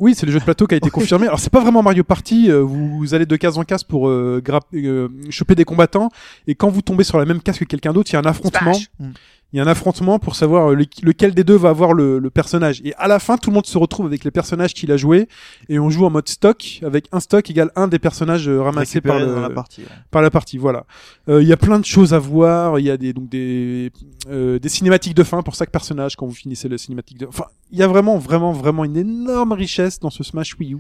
Oui, c'est le jeu de plateau qui a été confirmé. Alors c'est pas vraiment Mario Party. euh, vous, vous allez de case en case pour euh, grapp- euh, choper des combattants, et quand vous tombez sur la même case que quelqu'un d'autre, il y a un affrontement. Mm. Il y a un affrontement pour savoir euh, le- lequel des deux va avoir le, le personnage. Et à la fin, tout le monde se retrouve avec les personnages qu'il a joués, et on joue en mode stock, avec un stock égale un des personnages euh, ramassés par, le- la partie. ouais. par la partie. Voilà. Euh, Il y a plein de choses à voir. Il y a des donc des euh, des cinématiques de fin pour chaque personnage quand vous finissez le cinématique de. Enfin, il y a vraiment vraiment vraiment une énorme richesse dans ce Smash Wii U.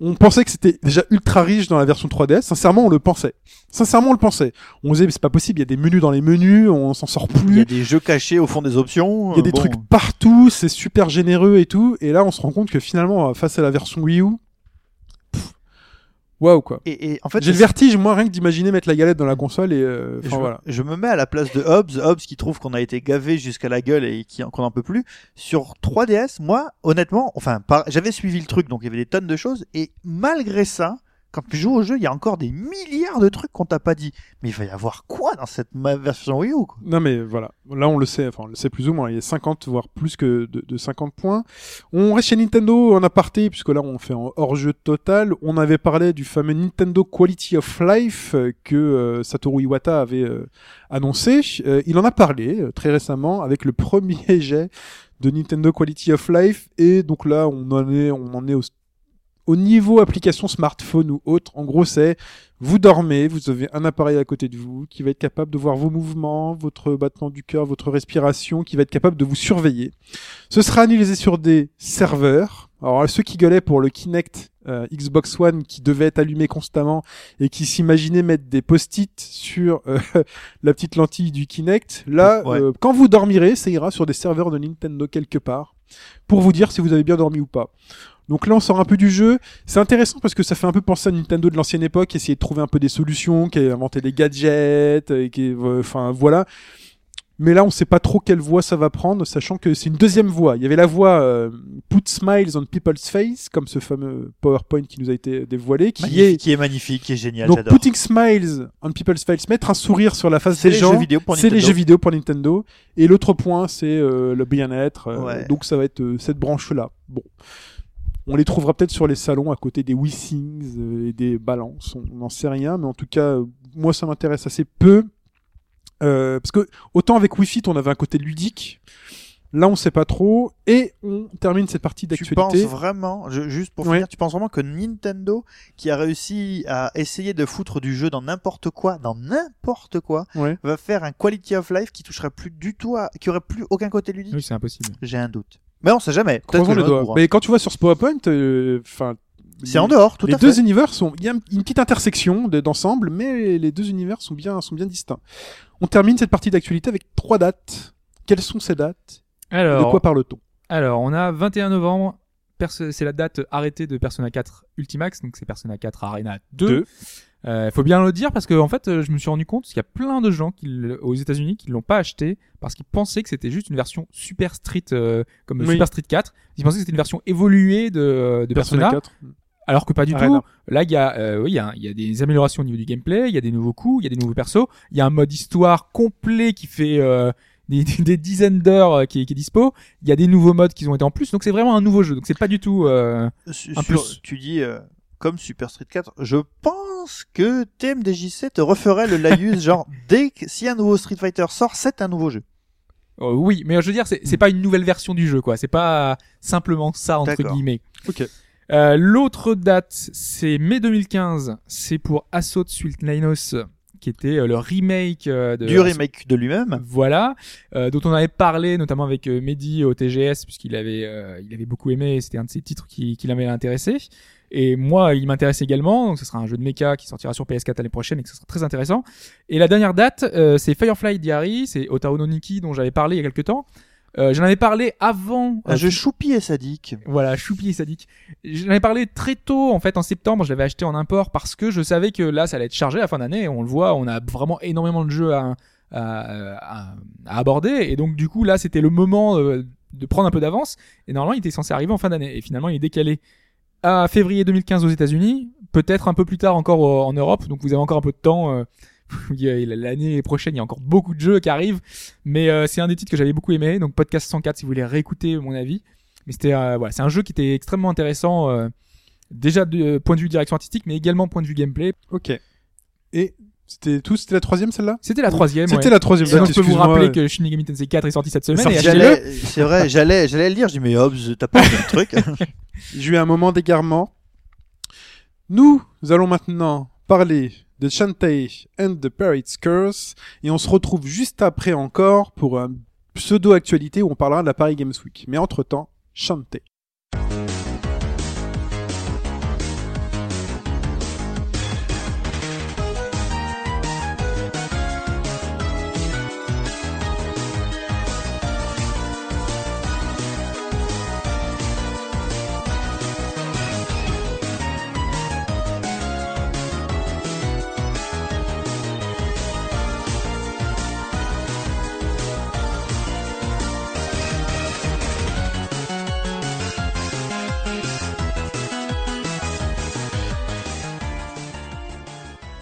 On pensait que c'était déjà ultra riche dans la version 3DS. Sincèrement, on le pensait. Sincèrement, on le pensait. On disait, mais c'est pas possible. Il y a des menus dans les menus. On s'en sort Il y plus. a des jeux cachés au fond des options. Il y a des euh, bon. trucs partout. C'est super généreux et tout. Et là, on se rend compte que finalement, face à la version Wii U, waouh quoi. Et, et en fait, J'ai le vertige, moi, rien que d'imaginer mettre la galette dans la console et, euh, je, enfin me- voilà. je me mets à la place de Hobbs, Hobbs qui trouve qu'on a été gavé jusqu'à la gueule et qui qu'on en peut plus. Sur 3DS, moi, honnêtement, enfin, par- j'avais suivi le truc, donc il y avait des tonnes de choses, et malgré ça, quand tu joues au jeu, il y a encore des milliards de trucs qu'on t'a pas dit. Mais il va y avoir quoi dans cette version Wii U quoi? Non mais voilà, là on le sait, enfin on le sait plus ou moins, il y a 50 voire plus que de, de 50 points. On reste chez Nintendo en aparté puisque là on fait en hors-jeu total. On avait parlé du fameux Nintendo Quality of Life euh, que euh, Satoru Iwata avait euh, annoncé. Il en a parlé très récemment avec le premier jet de Nintendo Quality of Life et donc là on en est on en est au au niveau application smartphone ou autre, en gros, c'est vous dormez, vous avez un appareil à côté de vous qui va être capable de voir vos mouvements, votre battement du cœur, votre respiration, qui va être capable de vous surveiller. Ce sera analysé sur des serveurs. Alors ceux qui gueulaient pour le Kinect euh, Xbox One qui devait être allumé constamment et qui s'imaginaient mettre des post-it sur euh, la petite lentille du Kinect, là, Ouais. euh, quand vous dormirez, ça ira sur des serveurs de Nintendo quelque part pour vous dire si vous avez bien dormi ou pas. Donc là, on sort un peu du jeu. C'est intéressant parce que ça fait un peu penser à Nintendo de l'ancienne époque, essayer de trouver un peu des solutions, qui a inventé des gadgets, et qui, euh, enfin voilà. Mais là, on sait pas trop quelle voie ça va prendre, sachant que c'est une deuxième voie. Il y avait la voie euh, Put Smiles on People's Face, comme ce fameux PowerPoint qui nous a été dévoilé, qui Magnifique, est qui est magnifique, qui est génial, donc. Putting Smiles on People's Face, mettre un sourire sur la face C'est des les gens. jeux vidéo pour C'est les jeux vidéo pour Nintendo. Et l'autre point, c'est euh, le bien-être. euh, Ouais. Donc ça va être euh, cette branche-là. Bon. On les trouvera peut-être sur les salons à côté des Wii Things euh, et des balances. On n'en sait rien, mais en tout cas, euh, moi ça m'intéresse assez peu. Euh, parce que autant avec Wii Fit, on avait un côté ludique. Là, on sait pas trop. Et on termine cette partie Tu penses d'actualité. vraiment, je- juste pour Ouais. finir, tu penses vraiment que Nintendo, qui a réussi à essayer de foutre du jeu dans n'importe quoi, dans n'importe quoi, Ouais. va faire un quality of life qui toucherait plus du tout à, qui aurait plus aucun côté ludique? Oui, c'est impossible. J'ai un doute. Mais on sait jamais. Croisons hein. Mais quand tu vois sur ce PowerPoint, euh, enfin. C'est en dehors, tout les à deux fait. univers sont, il y a une petite intersection de- d'ensemble, mais les deux univers sont bien, sont bien distincts. On termine cette partie d'actualité avec trois dates. Quelles sont ces dates De Alors, quoi parle-t-on alors, on a 21 novembre. Perso- C'est la date arrêtée de Persona 4 Ultimax, donc c'est Persona 4 Arena 2. Deux. Euh, faut bien le dire parce que en fait, euh, je me suis rendu compte qu'il y a plein de gens qui, aux États-Unis qui l'ont pas acheté parce qu'ils pensaient que c'était juste une version Super Street euh, comme Oui. Super Street 4. Ils pensaient que c'était une version évoluée de, de Persona, 4. alors que pas du Arena. tout. Là, il y a, euh, oui, il y a, il y a des améliorations au niveau du gameplay, il y a des nouveaux coups, il y a des nouveaux persos, il y a un mode histoire complet qui fait euh, des, des dizaines d'heures euh, qui, est- qui est dispo. Il y a des nouveaux modes qui ont été en plus, donc c'est vraiment un nouveau jeu. Donc c'est pas du tout. euh, un sur- plus. Tu dis euh, comme Super Street 4. Je pense que TMDJC te referait le laïus genre dès que si un nouveau Street Fighter sort, c'est un nouveau jeu. euh, oui, mais je veux dire, c'est c'est pas une nouvelle version du jeu, quoi. C'est pas simplement ça entre D'accord. guillemets. Ok. Euh, L'autre date, c'est mai 2015. C'est pour Assault Suitlinos, qui était euh, le remake euh, de Du remake de lui-même. Voilà, euh, dont on avait parlé notamment avec Mehdi au TGS puisqu'il avait euh, il avait beaucoup aimé, et c'était un de ses titres qui, qui l'avait intéressé. Et moi, il m'intéresse également, donc ce sera un jeu de mecha qui sortira sur PS4 l'année prochaine et que ce sera très intéressant. Et la dernière date, euh, c'est Firefly Diary, c'est Otaru no Niki dont j'avais parlé il y a quelques temps. Euh, J'en avais parlé avant. Un euh, jeu choupi et sadique. voilà, choupi et sadique. J'en avais parlé très tôt, en fait, en septembre. Je l'avais acheté en import parce que je savais que là, ça allait être chargé à la fin d'année. On le voit, on a vraiment énormément de jeux à, à, à- à aborder. Et donc, du coup, là, c'était le moment euh, de prendre un peu d'avance. Et normalement, il était censé arriver en fin d'année. Et finalement, il est décalé à février 2015 aux États-Unis, peut-être un peu plus tard encore en Europe. Donc, vous avez encore un peu de temps. euh, L'année prochaine, il y a encore beaucoup de jeux qui arrivent. Mais euh, c'est un des titres que j'avais beaucoup aimé. Donc, podcast 104, si vous voulez réécouter mon avis. Mais c'était euh, voilà, c'est un jeu qui était extrêmement intéressant, déjà euh, point de vue direction artistique, mais également point de vue gameplay. Ok. Et c'était tout, c'était la troisième celle-là? C'était la troisième. C'était ouais. la troisième. Je peux vous rappeler que Shin Megami Tensei 4 est sorti cette semaine. C'est vrai, j'allais, j'allais le dire. J'ai dit, mais Hobbs, t'as pas le truc. J'ai eu un moment d'égarement. Nous allons maintenant parler de Shantae and the Pirate's Curse et on se retrouve juste après encore pour un pseudo-actualité où on parlera de la Paris Games Week. Mais entre-temps, Shantae.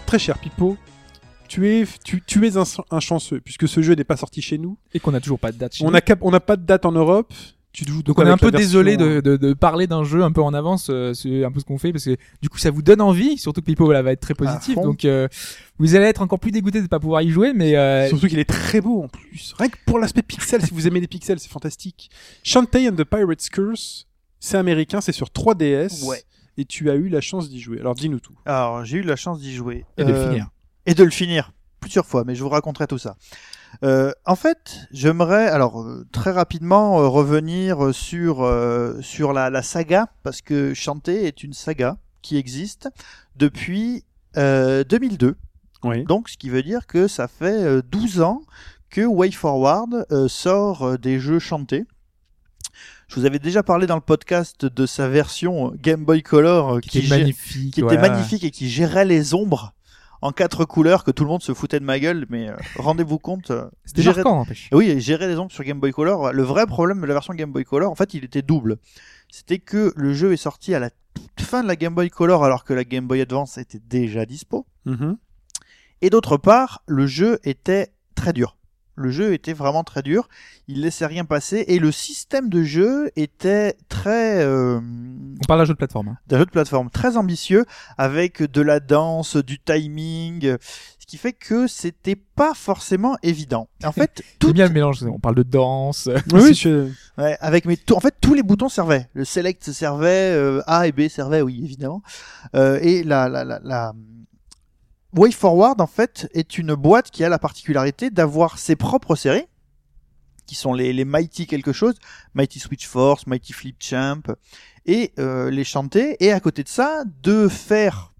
Très cher Pipo, tu es, tu, tu es un, un chanceux puisque ce jeu n'est pas sorti chez nous. Et qu'on a toujours pas de date. chez On nous. n'a cap- on n'a pas de date en Europe. Tu joues Donc on est un peu version- désolé de, de, de parler d'un jeu un peu en avance, euh, c'est un peu ce qu'on fait parce que du coup ça vous donne envie, surtout que Pipo là, va être très positif, donc euh, vous allez être encore plus dégoûté de ne pas pouvoir y jouer, mais euh, Surtout qu'il est très beau en plus. Rien que pour l'aspect pixel, si vous aimez les pixels, c'est fantastique. Shantae and the Pirate's Curse, c'est américain, c'est sur 3DS. Ouais. Et tu as eu la chance d'y jouer. Alors dis-nous tout. Alors, j'ai eu la chance d'y jouer. et de le Euh, finir. et de le finir plusieurs fois, mais je vous raconterai tout ça. Euh, en fait, j'aimerais alors euh, très rapidement euh, revenir sur euh, sur la, la saga parce que Shantae est une saga qui existe depuis euh, 2002. Oui. Donc, ce qui veut dire que ça fait euh, 12 ans que WayForward euh, sort des jeux chantés. Je vous avais déjà parlé dans le podcast de sa version Game Boy Color euh, qui, magnifique, était magnifique et qui gérait les ombres en quatre couleurs que tout le monde se foutait de ma gueule mais euh, rendez-vous compte euh, C'était gérer- marquant, n'empêche. oui gérer les ombres sur Game Boy Color le vrai problème de la version Game Boy Color en fait il était double c'était que le jeu est sorti à la toute fin de la Game Boy Color alors que la Game Boy Advance était déjà dispo Mhm. et d'autre part le jeu était très dur le jeu était vraiment très dur il laissait rien passer et le système de jeu était très euh, On parle d'un jeu de plateforme. hein. d'un jeu de plateforme très ambitieux avec de la danse, du timing, ce qui fait que c'était pas forcément évident. En fait, tout bien le mélange, on parle de danse. Oui, je- ouais, avec mes en fait tous les boutons servaient. Le select servait, euh, A et B servaient, oui évidemment. Euh, et la la la, la WayForward en fait est une boîte qui a la particularité d'avoir ses propres séries qui sont les, Mighty quelque chose, Mighty Switch Force, Mighty Flip Champ, et euh, les chanter, et à côté de ça, de faire,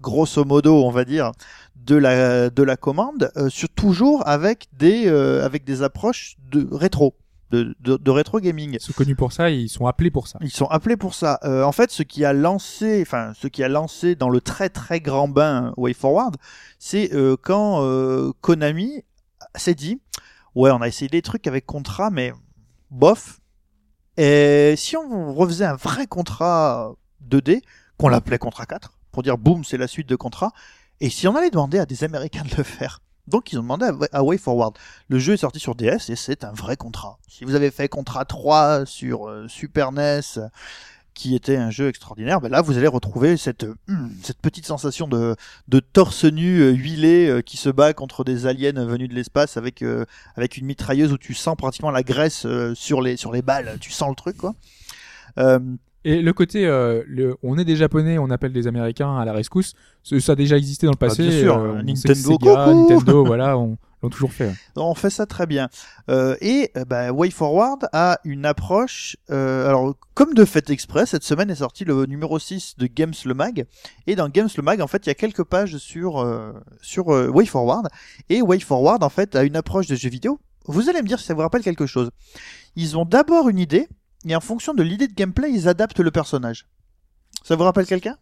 grosso modo, on va dire, de la, de la commande, euh, sur toujours avec des, euh, avec des approches de rétro, de, de, de rétro gaming. Ils sont connus pour ça, et ils sont appelés pour ça. Ils sont appelés pour ça. Euh, en fait, ce qui a lancé, enfin, ce qui a lancé dans le très très grand bain WayForward, c'est euh, quand euh, Konami s'est dit, ouais, on a essayé des trucs avec contrat, mais bof. Et si on refaisait un vrai contrat 2D, qu'on l'appelait contrat 4, pour dire boum, c'est la suite de contrat, et si on allait demander à des Américains de le faire? Donc ils ont demandé à, à WayForward. Le jeu est sorti sur DS et c'est un vrai contrat. Si vous avez fait contrat 3 sur euh, Super NES, qui était un jeu extraordinaire, ben là vous allez retrouver cette, euh, hum, cette petite sensation de, de torse nu euh, huilé qui se bat contre des aliens venus de l'espace avec, avec une mitrailleuse où tu sens pratiquement la graisse sur, les, sur les balles, tu sens le truc quoi. Euh, Et le côté, euh, le, on est des Japonais, on appelle des Américains à la rescousse, ça a déjà existé dans le passé. Ah, bien sûr, euh, on Nintendo, Sega, voilà, on l'ont toujours fait. On fait ça très bien. Euh, et euh, bah, WayForward a une approche. euh, alors, comme de fait exprès, cette semaine est sorti le numéro 6 de Games le Mag. Et dans Games le Mag, en fait, il y a quelques pages sur, euh, sur euh, WayForward. Et WayForward, en fait, a une approche de jeu vidéo. Vous allez me dire si ça vous rappelle quelque chose. Ils ont d'abord une idée, et en fonction de l'idée de gameplay, ils adaptent le personnage. Ça vous rappelle quelqu'un?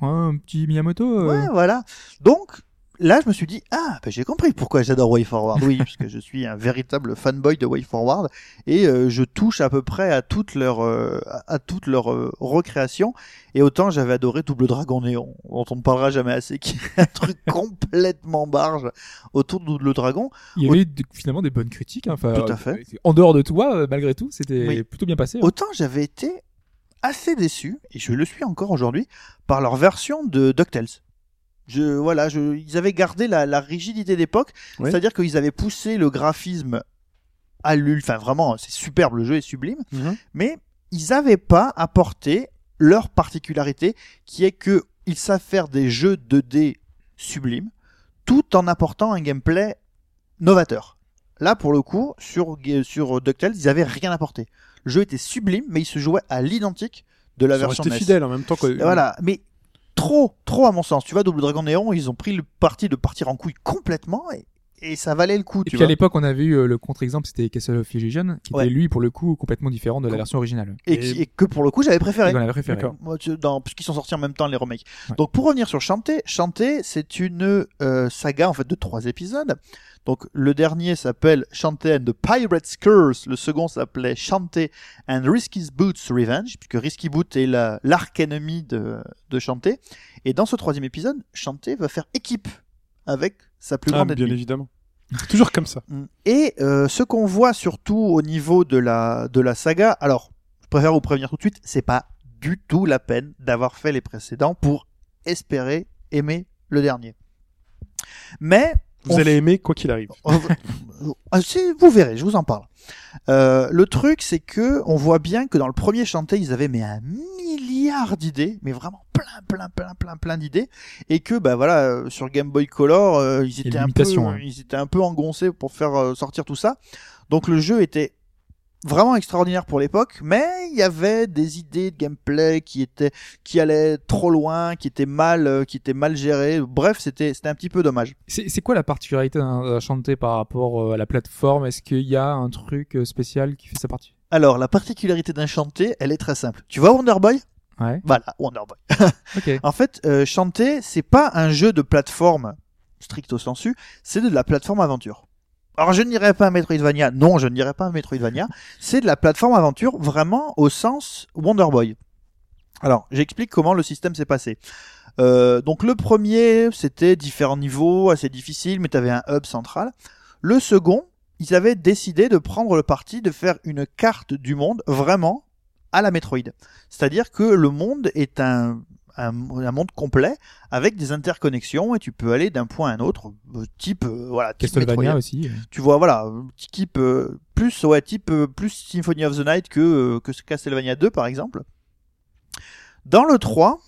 Ouais, un petit Miyamoto. euh, Ouais, voilà. Donc, là, je me suis dit, ah, ben, j'ai compris pourquoi j'adore WayForward. Oui, parce que je suis un véritable fanboy de WayForward et euh, je touche à peu près à toute leur, euh, à à toute leur euh, recréation. Et autant j'avais adoré Double Dragon Néon, dont on ne parlera jamais assez, qui est un truc complètement barge autour de Double Dragon. Il y avait finalement des bonnes critiques. hein. Enfin, Tout à fait. En dehors de toi, euh, malgré tout, c'était Oui. plutôt bien passé. hein. Autant j'avais été assez déçu, et je le suis encore aujourd'hui, par leur version de DuckTales. Je, voilà, je, ils avaient gardé la, la rigidité d'époque, Oui. c'est-à-dire qu'ils avaient poussé le graphisme à l'ul, enfin vraiment, c'est superbe, le jeu est sublime, Mhm. mais ils n'avaient pas apporté leur particularité, qui est que ils savent faire des jeux 2D sublimes, tout en apportant un gameplay novateur. Là, pour le coup, sur, sur DuckTales, ils avaient rien apporté. Le jeu était sublime, mais il se jouait à l'identique de la Ils version NES. fidèles en même temps. Quoi. Et Voilà, mais trop, trop à mon sens. Tu vois, Double Dragon Néon, ils ont pris le parti de partir en couille complètement et, et ça valait le coup. Et tu puis vois. à l'époque, on avait eu euh, le contre-exemple, c'était Castle of Illusion, qui Ouais. était lui, pour le coup, complètement différent de la Com- version originale. Et, qui- et que pour le coup, j'avais préféré. Avait préféré. Moi, tu- dans, puisqu'ils sont sortis en même temps les remakes. Ouais. Donc pour revenir sur Chanté, Chanté c'est une euh, saga en fait de trois épisodes. Donc le dernier s'appelle Chanté and the Pirate's Curse, le second s'appelait Chanté and Risky Boots Revenge, puisque Risky Boot est la- l'arc ennemi de, de Chanté. Et dans ce troisième épisode, Chanté va faire équipe avec sa plus Ah, grande bien ennemie. évidemment. Toujours comme ça. Mm. Et euh, ce qu'on voit surtout au niveau de la, de la saga, alors je préfère vous prévenir tout de suite, c'est pas du tout la peine d'avoir fait les précédents pour espérer aimer le dernier. Mais Vous On allez aimer quoi qu'il arrive. ah, vous verrez, je vous en parle. Euh, le truc, c'est que on voit bien que dans le premier chanté, ils avaient mais un milliard d'idées, mais vraiment plein, plein, plein, plein, plein d'idées, et que bah voilà, euh, sur Game Boy Color, euh, ils étaient un peu, hein. ils étaient un peu engoncés pour faire sortir tout ça. Donc le jeu était vraiment extraordinaire pour l'époque, mais il y avait des idées de gameplay qui étaient, qui allaient trop loin, qui étaient mal, euh, qui étaient mal gérées. Bref, c'était, c'était un petit peu dommage. C'est c'est quoi la particularité d'un d'un chanté par rapport euh, à la plateforme? Est-ce qu'il y a un truc euh, spécial qui fait sa partie? Alors, la particularité d'un chanté, elle est très simple. Tu vois Wonder Boy? Ouais, Voilà, Wonder Boy. ok. En fait, euh, chanter, c'est pas un jeu de plateforme stricto sensu, c'est de la plateforme aventure. Alors, je ne dirais pas un Metroidvania. Non, je ne dirais pas un Metroidvania. c'est de la plateforme aventure vraiment au sens Wonder Boy. Alors, j'explique comment le système s'est passé. Euh, donc, le premier, c'était différents niveaux, assez difficiles, mais tu avais un hub central. Le second, ils avaient décidé de prendre le parti de faire une carte du monde vraiment à la Metroid. C'est-à-dire que le monde est un, un, un monde complet avec des interconnexions et tu peux aller d'un point à un autre, euh, type euh, voilà, type Castlevania aussi. Tu vois voilà, type euh, plus ouais, type euh, plus Symphony of the Night que que Castlevania 2 par exemple. Dans le 3,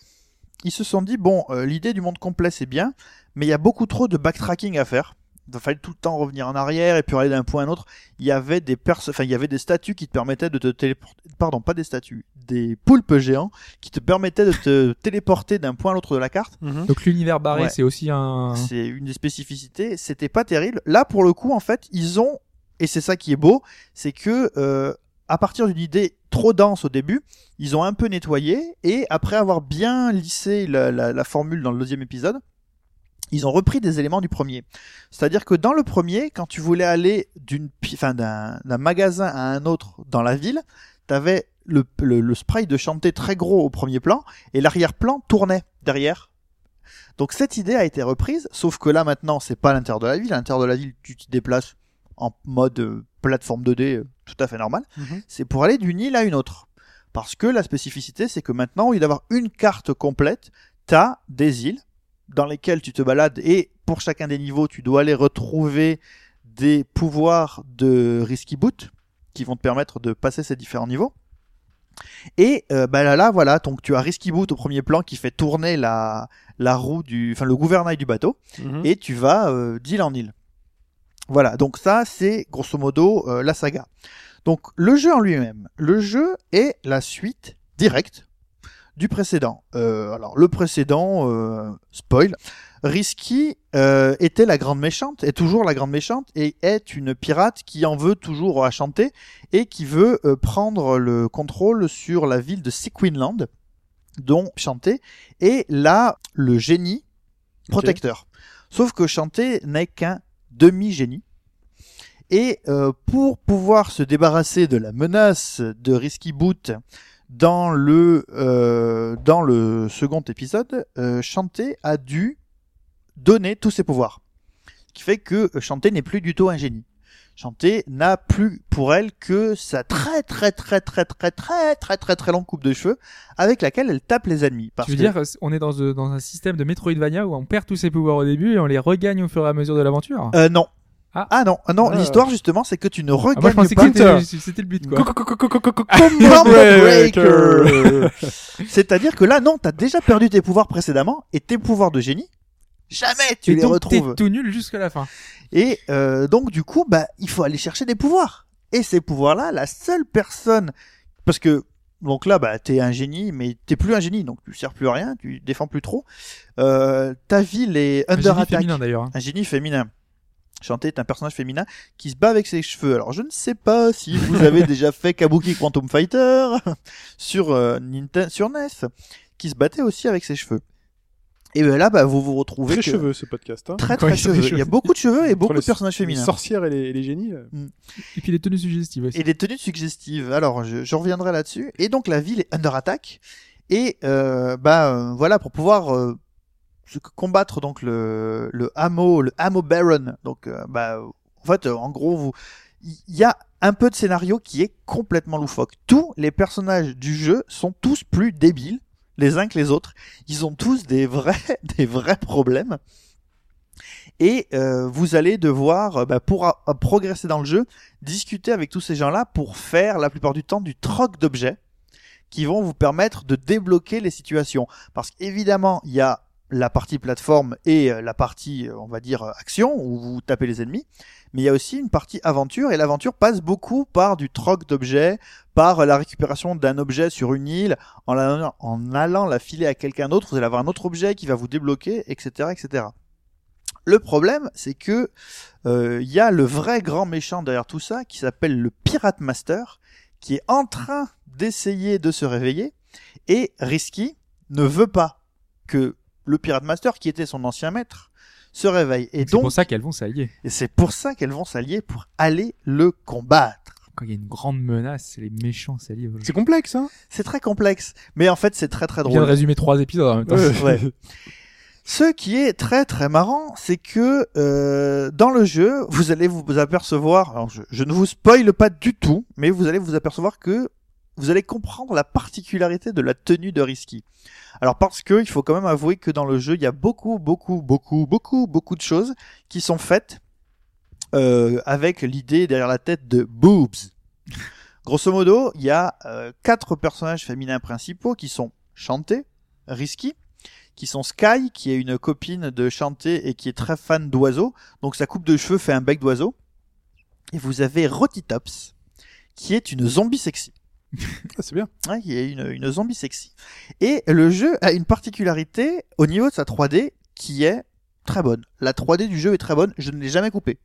ils se sont dit bon, l'idée du monde complet c'est bien, mais il y a beaucoup trop de backtracking à faire. Il fallait tout le temps revenir en arrière et puis aller d'un point à un autre. Il y avait des enfin il y avait des statues qui te permettaient de te téléporter, pardon, pas des statues, des poulpes géants qui te permettaient de te téléporter d'un point à l'autre de la carte. Donc l'univers barré, Ouais. c'est aussi un. C'est une des spécificités. C'était pas terrible. Là, pour le coup, en fait, ils ont, et c'est ça qui est beau, c'est que euh, à partir d'une idée trop dense au début, ils ont un peu nettoyé et après avoir bien lissé la, la- la formule dans le deuxième épisode, ils ont repris des éléments du premier. C'est-à-dire que dans le premier, quand tu voulais aller d'une, enfin, d'un magasin à un autre dans la ville, t'avais le, le, le spray de chanter très gros au premier plan et l'arrière-plan tournait derrière donc cette idée a été reprise, sauf que là maintenant c'est pas à l'intérieur de la ville. À l'intérieur de la ville, tu t'y déplaces en mode euh, plateforme 2D euh, tout à fait normal. Mhm. C'est pour aller d'une île à une autre. Parce que la spécificité, c'est que maintenant, au lieu d'avoir une carte complète, t'as des îles dans lesquelles tu te balades et pour chacun des niveaux, tu dois aller retrouver des pouvoirs de Risky Boot qui vont te permettre de passer ces différents niveaux. Et euh, bah là, là, voilà, donc tu as Risky Boot au premier plan qui fait tourner la, la roue du, enfin le gouvernail du bateau, Mhm. et tu vas euh, d'île en île. Voilà, donc ça c'est grosso modo euh, la saga. Donc le jeu en lui-même, le jeu est la suite directe du précédent. Alors le précédent, spoil, Risky euh, était la grande méchante, est toujours la grande méchante, et est une pirate qui en veut toujours à chanter et qui veut euh, prendre le contrôle sur la ville de Sequinland, dont Chanté est là le génie protecteur. Sauf que Shantae n'est qu'un demi-génie. Et euh, pour pouvoir se débarrasser de la menace de Risky Boot dans le euh, dans le second épisode, euh, Shantae a dû donner tous ses pouvoirs. Ce qui fait que euh, Shantae n'est plus du tout un génie. Shantae n'a plus pour elle que sa très très très très très très très très très longue coupe de cheveux avec laquelle elle tape les ennemis. Parce Tu veux que- dire, on est dans, euh, dans un système de Metroidvania où on perd tous ses pouvoirs au début et on les regagne au fur et à mesure de l'aventure? Euh, non. Ah. non, ah non, Ah. l'histoire justement c'est que tu ne Ah, regagnes Moi, je pensais pas que c'était- c'était le but, quoi. Breaker. C'est-à-dire que là non, t'as déjà perdu tes pouvoirs précédemment et tes pouvoirs de génie, jamais tu Et les donc, retrouves. T'es tout nul jusqu'à la fin. Et euh, donc du coup, bah il faut aller chercher des pouvoirs. Et ces pouvoirs-là, la seule personne, parce que donc là, bah t'es un génie, mais t'es plus un génie, donc tu sers plus à rien, tu défends plus trop. Euh, ta ville est Un under génie attack. féminin d'ailleurs. hein. Un génie féminin. Chanté est un personnage féminin qui se bat avec ses cheveux. Alors je ne sais pas si vous avez déjà fait Kabuki Quantum Fighter sur euh, Nintendo, sur NES, qui se battait aussi avec ses cheveux. Et ben là, bah, vous vous retrouvez Très que- cheveux ce podcast. Hein. très très cheveux. Il y a beaucoup de cheveux et beaucoup de personnages Les féminins sorcières et les, et les génies. euh. Et puis les tenues suggestives aussi. et des tenues suggestives. Alors je, je reviendrai là-dessus. Et donc la ville est under attack. Et euh, bah euh, voilà pour pouvoir euh, combattre donc le le hameau le hameau baron. Donc euh, bah en fait euh, en gros vous il y a un peu de scénario qui est complètement loufoque. Tous les personnages du jeu sont tous plus débiles les uns que les autres. Ils ont tous des vrais des vrais problèmes. Et euh, vous allez devoir, euh, bah, pour a- progresser dans le jeu, discuter avec tous ces gens-là pour faire la plupart du temps du troc d'objets qui vont vous permettre de débloquer les situations. Parce qu'évidemment, il y a la partie plateforme et euh, la partie, euh, on va dire, euh, action, où vous tapez les ennemis, mais il y a aussi une partie aventure, et l'aventure passe beaucoup par du troc d'objets, par euh, la récupération d'un objet sur une île, en, la- en allant la filer à quelqu'un d'autre, vous allez avoir un autre objet qui va vous débloquer, etc., etc. Le problème, c'est que euh, il y a le vrai grand méchant derrière tout ça, qui s'appelle le Pirate Master, qui est en train d'essayer de se réveiller, et Risky ne veut pas que le Pirate Master, qui était son ancien maître, se réveille. Et C'est donc, pour ça qu'elles vont s'allier. et c'est pour ça qu'elles vont s'allier pour aller le combattre. Quand il y a une grande menace, les méchants s'allient. C'est complexe, hein C'est très complexe, mais en fait c'est très très On vient de drôle. résumer trois épisodes en même temps. Ouais. Ce qui est très très marrant, c'est que euh, dans le jeu, vous allez vous apercevoir, alors je, je ne vous spoile pas du tout, mais vous allez vous apercevoir que vous allez comprendre la particularité de la tenue de Risky. Alors parce que il faut quand même avouer que dans le jeu, il y a beaucoup beaucoup beaucoup beaucoup beaucoup de choses qui sont faites euh, avec l'idée derrière la tête de boobs. Grosso modo, il y a euh, quatre personnages féminins principaux qui sont Chanté, Risky, qui sont Sky, qui est une copine de Chanté et qui est très fan d'oiseaux. Donc sa coupe de cheveux fait un bec d'oiseau. Et vous avez Rotitops, qui est une zombie sexy. Ah, c'est bien. Ouais, qui est une, zombie sexy. Et le jeu a une particularité au niveau de sa 3D qui est très bonne. La 3D du jeu est très bonne. Je ne l'ai jamais coupée.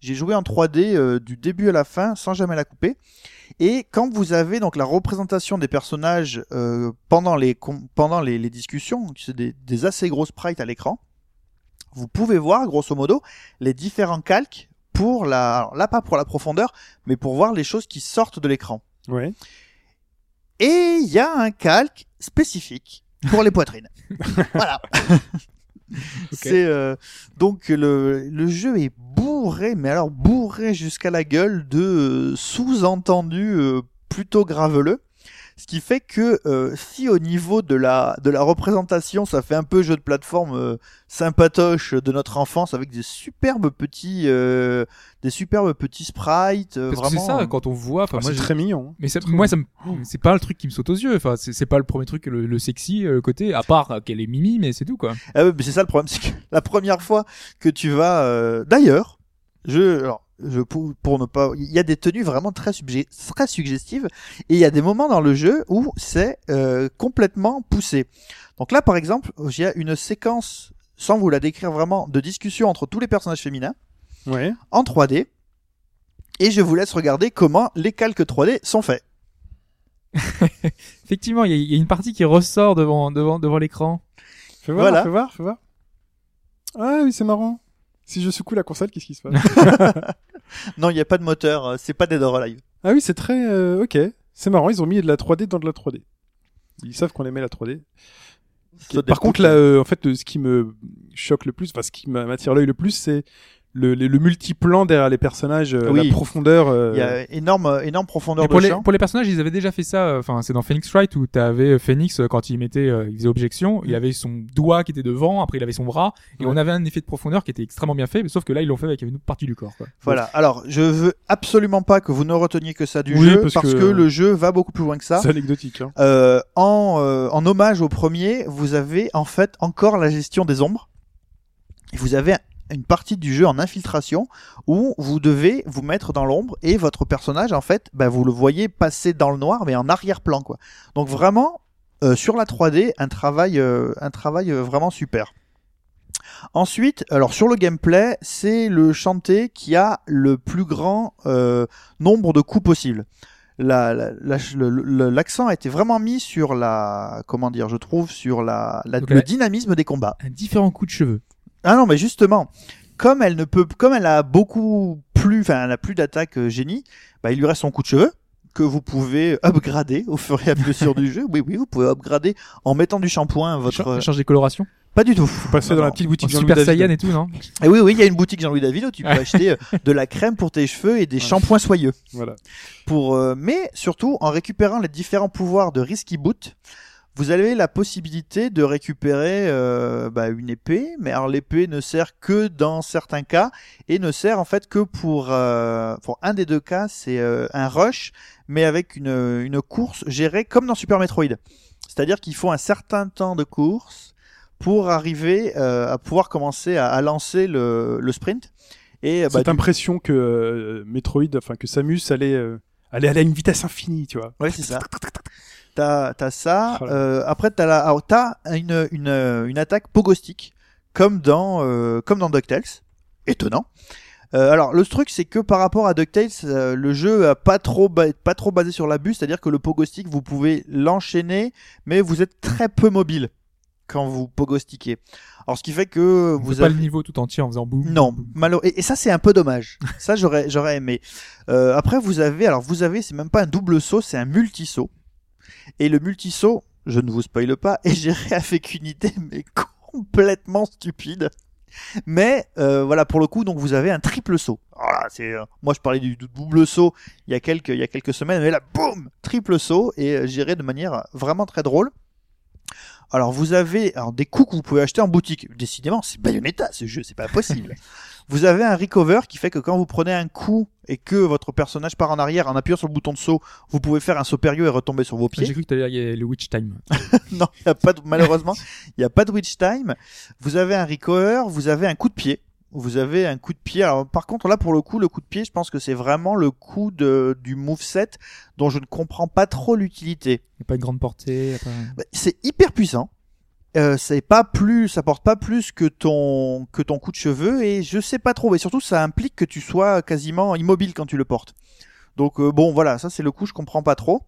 J'ai joué en 3D euh, du début à la fin sans jamais la couper. Et quand vous avez donc la représentation des personnages euh, pendant les discussions, c'est des, des assez gros sprites à l'écran, vous pouvez voir grosso modo les différents calques pour la alors là pas pour la profondeur, mais pour voir les choses qui sortent de l'écran. Ouais. Et il y a un calque spécifique pour les poitrines. voilà. C'est euh, donc le, le jeu est bourré, mais alors bourré jusqu'à la gueule de euh, sous-entendus euh, plutôt graveleux. Ce qui fait que euh, si au niveau de la de la représentation, ça fait un peu jeu de plateforme euh, sympatoche de notre enfance avec des superbes petits euh, des superbes petits sprites. euh, Parce que c'est vraiment, ça, quand on voit, enfin, Ah, moi, c'est très mignon. hein. mais ça- moi, ça me, c'est pas le truc qui me saute aux yeux. Enfin, c'est c'est pas le premier truc, le, le sexy, euh, le côté, à part euh, qu'elle est mimi, mais c'est tout, quoi. Ah mais c'est ça le problème, c'est que la première fois que tu vas, euh, d'ailleurs, je, alors, je pour, pour ne pas, il y a des tenues vraiment très subje- très suggestives et il y a des moments dans le jeu où c'est euh, complètement poussé. Donc là, par exemple, il y a une séquence, sans vous la décrire vraiment, de discussion entre tous les personnages féminins Ouais. en 3D. Et je vous laisse regarder comment les calques 3D sont faits. Effectivement, il y, a- il y a une partie qui ressort devant, devant, devant l'écran. Fais voir, Voilà. fais voir, fais voir. Ah oui, c'est marrant. Si je secoue la console, qu'est-ce qui se passe? Non, il n'y a pas de moteur, euh, c'est pas Dead or Alive. Ah oui, c'est très... euh, ok. C'est marrant, ils ont mis de la 3D dans de la 3D. Ils savent qu'on aimait la 3D. Ça Par contre, là, euh, en fait, euh, ce qui me choque le plus, enfin, ce qui m'a- m'attire l'œil le plus, c'est le, le, le multiplan derrière les personnages, euh, Oui. la profondeur. euh, Il y a énorme, énorme profondeur Et pour de les, champ. pour les personnages, ils avaient déjà fait ça. euh, Enfin, c'est dans Phoenix Wright où t'avais euh, Phoenix euh, quand il mettait, euh, il faisait objection, il avait son doigt qui était devant, après il avait son bras, et Ouais. on avait un effet de profondeur qui était extrêmement bien fait. Mais sauf que là, ils l'ont fait avec une autre partie du corps. Quoi. Voilà. Alors, je veux absolument pas que vous ne reteniez que ça du Oui, jeu, parce parce, que- que... le jeu va beaucoup plus loin que ça. C'est anecdotique. Hein. Euh, en, euh, en hommage au premier, vous avez en fait encore la gestion des ombres. Et vous avez une partie du jeu en infiltration où vous devez vous mettre dans l'ombre et votre personnage en fait, bah, vous le voyez passer dans le noir mais en arrière-plan quoi. Donc vraiment euh, sur la 3D un travail euh, un travail euh, vraiment super. Ensuite, alors sur le gameplay, c'est le chanté qui a le plus grand nombre de coups possible la- la- la- le- le- l'accent a été vraiment mis sur la comment dire je trouve sur la, le dynamisme des combats Un différent coup de cheveux. Ah non mais justement comme elle ne peut comme elle a beaucoup plus enfin elle a plus d'attaque euh, génie bah il lui reste son coup de cheveux que vous pouvez upgrader au fur et à mesure du jeu. Oui oui vous pouvez upgrader en mettant du shampoing votre Cha- Change des colorations. pas du tout. Faut passer Non, dans la petite boutique Super Saiyan et tout, non? Et oui oui il y a une boutique Jean-Louis David où tu peux acheter euh, de la crème pour tes cheveux et des shampoings soyeux. Voilà. pour euh, mais surtout en récupérant les différents pouvoirs de Risky Boot vous avez la possibilité de récupérer euh, bah, une épée mais alors l'épée ne sert que dans certains cas et ne sert en fait que pour euh, pour un des deux cas c'est euh, un rush mais avec une, une course gérée comme dans Super Metroid c'est-à-dire qu'il faut un certain temps de course pour arriver à pouvoir commencer à, à lancer le, le sprint et bah, Cette du- impression que Metroid, enfin que Samus allait, allait aller à une vitesse infinie, tu vois. Ouais, c'est ça. T'as, t'as ça. Oh euh, après, t'as la, alors, une, une, euh, une attaque pogostique, comme dans, euh, comme dans DuckTales. Étonnant. Euh, alors, le truc, c'est que par rapport à DuckTales, euh, le jeu a pas trop, pas trop basé sur l'abus, c'est-à-dire que le pogostick, vous pouvez l'enchaîner, mais vous êtes très peu mobile quand vous pogostiquez. Alors, ce qui fait que On vous fait pas avez... le niveau tout entier en faisant boum. Non, malo et, et ça c'est un peu dommage. ça j'aurais j'aurais aimé. Euh, après vous avez alors vous avez c'est même pas un double saut, c'est un multi saut. Et le multi saut, je ne vous spoile pas, est géré avec une idée mais complètement stupide. Mais euh, voilà pour le coup donc vous avez un triple saut. C'est euh, moi je parlais du, double saut il y a quelques semaines mais là boum triple saut et euh, géré de manière vraiment très drôle. Alors vous avez des coups que vous pouvez acheter en boutique. Décidément, c'est Bayonetta ce jeu, c'est pas possible. vous avez un recover qui fait que quand vous prenez un coup et que votre personnage part en arrière en appuyant sur le bouton de saut, vous pouvez faire un saut périlleux et retomber sur vos J'ai pieds. cru que t'allais dire le Witch Time. non, y a pas de- malheureusement, il n'y a pas de witch time. Vous avez un recover, vous avez un coup de pied. Vous avez un coup de pied. Alors, par contre, là, pour le coup, le coup de pied, je pense que c'est vraiment le coup de, du moveset dont je ne comprends pas trop l'utilité. Y a pas de grande portée. pas- Bah, c'est hyper puissant. Euh, c'est pas plus, ça porte pas plus que ton que ton coup de cheveux et je sais pas trop. Et surtout, ça implique que tu sois quasiment immobile quand tu le portes. Donc euh, bon, voilà, ça c'est le coup, je comprends pas trop.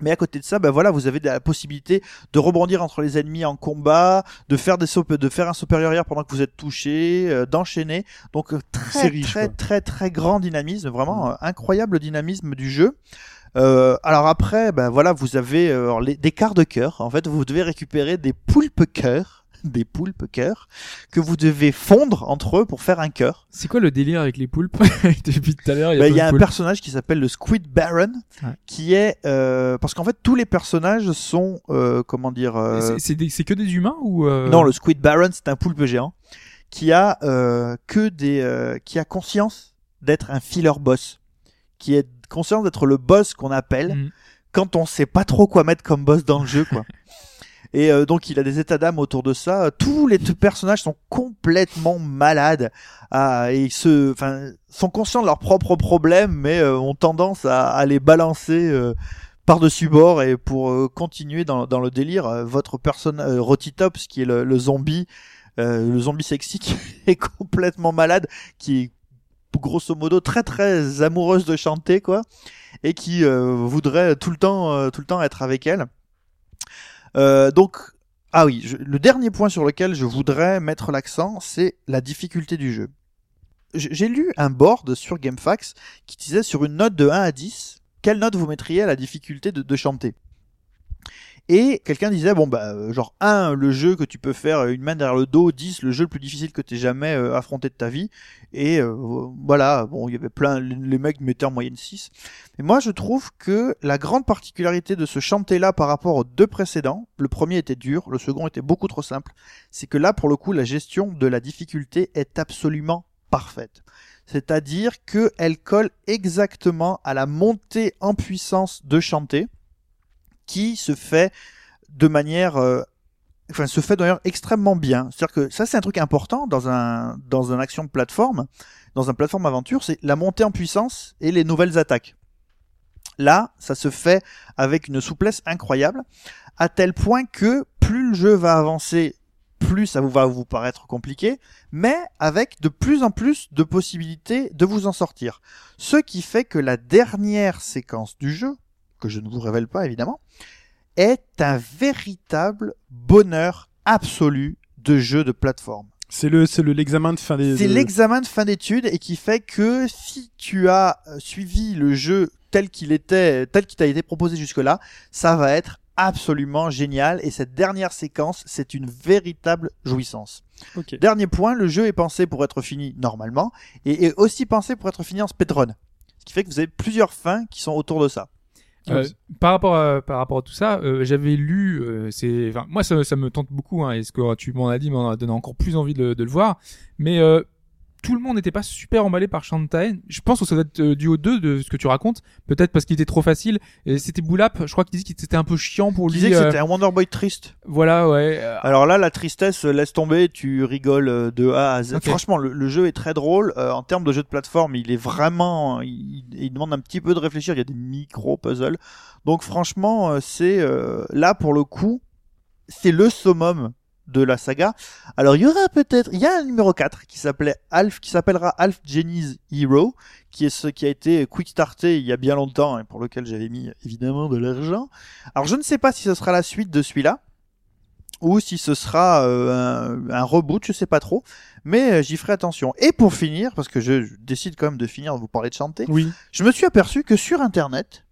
Mais à côté de ça, ben voilà, vous avez la possibilité de rebondir entre les ennemis en combat, de faire des sauts, de faire un arrière pendant que vous êtes touché, euh, d'enchaîner. Donc très riche, très très très grand dynamisme, vraiment euh, incroyable dynamisme du jeu. Euh, alors après, ben voilà, vous avez euh, les- des quarts de cœur. En fait, vous devez récupérer des poulpes cœurs, des poulpes cœurs que vous devez fondre entre eux pour faire un cœur. C'est quoi le délire avec les poulpes Depuis tout à l'heure, il y a, Ben, y a un personnage qui s'appelle le Squid Baron, Ouais. qui est euh, parce qu'en fait tous les personnages sont euh, comment dire euh, C'est- que des humains ou euh, non le Squid Baron c'est un poulpe géant qui a euh, que des euh, qui a conscience d'être un filler boss, qui est conscient d'être le boss qu'on appelle Mhm. quand on sait pas trop quoi mettre comme boss dans le jeu quoi. Et euh, donc il a des états d'âme autour de ça. Tous les personnages sont complètement malades ah, et ils se, enfin, sont conscients de leurs propres problèmes, mais euh, ont tendance à, à les balancer euh, par-dessus bord et pour continuer dans, dans le délire. votre personne, Rotitops, qui est le, le zombie, le zombie sexy, qui est complètement malade, qui est grosso modo très très amoureuse de chanter quoi, et qui euh, voudrait tout le temps, euh, tout le temps être avec elle. Euh, donc Ah oui, le dernier point sur lequel je voudrais mettre l'accent, c'est la difficulté du jeu. J'ai lu un board sur GameFAQs qui disait sur une note de 1 à 10, quelle note vous mettriez à la difficulté de chanter Et quelqu'un disait, bon bah, euh, genre 1, le jeu que tu peux faire euh, une main derrière le dos, 10, le jeu le plus difficile que tu jamais euh, affronté de ta vie. Et voilà, bon, il y avait plein, les mecs mettaient en moyenne 6. Et moi, je trouve que la grande particularité de ce chanter-là par rapport aux deux précédents, le premier était dur, le second était beaucoup trop simple, c'est que là, pour le coup, la gestion de la difficulté est absolument parfaite. C'est-à-dire qu'elle colle exactement à la montée en puissance de chanter, qui se fait de manière, euh, enfin, se fait d'ailleurs extrêmement bien. C'est-à-dire que ça, c'est un truc important dans un, dans un action de plateforme, dans un plateforme aventure, c'est la montée en puissance et les nouvelles attaques. Là, ça se fait avec une souplesse incroyable, à tel point que plus le jeu va avancer, plus ça va vous paraître compliqué, mais avec de plus en plus de possibilités de vous en sortir. Ce qui fait que la dernière séquence du jeu, que je ne vous révèle pas évidemment, est un véritable bonheur absolu de jeu de plateforme. C'est le, c'est le l'examen de fin des. C'est l'examen de fin d'études et qui fait que si tu as euh, suivi le jeu tel qu'il était, tel qu'il t'a été proposé jusque-là, ça va être absolument génial et cette dernière séquence, c'est une véritable jouissance. Dernier point, le jeu est pensé pour être fini normalement et est aussi pensé pour être fini en speedrun. Ce qui fait que vous avez plusieurs fins qui sont autour de ça. Euh, par rapport à, par rapport à tout ça, euh, j'avais lu, euh, c'est, enfin, moi ça, ça me tente beaucoup, hein, et ce que tu m'en as dit m'en a donné encore plus envie de, de le voir, mais euh, tout le monde n'était pas super emballé par Shantae. Je pense que ça doit être dû aux deux de ce que tu racontes, peut-être parce qu'il était trop facile. Et c'était Boulap, je crois qu'il disait que c'était un peu chiant pour lui. disait que euh, c'était un Wonder Boy triste. Voilà, ouais. euh, Alors là, la tristesse, euh, laisse tomber, tu rigoles de A à Z. Franchement, le, le jeu est très drôle. Euh, en termes de jeu de plateforme, il est vraiment... Il, il demande un petit peu de réfléchir. Il y a des micro-puzzles. Donc franchement, c'est... euh, là, pour le coup, c'est le summum de la saga. Alors, il y aura peut-être... Il y a un numéro 4 qui s'appelait Alf, qui s'appellera Alf Jenny's Hero, qui est ce qui a été quick starté il y a bien longtemps et pour lequel j'avais mis évidemment de l'argent. Alors, je ne sais pas si ce sera la suite de celui-là ou si ce sera euh, un, un reboot, je sais pas trop, mais euh, j'y ferai attention. Et pour finir, parce que je, je décide quand même de finir de vous parler de chanter, Oui. je me suis aperçu que sur Internet,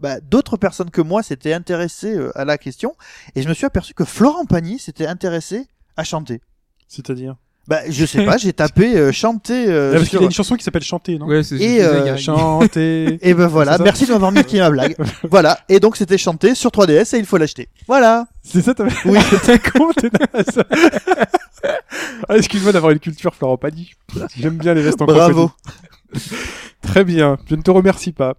bah, d'autres personnes que moi s'étaient intéressées euh, à la question, et je me suis aperçu que Florent Pagny s'était intéressé à chanter. C'est-à-dire. Bah, je sais pas, j'ai tapé euh, chanter. euh, Ah, parce sur- qu'il y a une chanson qui s'appelle Chanter, non? Ouais, c'est, Et, euh. Chanter. Et ben voilà, merci de m'avoir mis ma blague. voilà, et donc c'était chanté sur 3DS et il faut l'acheter. Voilà. C'est ça, t'avais. Oui. t'es con, t'es naze. ah, excuse-moi d'avoir une culture Florent Pagny. J'aime bien les vestes en Bravo. Très bien, je ne te remercie pas.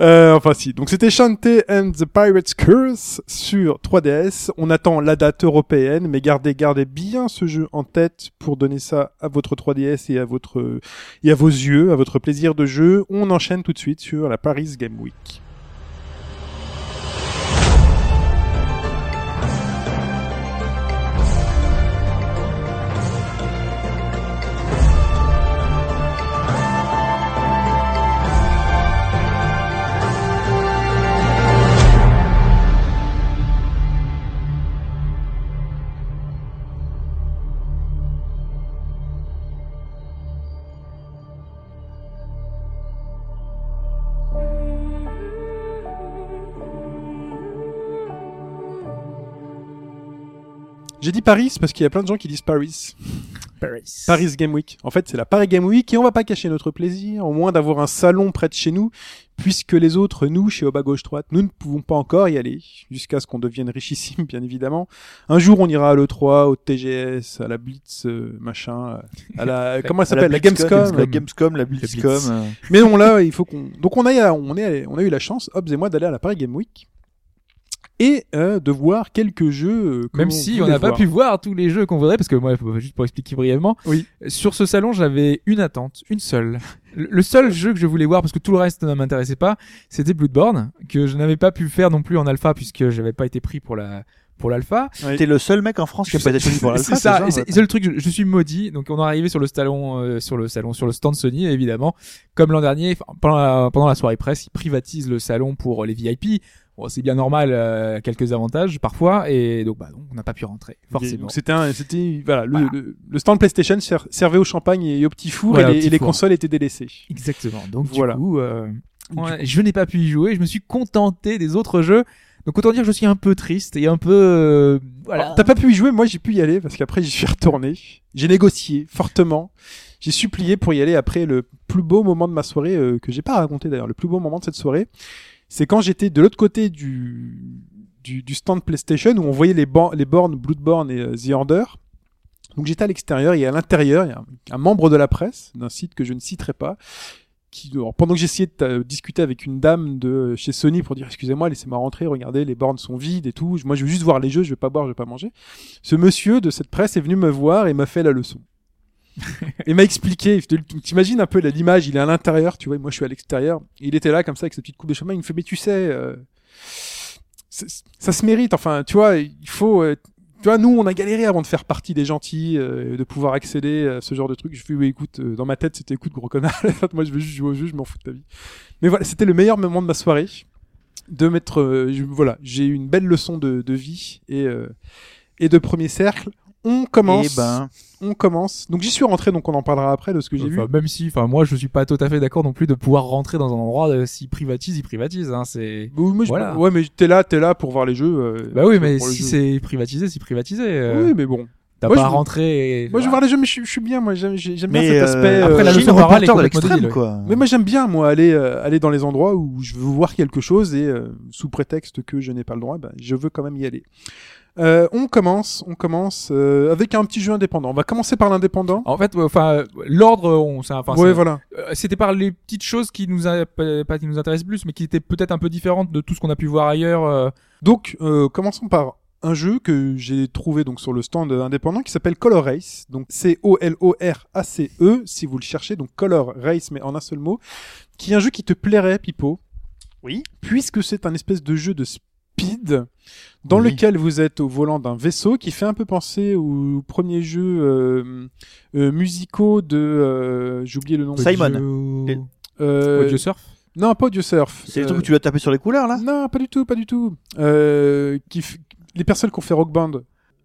Euh, enfin si, donc c'était Shantae and the Pirate's Curse sur 3DS. On attend la date européenne, mais gardez, gardez bien ce jeu en tête pour donner ça à votre 3DS et à votre et à vos yeux, à votre plaisir de jeu. On enchaîne tout de suite sur la Paris Game Week. J'ai dit Paris parce qu'il y a plein de gens qui disent Paris. Paris. Paris Game Week. En fait, c'est la Paris Game Week et on va pas cacher notre plaisir, au moins d'avoir un salon près de chez nous, puisque les autres, nous, chez Oba Gauche Droite, nous ne pouvons pas encore y aller, jusqu'à ce qu'on devienne richissime, bien évidemment. Un jour, on ira à l'E3, au TGS, à la Blitz, euh, machin, à la, comment elle s'appelle, la, Gamescom. La Gamescom, la Blitzcom. Blitz. euh. Mais non, là, il faut qu'on, donc on a, on est, on a eu la chance, Hobbs et moi, d'aller à la Paris Game Week. Et euh, de voir quelques jeux. euh, Même si on n'a pas pu voir tous les jeux qu'on voudrait, parce que moi, juste pour expliquer brièvement, Oui. sur ce salon, j'avais une attente, une seule. Le seul jeu que je voulais voir, parce que tout le reste ne m'intéressait pas, c'était Bloodborne, que je n'avais pas pu faire non plus en alpha, puisque j'avais pas été pris pour la pour l'alpha. Oui. T'es le seul mec en France qui a pas été choisi pour l'alpha. C'est ça, c'est le truc, je, je suis maudit. Donc on est arrivé sur le salon, euh, sur le salon, sur le stand Sony, évidemment. Comme l'an dernier, pendant la, pendant la soirée presse, ils privatisent le salon pour les VIP. Bon, c'est bien normal, euh, quelques avantages parfois, et donc bah, on n'a pas pu rentrer, forcément. Donc c'était un, c'était voilà, le, Voilà. le, le stand PlayStation ser- servait au champagne et au petit four Voilà, et, les, et consoles étaient délaissées. Exactement. Donc Voilà. du coup, euh, Du je n'ai pas pu y jouer. Je me suis contenté des autres jeux. Donc autant dire que je suis un peu triste et un peu euh, voilà. Alors, T'as pas pu y jouer, moi j'ai pu y aller parce qu'après j'y suis retourné. J'ai négocié fortement. J'ai supplié pour y aller après le plus beau moment de ma soirée euh, que j'ai pas raconté d'ailleurs. Le plus beau moment de cette soirée, c'est quand j'étais de l'autre côté du, stand PlayStation où on voyait les, les bornes Bloodborne et euh, The Order. Donc j'étais à l'extérieur et à l'intérieur, il y a un, membre de la presse d'un site que je ne citerai pas. Qui, alors, pendant que j'essayais de euh, discuter avec une dame de chez Sony pour dire excusez-moi laissez-moi rentrer regardez les bornes sont vides et tout moi je veux juste voir les jeux je vais pas boire je vais pas manger ce monsieur de cette presse est venu me voir et m'a fait la leçon. et m'a expliqué, t'imagines un peu l'image, il est à l'intérieur, tu vois, moi je suis à l'extérieur. Il était là comme ça avec sa petite coupe de champagne, il me fait mais tu sais, euh, ça se mérite, enfin tu vois, il faut, euh, tu vois, nous on a galéré avant de faire partie des gentils, euh, de pouvoir accéder à ce genre de truc. Je fais oui écoute, euh, dans ma tête c'était écoute gros connard, moi je veux juste jouer au jeu, je m'en fous de ta vie. Mais voilà, c'était le meilleur moment de ma soirée, de mettre, euh, voilà, j'ai eu une belle leçon de, vie et et de premier cercle. On commence. Et ben, On commence. Donc j'y suis rentré, donc on en parlera après de ce que j'ai vu. Même si, enfin moi je suis pas tout à fait d'accord non plus de pouvoir rentrer dans un endroit euh, s'il privatise, il privatise. Hein, c'est. Bah Voilà. Ouais, mais t'es là, t'es là pour voir les jeux. euh, Bah oui, mais si c'est privatisé, c'est privatisé. euh, Oui, mais bon. T'as Moi, pas je rentrer. Et... Moi, je veux voir les jeux, mais je, suis- je suis bien. Moi, j'aime j'aime bien mais cet euh, aspect. après, la leçon morale est complètement quoi. Mais moi, j'aime bien moi aller euh, aller dans les endroits où je veux voir quelque chose et euh, sous prétexte que je n'ai pas le droit, ben, je veux quand même y aller. Euh, on commence, on commence euh, avec un petit jeu indépendant. On va commencer par l'indépendant. En fait, enfin, euh, l'ordre, on, c'est, enfin, ouais, voilà. euh, c'était par les petites choses qui nous a, pas pas qui nous intéressent plus, mais qui étaient peut-être un peu différentes de tout ce qu'on a pu voir ailleurs. euh. Donc, euh, commençons par un jeu que j'ai trouvé donc sur le stand indépendant qui s'appelle Color Race. Donc C O L O R A C E si vous le cherchez. Donc Color Race mais en un seul mot. Qui est un jeu qui te plairait, Pipo? Oui. Puisque c'est un espèce de jeu de speed dans Oui. lequel vous êtes au volant d'un vaisseau qui fait un peu penser aux premiers jeux euh, euh, musicaux de euh, j'ai oublié le nom. Simon. Audio- Euh, Audio Surf. non, pas Audio Surf. C'est le truc où tu dois taper sur les couleurs, là? Non, pas du tout, pas du tout. Euh, qui f- les personnes qui ont fait Rock Band.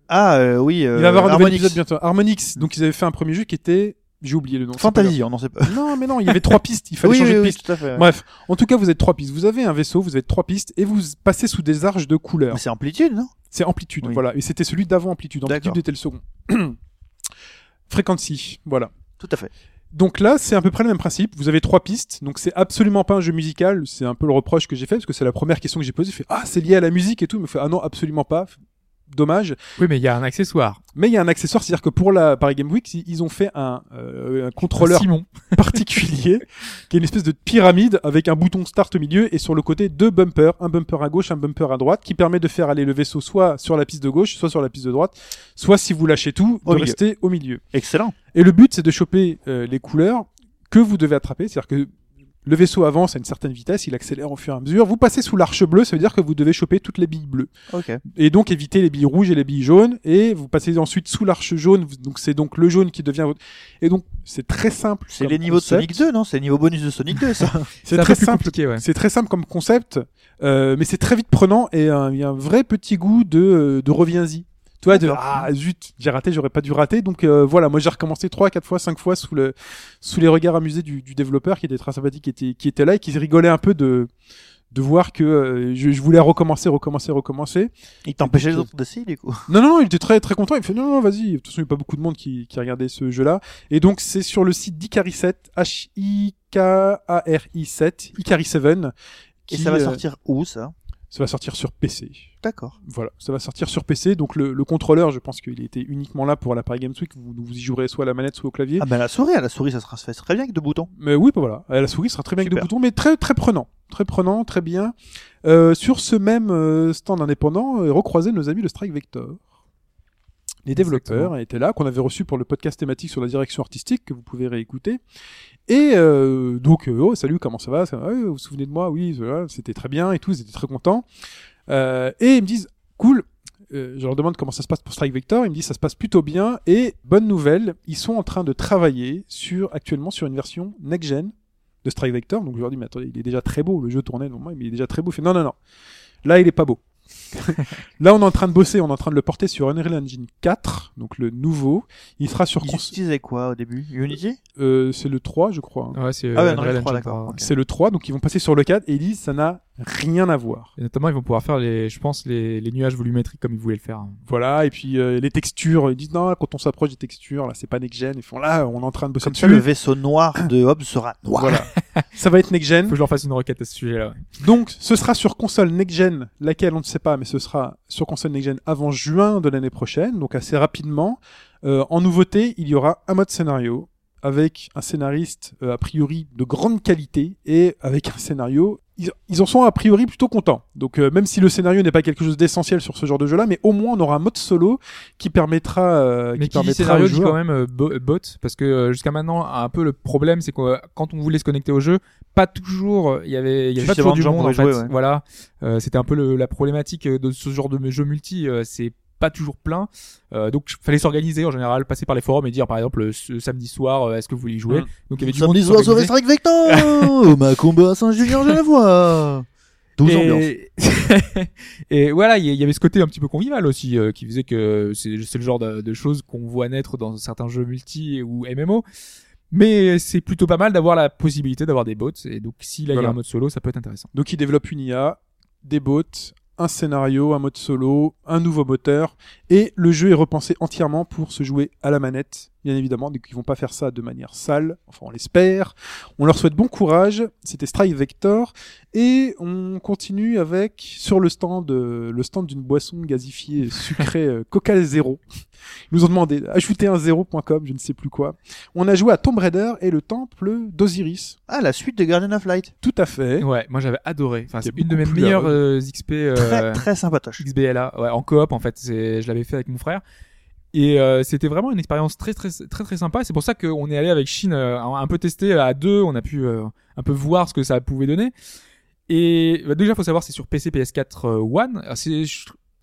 Ah, euh, oui. Il va y avoir un nouvel épisode bientôt. Harmonix. Donc ils avaient fait un premier jeu qui était, j'ai oublié le nom. Fantasy, on n'en sait pas. Non, mais non, il y avait trois pistes. Il fallait Oui, changer oui, de oui, piste. tout à fait. ouais. Bref, en tout cas, vous êtes trois pistes. Vous avez un vaisseau, vous avez trois pistes et vous passez sous des arches de couleurs. Mais c'est amplitude, non? C'est amplitude, Oui. voilà. Et c'était celui d'avant amplitude. Amplitude était le second. Frequency, voilà. Tout à fait. Donc là, c'est à peu près le même principe. Vous avez trois pistes, donc c'est absolument pas un jeu musical. C'est un peu le reproche que j'ai fait parce que c'est la première question que j'ai posée. J'ai fait ah c'est lié à la musique et tout, il me fait ah non absolument pas. Dommage. Oui, mais il y a un accessoire. Mais il y a un accessoire, c'est-à-dire que pour la Paris Game Week, ils ont fait un, euh, un contrôleur Simon. particulier qui est une espèce de pyramide avec un bouton start au milieu et sur le côté deux bumpers, un bumper à gauche, un bumper à droite, qui permet de faire aller le vaisseau soit sur la piste de gauche, soit sur la piste de droite, soit si vous lâchez tout, Au de milieu. rester au milieu. Excellent. Et le but, c'est de choper euh, les couleurs que vous devez attraper. C'est-à-dire que le vaisseau avance à une certaine vitesse, il accélère au fur et à mesure. Vous passez sous l'arche bleue, ça veut dire que vous devez choper toutes les billes bleues. Ok. Et donc éviter les billes rouges et les billes jaunes. Et vous passez ensuite sous l'arche jaune. Donc c'est donc le jaune qui devient votre... Et donc c'est très simple. C'est les niveaux concept. de Sonic 2, non? C'est les niveaux bonus de Sonic 2, ça. C'est très simple. ouais. C'est très simple comme concept, euh, mais c'est très vite prenant et euh, il y a un vrai petit goût de, euh, de reviens-y. Tu vois, de ah zut, j'ai raté, j'aurais pas dû rater. Donc euh, voilà, moi j'ai recommencé trois, quatre fois, cinq fois sous le sous les regards amusés du, du développeur qui était très sympathique, qui était qui était là et qui rigolait un peu de de voir que euh, je, je voulais recommencer, recommencer, recommencer. Il t'empêchait les autres d'essayer, du coup. Non, non, non, il était très très content. Il me fait non, non, vas-y. De toute façon, il n'y a pas beaucoup de monde qui, qui regardait ce jeu-là. Et donc, c'est sur le site d'Icari7, H-I-K-A-R-I 7, Ikari 7. Et qui, ça va euh, sortir où, ça? Ça va sortir sur PC. D'accord. Voilà, ça va sortir sur PC. Donc, le, le contrôleur, je pense qu'il était uniquement là pour la Paris Games Week. Vous, vous y jouerez soit à la manette, soit au clavier. Ah, ben la souris, à la souris, ça sera très bien avec deux boutons. Mais oui, bah voilà. Euh, La souris sera très bien avec deux boutons, mais très très prenant, très prenant, très bien. Euh, sur ce même euh, stand indépendant, euh, recroiser nos amis de Strike Vector. Les développeurs Exactement. étaient là, qu'on avait reçu pour le podcast thématique sur la direction artistique que vous pouvez réécouter. Et euh, donc, euh, oh salut, comment ça va, ça va? Ouais, Vous vous souvenez de moi? Oui, voilà, c'était très bien et tout, ils étaient très contents. Euh, et ils me disent, cool. Euh, je leur demande comment ça se passe pour Strike Vector. Ils me disent ça se passe plutôt bien. Et bonne nouvelle, ils sont en train de travailler sur actuellement sur une version next gen de Strike Vector. Donc je leur dis mais attendez, il est déjà très beau. Le jeu tournait normalement, mais il est déjà très beau. Il fait non non non. Là, il est pas beau. Là, on est en train de bosser, on est en train de le porter sur Unreal Engine 4, donc le nouveau. Il sera sur Ils cons- utilisaient quoi au début? Unity? Euh, c'est le 3, je crois. hein. Ouais, c'est Ah ouais, euh, Unreal Unreal 3, Engine d'accord. 3. Ok. C'est le 3, donc ils vont passer sur le 4 et ils disent ça n'a rien à voir. Et notamment, ils vont pouvoir faire les, je pense, les, les nuages volumétriques comme ils voulaient le faire. Voilà, et puis euh, les textures, ils disent non, quand on s'approche des textures, là, c'est pas next-gen. Ils font là, on est en train de bosser Comme dessus. ça, le vaisseau noir de Hobbes sera noir. Voilà. ça va être Faut next-gen. que je leur fasse une requête à ce sujet-là. ouais. Donc, ce sera sur console next-gen, laquelle on ne sait pas, mais ce sera sur console next-gen avant juin de l'année prochaine, donc assez rapidement. Euh, en nouveauté, il y aura un mode scénario avec un scénariste euh, a priori de grande qualité et avec un scénario. Ils, ils en sont a priori plutôt contents. Donc euh, même si le scénario n'est pas quelque chose d'essentiel sur ce genre de jeu-là, mais au moins on aura un mode solo qui permettra, euh, Mais qui qui dit permettra scénario dit joueurs- quand même euh, bo- bot parce que euh, jusqu'à maintenant un peu le problème c'est que euh, quand on voulait se connecter au jeu pas toujours euh, il y avait il y avait pas toujours du gens monde en fait jouer, ouais. voilà Euh, c'était un peu le- la problématique euh, de ce genre de jeu multi euh, c'est pas toujours plein euh, donc fallait s'organiser en général passer par les forums et dire par exemple ce samedi soir euh, est-ce que vous voulez y jouer? Mm. donc il y avait du Samedi monde soir sur. Strike Vector Ma à Saint-Julien, je la vois 12 ambiances. et... et voilà, il y, avait ce côté un petit peu convivial aussi, euh, qui faisait que c'est le genre de, de choses qu'on voit naître dans certains jeux multi ou MMO. Mais c'est plutôt pas mal d'avoir la possibilité d'avoir des bots. Et donc, si là il y Voilà. a un mode solo, ça peut être intéressant. Donc ils développent une IA, des bots, un scénario, un mode solo, un nouveau moteur, et le jeu est repensé entièrement pour se jouer à la manette, bien évidemment, donc ils vont pas faire ça de manière sale, enfin on l'espère. On leur souhaite bon courage, c'était Strive Vector, et on continue avec, sur le stand, euh, le stand d'une boisson gazifiée sucrée euh, Coca Zero. Ils nous ont demandé ajouter un zéro.com, je ne sais plus quoi. On a joué à Tomb Raider et le temple d'Osiris. Ah, la suite de Guardian of Light. Tout à fait. Ouais, moi j'avais adoré. Enfin, c'est C'était une de mes meilleures euh, XP. euh, Très, très sympatoche. XBLA, ouais, en coop en fait. C'est, je l'avais fait avec mon frère. Et euh, c'était vraiment une expérience très très très très sympa. C'est pour ça qu'on est allé avec Shin euh, un, peu tester à deux. On a pu euh, un peu voir ce que ça pouvait donner. Et bah, déjà, faut savoir, c'est sur PC, PS4 euh, One. C'est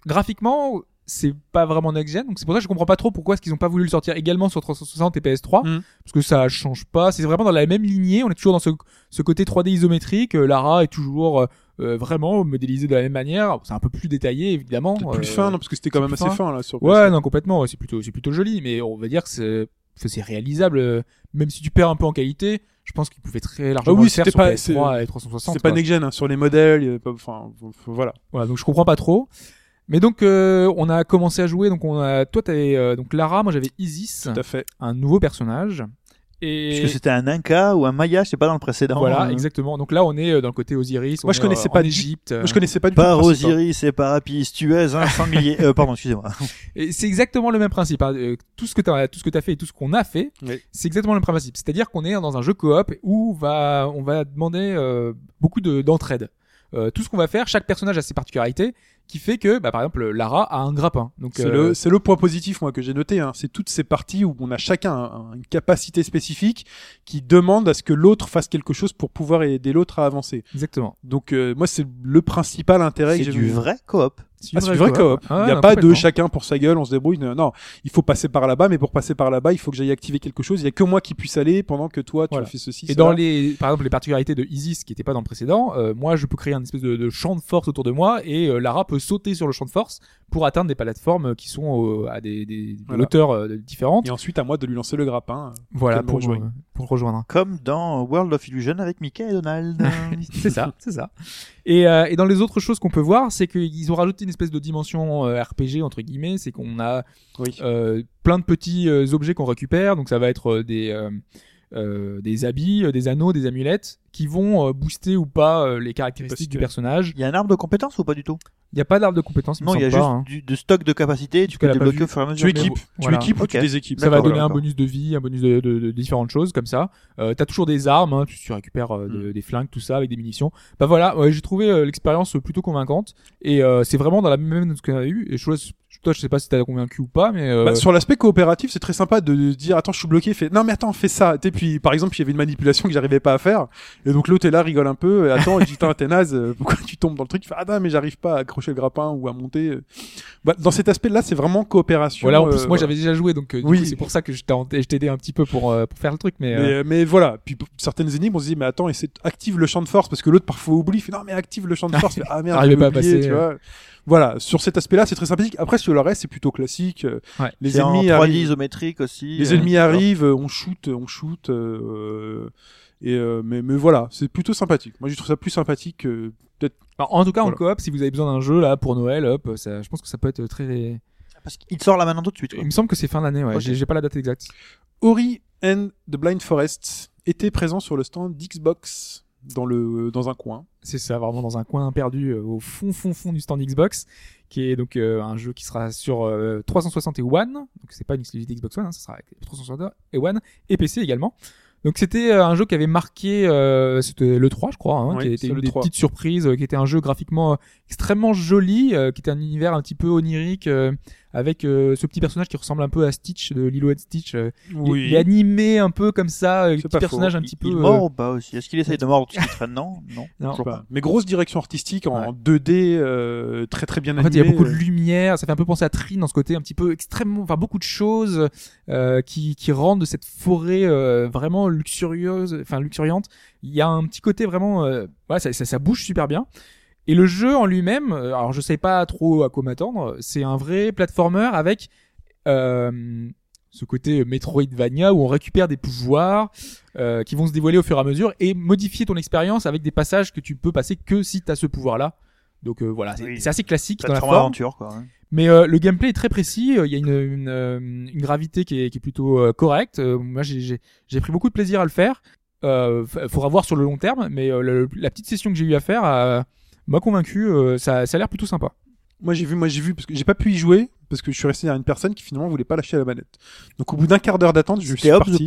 graphiquement, c'est pas vraiment next gen. Donc c'est pour ça que je comprends pas trop pourquoi est-ce qu'ils ont pas voulu le sortir également sur 360 et PS3 Mhm. parce que ça change pas. C'est vraiment dans la même lignée. On est toujours dans ce, ce côté 3D isométrique. Euh, Lara est toujours euh, euh, vraiment modélisée de la même manière. C'est un peu plus détaillé évidemment. Plus Euh, fin, non, parce que c'était quand même assez fin. fin, là, sur Ouais, non, complètement. C'est plutôt, c'est plutôt joli, mais on va dire que c'est, réalisable. euh, Même si tu perds un peu en qualité, je pense qu'ils pouvaient très largement Ah oui, le faire sur pas- PS3 et 360. C'est pas quoi. next-gen, hein, sur les modèles, enfin, voilà. Voilà, donc je comprends pas trop. Mais donc euh, on a commencé à jouer. Donc on a, toi t'avais euh, donc Lara, moi j'avais Isis, Tout à fait. un nouveau personnage. Et Puisque c'était un Inca ou un Maya, je sais pas dans le précédent. voilà, euh, exactement. Donc là on est euh, dans le côté Osiris. Moi, on je connaissais euh, pas en du- Égypte. Moi, je connaissais pas du Par tout. principe, hein. Osiris et par Apis, tu es un sanglier. euh, pardon, excusez-moi. C'est exactement le même principe. hein. Euh, Tout ce que t'as, tout ce que t'as fait et tout ce qu'on a fait, Oui. c'est exactement le même principe. C'est-à-dire qu'on est dans un jeu coop où va, on va demander euh, beaucoup de d'entraide. Euh, tout ce qu'on va faire, chaque personnage a ses particularités, qui fait que, bah, par exemple, Lara a un grappin. Donc C'est euh, le, c'est le point positif, moi, que j'ai noté. Hein. C'est toutes ces parties où on a chacun un- une capacité spécifique qui demande à ce que l'autre fasse quelque chose pour pouvoir aider l'autre à avancer. exactement. Donc, euh, moi, c'est le principal intérêt que C'est du vu. vrai coop. Ah, c'est du vrai coop. Il n'y a non, pas de chacun pour sa gueule, on se débrouille. Non, il faut passer par là-bas, mais pour passer par là-bas, il faut que j'aille activer quelque chose. Il y a que moi qui puisse aller pendant que toi, tu Voilà. fais ceci. Et cela. dans les, par exemple, les particularités de Isis qui n'étaient pas dans le précédent, euh, moi, je peux créer un espèce de, de champ de force autour de moi et euh, Lara peut sauter sur le champ de force pour atteindre des plateformes qui sont euh, à des, des, des Voilà. hauteurs euh, différentes. Et ensuite, à moi de lui lancer le grappin. Voilà, pour, euh, pour le rejoindre. Comme dans World of Illusion avec Mickey et Donald. c'est ça, c'est ça. Et, euh, et dans les autres choses qu'on peut voir, c'est qu'ils ont rajouté une espèce de dimension euh, RPG entre guillemets, c'est qu'on a Oui. euh, plein de petits euh, objets qu'on récupère, donc ça va être euh, des euh, des habits, euh, des anneaux, des amulettes qui vont euh, booster ou pas euh, les caractéristiques du personnage. Il y a un arbre de compétences ou pas du tout? Il n'y a pas d'arbre de compétences, Non, il y a juste hein. du, de stock de capacité, tu peux débloquer au fur et à Tu mesure. équipes, bon, tu voilà. équipes ou Ok. tu déséquipes. Ça va donner un bonus de vie, un bonus de, de- de différentes choses comme ça. Euh, T'as toujours des armes, hein, tu, tu récupères euh, Mm. de- des flingues, tout ça, avec des munitions. Bah voilà, ouais, j'ai trouvé euh, l'expérience plutôt convaincante et euh, c'est vraiment dans la même que ce qu'on a eu. Et je, Toi, je sais pas si t'as convaincu ou pas, mais euh, Bah, sur l'aspect coopératif, c'est très sympa de dire attends, je suis bloqué, fait non mais attends, fais ça. Et puis par exemple, il y avait une manipulation que j'arrivais pas à faire, et donc l'autre est là, rigole un peu, et attends, il dit t'es naze, euh, pourquoi tu tombes dans le truc? Il fait ah non mais j'arrive pas à accrocher le grappin ou à monter. euh. Bah, dans cet aspect-là, c'est vraiment coopération. voilà. En plus, euh, moi, j'avais déjà joué, donc euh, du Oui. c'est pour ça que je t'ai aidé un petit peu pour euh, pour faire le truc, mais, euh, Mais, mais voilà, puis certaines énigmes, on se dit, mais attends, essaie, active le champ de force, parce que l'autre parfois oublie, fait non, mais active le champ de force, ah merde, pas à oublié, passer, tu euh. vois. Voilà, sur cet aspect-là, c'est très sympathique. Après, sur le reste, c'est plutôt classique. euh, Ouais. Les C'est en ennemis 3D arrivent, isométrique aussi. les euh, ennemis arrivent, euh, on shoot, on shoot, euh, et euh, mais, mais voilà, c'est plutôt sympathique. Moi, je trouve ça plus sympathique que peut-être. Alors, en tout cas, Voilà. en coop, si vous avez besoin d'un jeu là pour Noël, hop, ça, je pense que ça peut être très. Parce qu'il sort là maintenant tout de suite. quoi. Il me semble que c'est fin d'année, ouais. Ok. J'ai j'ai pas la date exacte. Ori and the Blind Forest était présent sur le stand d'Xbox dans le dans un coin. C'est ça, vraiment dans un coin perdu euh, au fond, fond, fond du stand Xbox, qui est donc euh, un jeu qui sera sur euh, 360 et One. Donc c'est pas une exclusivité Xbox One, hein, ça sera avec 360 et One et PC également. Donc c'était euh, un jeu qui avait marqué, euh, c'était le 3 je crois, hein, Oui, qui était une des 3. petites surprises, euh, qui était un jeu graphiquement extrêmement joli, euh, qui était un univers un petit peu onirique, euh, avec euh, ce petit personnage qui ressemble un peu à Stitch de Lilo et Stitch. euh, il- Il est animé un peu comme ça, euh, petit personnage faux. un Il, petit peu. il euh, mord ou pas aussi? Est-ce qu'il essaye de mordre traîne? Non, non. Non. toujours Pas. pas. Mais grosse direction artistique en 2D, euh, très très bien En fait, il y animé. a beaucoup de lumière, ça fait un peu penser à Trine dans ce côté un petit peu extrêmement, enfin beaucoup de choses euh, qui, qui rendent cette forêt euh, vraiment luxurieuse, enfin luxuriante. Il y a un petit côté vraiment, euh, ouais, ça, ça, ça bouge super bien. Et le jeu en lui-même, euh, alors je sais pas trop à quoi m'attendre, c'est un vrai platformer avec euh, ce côté Metroidvania où on récupère des pouvoirs euh, qui vont se dévoiler au fur et à mesure et modifier ton expérience avec des passages que tu peux passer que si tu as ce pouvoir-là. Donc euh, voilà, c'est Oui. assez classique dans la forme. aventure quoi. hein. Mais euh, le gameplay est très précis. euh, Il y a une, une, euh, une gravité qui est, qui est plutôt correcte. Moi, j'ai- pris beaucoup de plaisir à le faire. Euh, faudra voir sur le long terme, mais le- la petite session que j'ai eu à faire m'a convaincu. euh, ça, ça a l'air plutôt sympa. Moi j'ai vu, moi j'ai vu parce que j'ai pas pu y jouer parce que je suis resté derrière une personne qui finalement voulait pas lâcher la manette. Donc au bout d'un quart d'heure d'attente, je suis parti.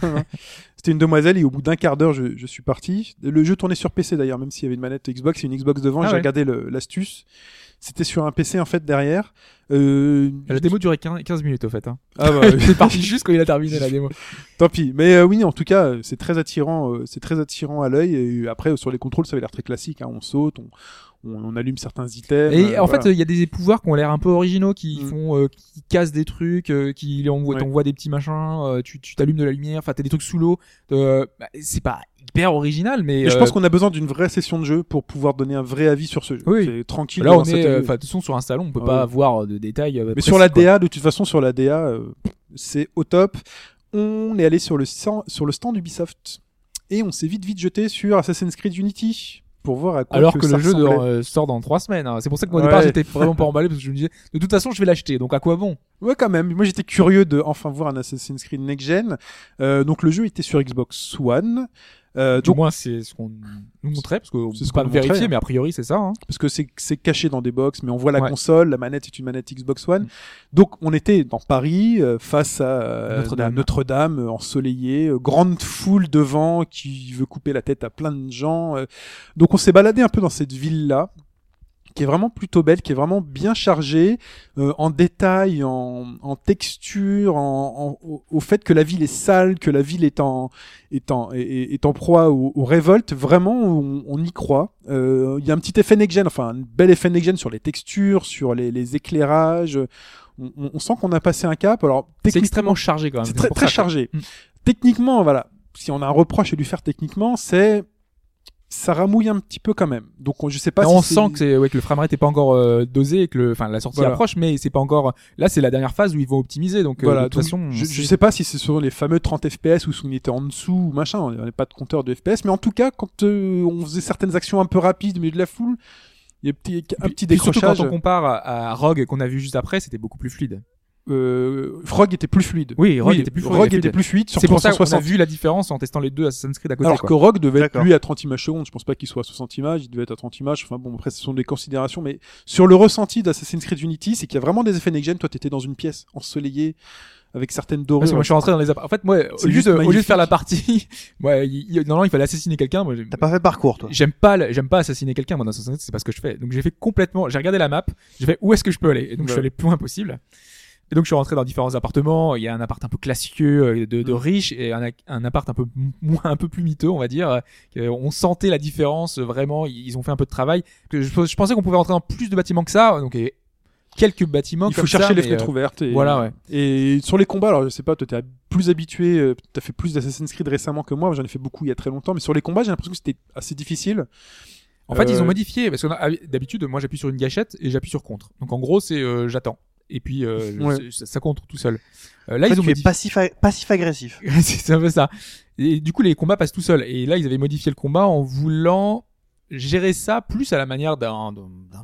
C'était une demoiselle et au bout d'un quart d'heure, je, je suis parti. Le jeu tournait sur PC d'ailleurs, même s'il y avait une manette Xbox et une Xbox devant. Ah j'ai ouais. regardé l'astuce. C'était sur un PC en fait derrière. Euh, La démo durait 15, 15 minutes au fait. Hein. Ah bah, c'est parti juste quand il a terminé la démo. Tant pis. Mais euh, oui, en tout cas, c'est très attirant. euh, c'est très attirant à l'œil. Et après, sur les contrôles, ça avait l'air très classique. Hein. On saute, on, on, on allume certains items. Et euh, en voilà. fait, il y a des pouvoirs qui ont l'air un peu originaux, qui Mm. font, euh, qui cassent des trucs, euh, qui envoient, Ouais. t'envoient des petits machins, tu, tu t'allumes de la lumière, enfin t'as des trucs sous l'eau. bah, c'est pas hyper original, mais, je pense qu'on a besoin d'une vraie session de jeu pour pouvoir donner un vrai avis sur ce jeu. Oui. C'est tranquille. là on est, enfin de toute façon sur un salon, on peut Ah pas avoir de détails. Mais précis, sur la quoi. DA, de toute façon, sur la DA, c'est au top. On est allé sur le, stand- sur le stand Ubisoft et on s'est vite vite jeté sur Assassin's Creed Unity pour voir à quoi Alors que, que ça le jeu euh, sort dans trois semaines. hein. C'est pour ça que moi, au Ouais. départ j'étais vraiment pas emballé parce que je me disais de toute façon je vais l'acheter. Donc à quoi bon? Ouais, quand même. Moi, j'étais curieux de enfin voir un Assassin's Creed Next Gen. Euh, donc, le jeu était sur Xbox One. Euh, Du donc, moins c'est ce qu'on nous montrait parce qu'on C'est peut ce pas vérifier, montrait, hein. mais a priori c'est ça. Hein. parce que c'est caché dans des box, mais on voit la Ouais. console, la manette est une manette Xbox One. Mm. Donc on était dans Paris euh, face à euh, Notre-Dame. Notre-Dame euh, ensoleillée, grande foule devant qui veut couper la tête à plein de gens. Donc on s'est baladé un peu dans cette ville là qui est vraiment plutôt belle, qui est vraiment bien chargée euh, en détails, en, en texture, en, en- au, fait que la ville est sale, que la ville est en est en, est, est en proie aux, aux révoltes. Vraiment, on, on y croit. Euh, Il y a un petit effet next-gen, enfin un bel effet next-gen sur les textures, sur les, les éclairages. On, on- on sent qu'on a passé un cap. Alors C'est extrêmement chargé quand même. c'est très, très chargé. Mm. Techniquement, voilà. Si on a un reproche à lui faire techniquement, c'est ça ramouille un petit peu quand même. Donc on- je sais pas. Mais si on sent que, c'est, ouais, que le framerate est pas encore euh, dosé et que le, enfin, la sortie Voilà. approche, mais c'est pas encore. Là, c'est la dernière phase où ils vont optimiser. Donc, euh, Voilà, de toute façon, je, je sais pas si c'est sur les fameux 30 FPS ou si on était en dessous ou machin, on n'avait pas de compteur de FPS, mais en tout cas, quand euh, on faisait certaines actions un peu rapides au milieu de la foule, il y a petit, un Puis- petit puis surtout décrochage. quand on compare à Rogue qu'on a vu juste après, c'était beaucoup plus fluide. Euh, Frog était plus fluide. Oui, Rogue était plus fluide. Rogue était plus fluide sur C'est pour ça qu'on a 360. vu la différence en testant les deux Assassin's Creed à côté. Alors quoi. que Rogue devait être lui à 30 images secondes, je pense pas qu'il soit à 60 images, il devait être à 30 images, enfin bon après ce sont des considérations, mais sur le ressenti d'Assassin's Creed Unity, c'est qu'il y a vraiment des effets next-gen, toi t'étais dans une pièce ensoleillée, avec certaines Parce dorures. que moi, je suis rentré dans les appartements. En fait, moi, au lieu, de, au lieu de magnifique. faire la partie, moi, il, il- normalement, il fallait assassiner quelqu'un. T'as pas fait parcours, toi. j'aime pas, j'aime pas assassiner quelqu'un. Moi, dans Assassin's Creed, c'est pas ce que je fais. Donc, j'ai fait complètement, j'ai regardé la map, j'ai fait où est-ce que je peux aller? Et donc, je suis allé le plus loin possible. Et donc, je suis rentré dans différents appartements. Il y a un appart un peu classieux, euh, de, Mm. de riche, et un, un appart un peu moins, un peu plus miteux, on va dire. Euh, On sentait la différence, euh, vraiment. Ils ont fait un peu de travail. Je, je pensais qu'on pouvait rentrer dans plus de bâtiments que ça. Donc, avait quelques bâtiments Il faut comme ça, chercher les fenêtres euh, ouvertes. Et, Voilà, ouais. Et sur les combats, alors je sais pas, toi t'es plus habitué, t'as fait plus d'Assassin's Creed récemment que moi, j'en ai fait beaucoup il y a très longtemps, mais sur les combats j'ai l'impression que c'était assez difficile. En fait, ils ont modifié parce que d'habitude, moi, j'appuie sur une gâchette et j'appuie sur contre. Donc, en gros, c'est euh, j'attends. Et puis, euh, Ouais. ça, ça contre tout seul. Euh, là, En fait, ils ont modifié. passif, passif agressif. c'est un peu ça. Et du coup, les combats passent tout seuls. Et là, ils avaient modifié le combat en voulant gérer ça plus à la manière d'un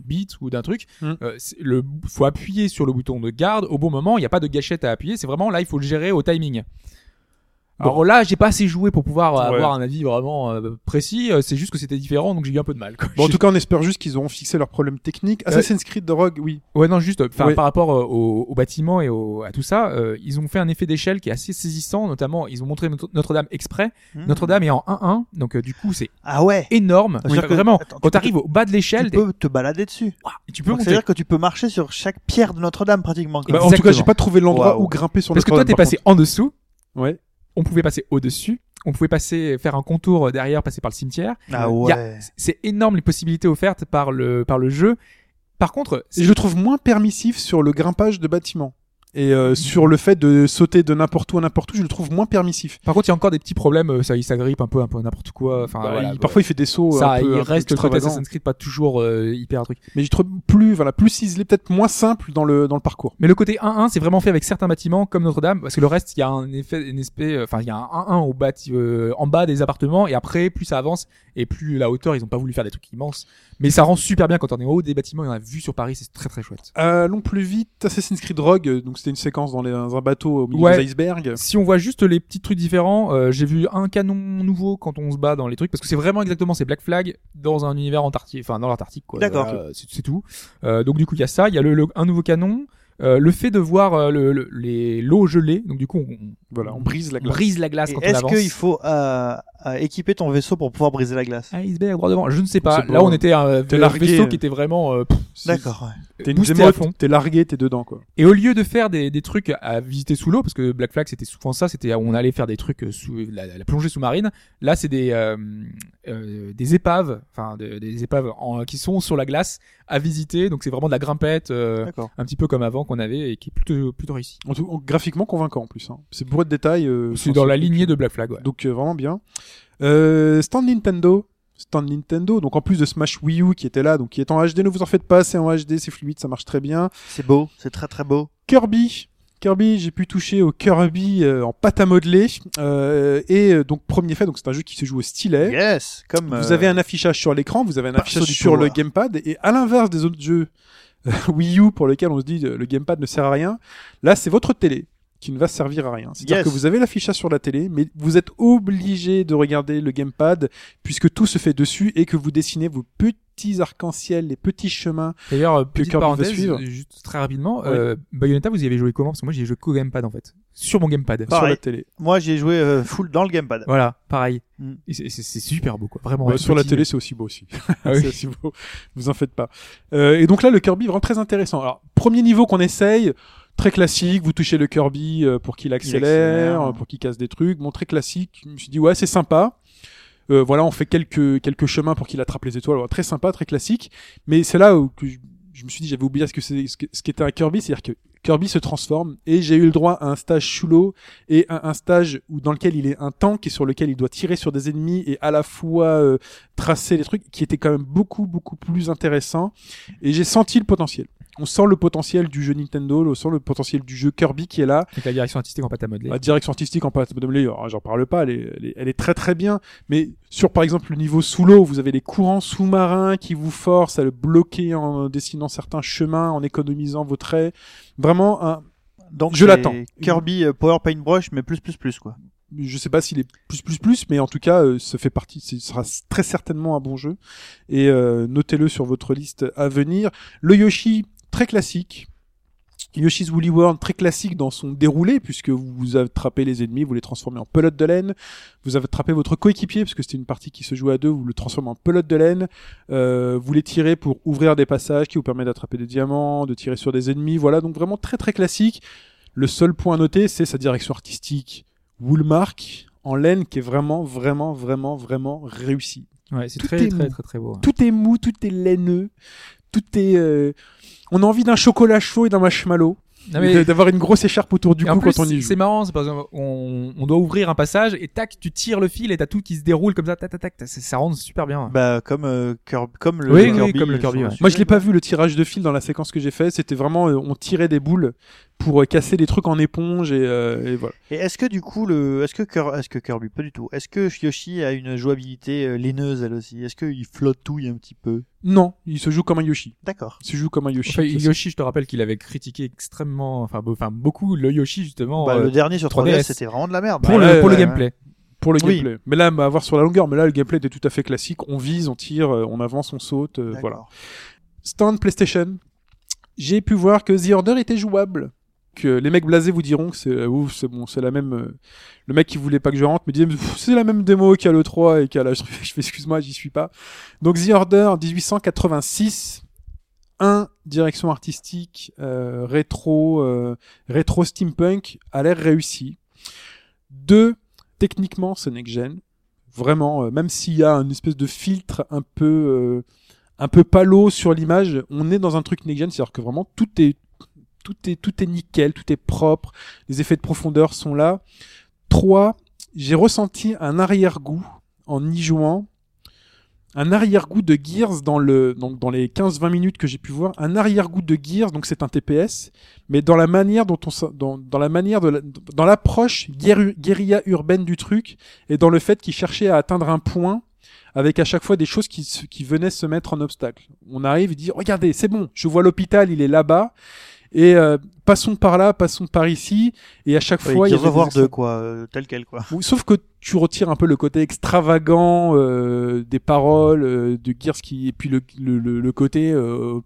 beat ou d'un truc. Mm. Euh, le faut appuyer sur le bouton de garde au bon moment. Il n'y a pas de gâchette à appuyer. C'est vraiment là, il faut le gérer au timing. Alors là, j'ai pas assez joué pour pouvoir Ouais. avoir un avis vraiment euh, précis. Euh, C'est juste que c'était différent, donc j'ai eu un peu de mal. quoi. Bon, en tout cas, on espère juste qu'ils auront fixé leurs problèmes techniques. Assassin's Creed de Rogue, oui. Ouais, non, juste, par rapport euh, au, au bâtiment et au, à tout ça, euh, ils ont fait un effet d'échelle qui est assez saisissant, notamment, ils ont montré Notre- Notre-Dame exprès. Mmh. Notre-Dame est en 1-1, donc euh, du coup, c'est Ah ouais. énorme. Dire que- vraiment, attends, tu quand peux t'arrives au bas de l'échelle, Tu peux te balader dessus. t'es- tu peux. C'est-à-dire que tu peux marcher sur chaque pierre de Notre-Dame pratiquement. Bah, en tout cas, j'ai pas trouvé l'endroit où grimper sur Parce que toi, t'es passé en dessous. Ouais. On pouvait passer au-dessus, on pouvait passer, faire un contour derrière, passer par le cimetière. Ah ouais. C'est énorme les possibilités offertes par le, par le jeu. Par contre, je le trouve moins permissif sur le grimpage de bâtiments. Et euh, sur le fait de sauter de n'importe où à n'importe où, je le trouve moins permissif. par contre, il y a encore des petits problèmes, euh, ça, il s'agrippe un peu, un peu n'importe quoi. Enfin, Bah, voilà, il- parfois, il fait des sauts ça, un peu, il un peu reste le côté. Assassin's Creed pas toujours euh, hyper un truc. Mais je trouve plus, voilà, plus ciselé, peut-être moins simple dans le, dans le parcours. Mais le côté 1-1, c'est vraiment fait avec certains bâtiments comme Notre-Dame, parce que le reste, il y a un effet, une espèce, euh, enfin, il y a un 1-1 au bâti, euh, en bas des appartements, et après, plus ça avance, et plus la hauteur, ils ont pas voulu faire des trucs immenses. Mais ça rend super bien quand on est en haut des bâtiments, et on a vu sur Paris, c'est très très chouette. Allons plus vite. Assassin's Creed Rogue, euh, donc c'était une séquence dans, les- dans un bateau au milieu Ouais. des icebergs. Si on voit juste les petits trucs différents, euh, j'ai vu un canon nouveau quand on se bat dans les trucs, parce que c'est vraiment exactement, c'est Black Flag dans un univers antarctique, enfin, dans l'Antarctique, quoi. D'accord. C'est c'est tout. Euh, donc du coup, il y a ça, il y a le, le- un nouveau canon, euh, le fait de voir euh, le, le- les l'eau gelée, donc du coup, on, Voilà, on brise la on glace. brise la glace Et quand on Est-ce avance. qu'il faut euh, euh, équiper ton vaisseau pour pouvoir briser la glace Iceberg droit devant, je ne sais pas. C'est Là, bon. on était un T'es un largué. vaisseau qui était vraiment euh, pff, D'accord. ouais. T'es une boosté à démote, fond. t'es largué, t'es dedans, quoi. Et au lieu de faire des, des trucs à visiter sous l'eau, parce que Black Flag c'était souvent ça, c'était où on allait faire des trucs euh, sous la, la plongée sous-marine. Là, c'est des euh, euh, des épaves, enfin de- des épaves en- qui sont sur la glace à visiter. Donc c'est vraiment de la grimpette, euh, un petit peu comme avant qu'on avait et qui est plutôt plutôt réussi. En tout, graphiquement convaincant en plus. Hein. C'est bourré de détails. euh, C'est dans la lignée de Black Flag. Ouais. Donc euh, vraiment bien. Euh, stand Nintendo. Stand Nintendo. Donc en plus de Smash Wii U qui était là, donc qui est en HD, ne vous en faites pas, c'est en HD, c'est fluide, ça marche très bien. C'est beau, c'est très très beau. Kirby. Kirby, j'ai pu toucher au Kirby euh, en pâte à modeler. Euh, et euh, donc premier fait, donc c'est un jeu qui se joue au stylet. Yes, comme Vous euh, avez un affichage sur l'écran, vous avez un affichage sur le gamepad, et à l'inverse des autres jeux euh, Wii U pour lesquels on se dit euh, le gamepad ne sert à rien, là c'est votre télé qui ne va servir à rien. C'est-à-dire Yes. que vous avez l'affichage sur la télé, mais vous êtes obligé de regarder le gamepad puisque tout se fait dessus et que vous dessinez vos petits arcs-en-ciel, les petits chemins. D'ailleurs, euh, petite Kirby va parenthèse, suivre. juste très rapidement, Ouais. euh, Bayonetta, vous y avez joué comment? Parce que moi, j'y ai joué qu'au gamepad en fait, sur mon gamepad. sur Pareil. la télé. moi j'ai joué euh, full dans le gamepad. Voilà, pareil. Mm. C'est- C'est c'est super beau, quoi. Vraiment. Ouais, un sur la télé, c'est aussi beau aussi. Ah oui. c'est aussi beau. Vous en faites pas. Euh, et donc là, le Kirby vraiment très intéressant. Alors, premier niveau qu'on essaye, très classique. Vous touchez le Kirby euh, pour qu'il accélère, accélère. euh, pour qu'il casse des trucs. Bon, très classique. Je me suis dit ouais, c'est sympa. Euh, voilà, on fait quelques quelques chemins pour qu'il attrape les étoiles. Très sympa, très classique. Mais c'est là où que je, je me suis dit j'avais oublié ce que c'est ce qu'était un Kirby, c'est-à-dire que Kirby se transforme et j'ai eu le droit à un stage l'eau et un, un stage où dans lequel il est un tank et sur lequel il doit tirer sur des ennemis et à la fois euh, tracer les trucs qui étaient quand même beaucoup beaucoup plus intéressants et j'ai senti le potentiel. On sent le potentiel du jeu Nintendo, on sent le potentiel du jeu Kirby qui est là. Avec la direction artistique en pâte à modeler. La direction artistique en pâte à modeler, alors, j'en parle pas, elle est, elle, est, elle est très très bien. Mais sur par exemple le niveau sous l'eau, vous avez les courants sous-marins qui vous forcent à le bloquer en dessinant certains chemins, en économisant vos traits. Vraiment, un, Donc Je l'attends. Kirby euh, Power Paintbrush mais plus plus plus quoi. je sais pas s'il est plus plus plus, mais en tout cas, euh, ça fait partie, ce sera très certainement un bon jeu. Et euh, notez-le sur votre liste à venir. Le Yoshi, très classique. Yoshi's Woolly World, très classique dans son déroulé, puisque vous attrapez les ennemis, vous les transformez en pelote de laine. Vous attrapez votre coéquipier, parce que c'était une partie qui se jouait à deux, vous le transformez en pelote de laine. Euh, vous les tirez pour ouvrir des passages qui vous permettent d'attraper des diamants, de tirer sur des ennemis. Voilà, donc vraiment très très classique. Le seul point à noter, c'est sa direction artistique. Woolmark, en laine, qui est vraiment, vraiment, vraiment, vraiment réussi. Ouais, c'est très, est très, très, très beau. Tout est mou, tout est laineux, tout est... euh, On a envie d'un chocolat chaud et d'un marshmallow. Mais- D'avoir une grosse écharpe autour du cou quand on y joue. c'est marrant, qu'on on doit ouvrir un passage et tac, tu tires le fil et t'as tout qui se déroule comme ça, tac, tac, tac, tac, ça, ça rend super bien. Bah, comme, euh, Kirby- comme le Oui, oui, Kirby. comme le Kirby, ouais. Moi, je l'ai pas vu le tirage de fil dans la séquence que j'ai fait. C'était vraiment, euh, on tirait des boules pour euh, casser des trucs en éponge et, euh, et voilà. Et est-ce que du coup, le, est-ce que, Kir- est-ce que Kirby, pas du tout. Est-ce que Yoshi a une jouabilité euh, laineuse elle aussi? Est-ce qu'il flottouille un petit peu? Non, il se joue comme un Yoshi. D'accord. Il se joue comme un Yoshi. Enfin, Yoshi, je te rappelle qu'il avait critiqué extrêmement, enfin, beau- enfin beaucoup le Yoshi justement Bah, euh, le dernier sur 3DS, 3DS. c'était vraiment de la merde. pour, Bah, le, ouais, pour le ouais, gameplay. pour le Oui. gameplay. Mais là, à voir sur la longueur. Mais là, le gameplay était tout à fait classique. On vise, on tire, euh, on avance, on saute. euh, voilà. Stand PlayStation. J'ai pu voir que The Order était jouable. Les mecs blasés vous diront que c'est euh, c'est bon, c'est la même. euh, le mec qui voulait pas que je rentre me disait c'est la même démo qu'à le 3 et qu'à la. Je fais excuse-moi, j'y suis pas. Donc The Order 1886. Un direction artistique euh, rétro rétro steampunk a l'air réussi. Deux techniquement c'est next gen. Vraiment, même s'il y a une espèce de filtre un peu un peu palo sur l'image, on est dans un truc next gen, c'est-à-dire que vraiment tout est tout est tout nickel, tout est propre, les effets de profondeur sont là. Trois, j'ai ressenti un arrière-goût en y jouant, un arrière-goût de Gears dans les 15-20 minutes que j'ai pu voir, un arrière-goût de Gears, donc c'est un TPS, mais dans la manière dont on dans, dans la manière de dans l'approche guéri- guérilla urbaine du truc et dans le fait qu'il cherchait à atteindre un point avec à chaque fois des choses qui, qui venaient se mettre en obstacle. On arrive et dit regardez, c'est bon, je vois l'hôpital, il est là-bas et euh, passons par là, passons par ici et à chaque Ouais, fois il y War des 2, quoi, euh, tel quel, quoi. Sauf que tu retires un peu le côté extravagant euh, des paroles euh, de Gears qui et puis le, le, le, le côté euh,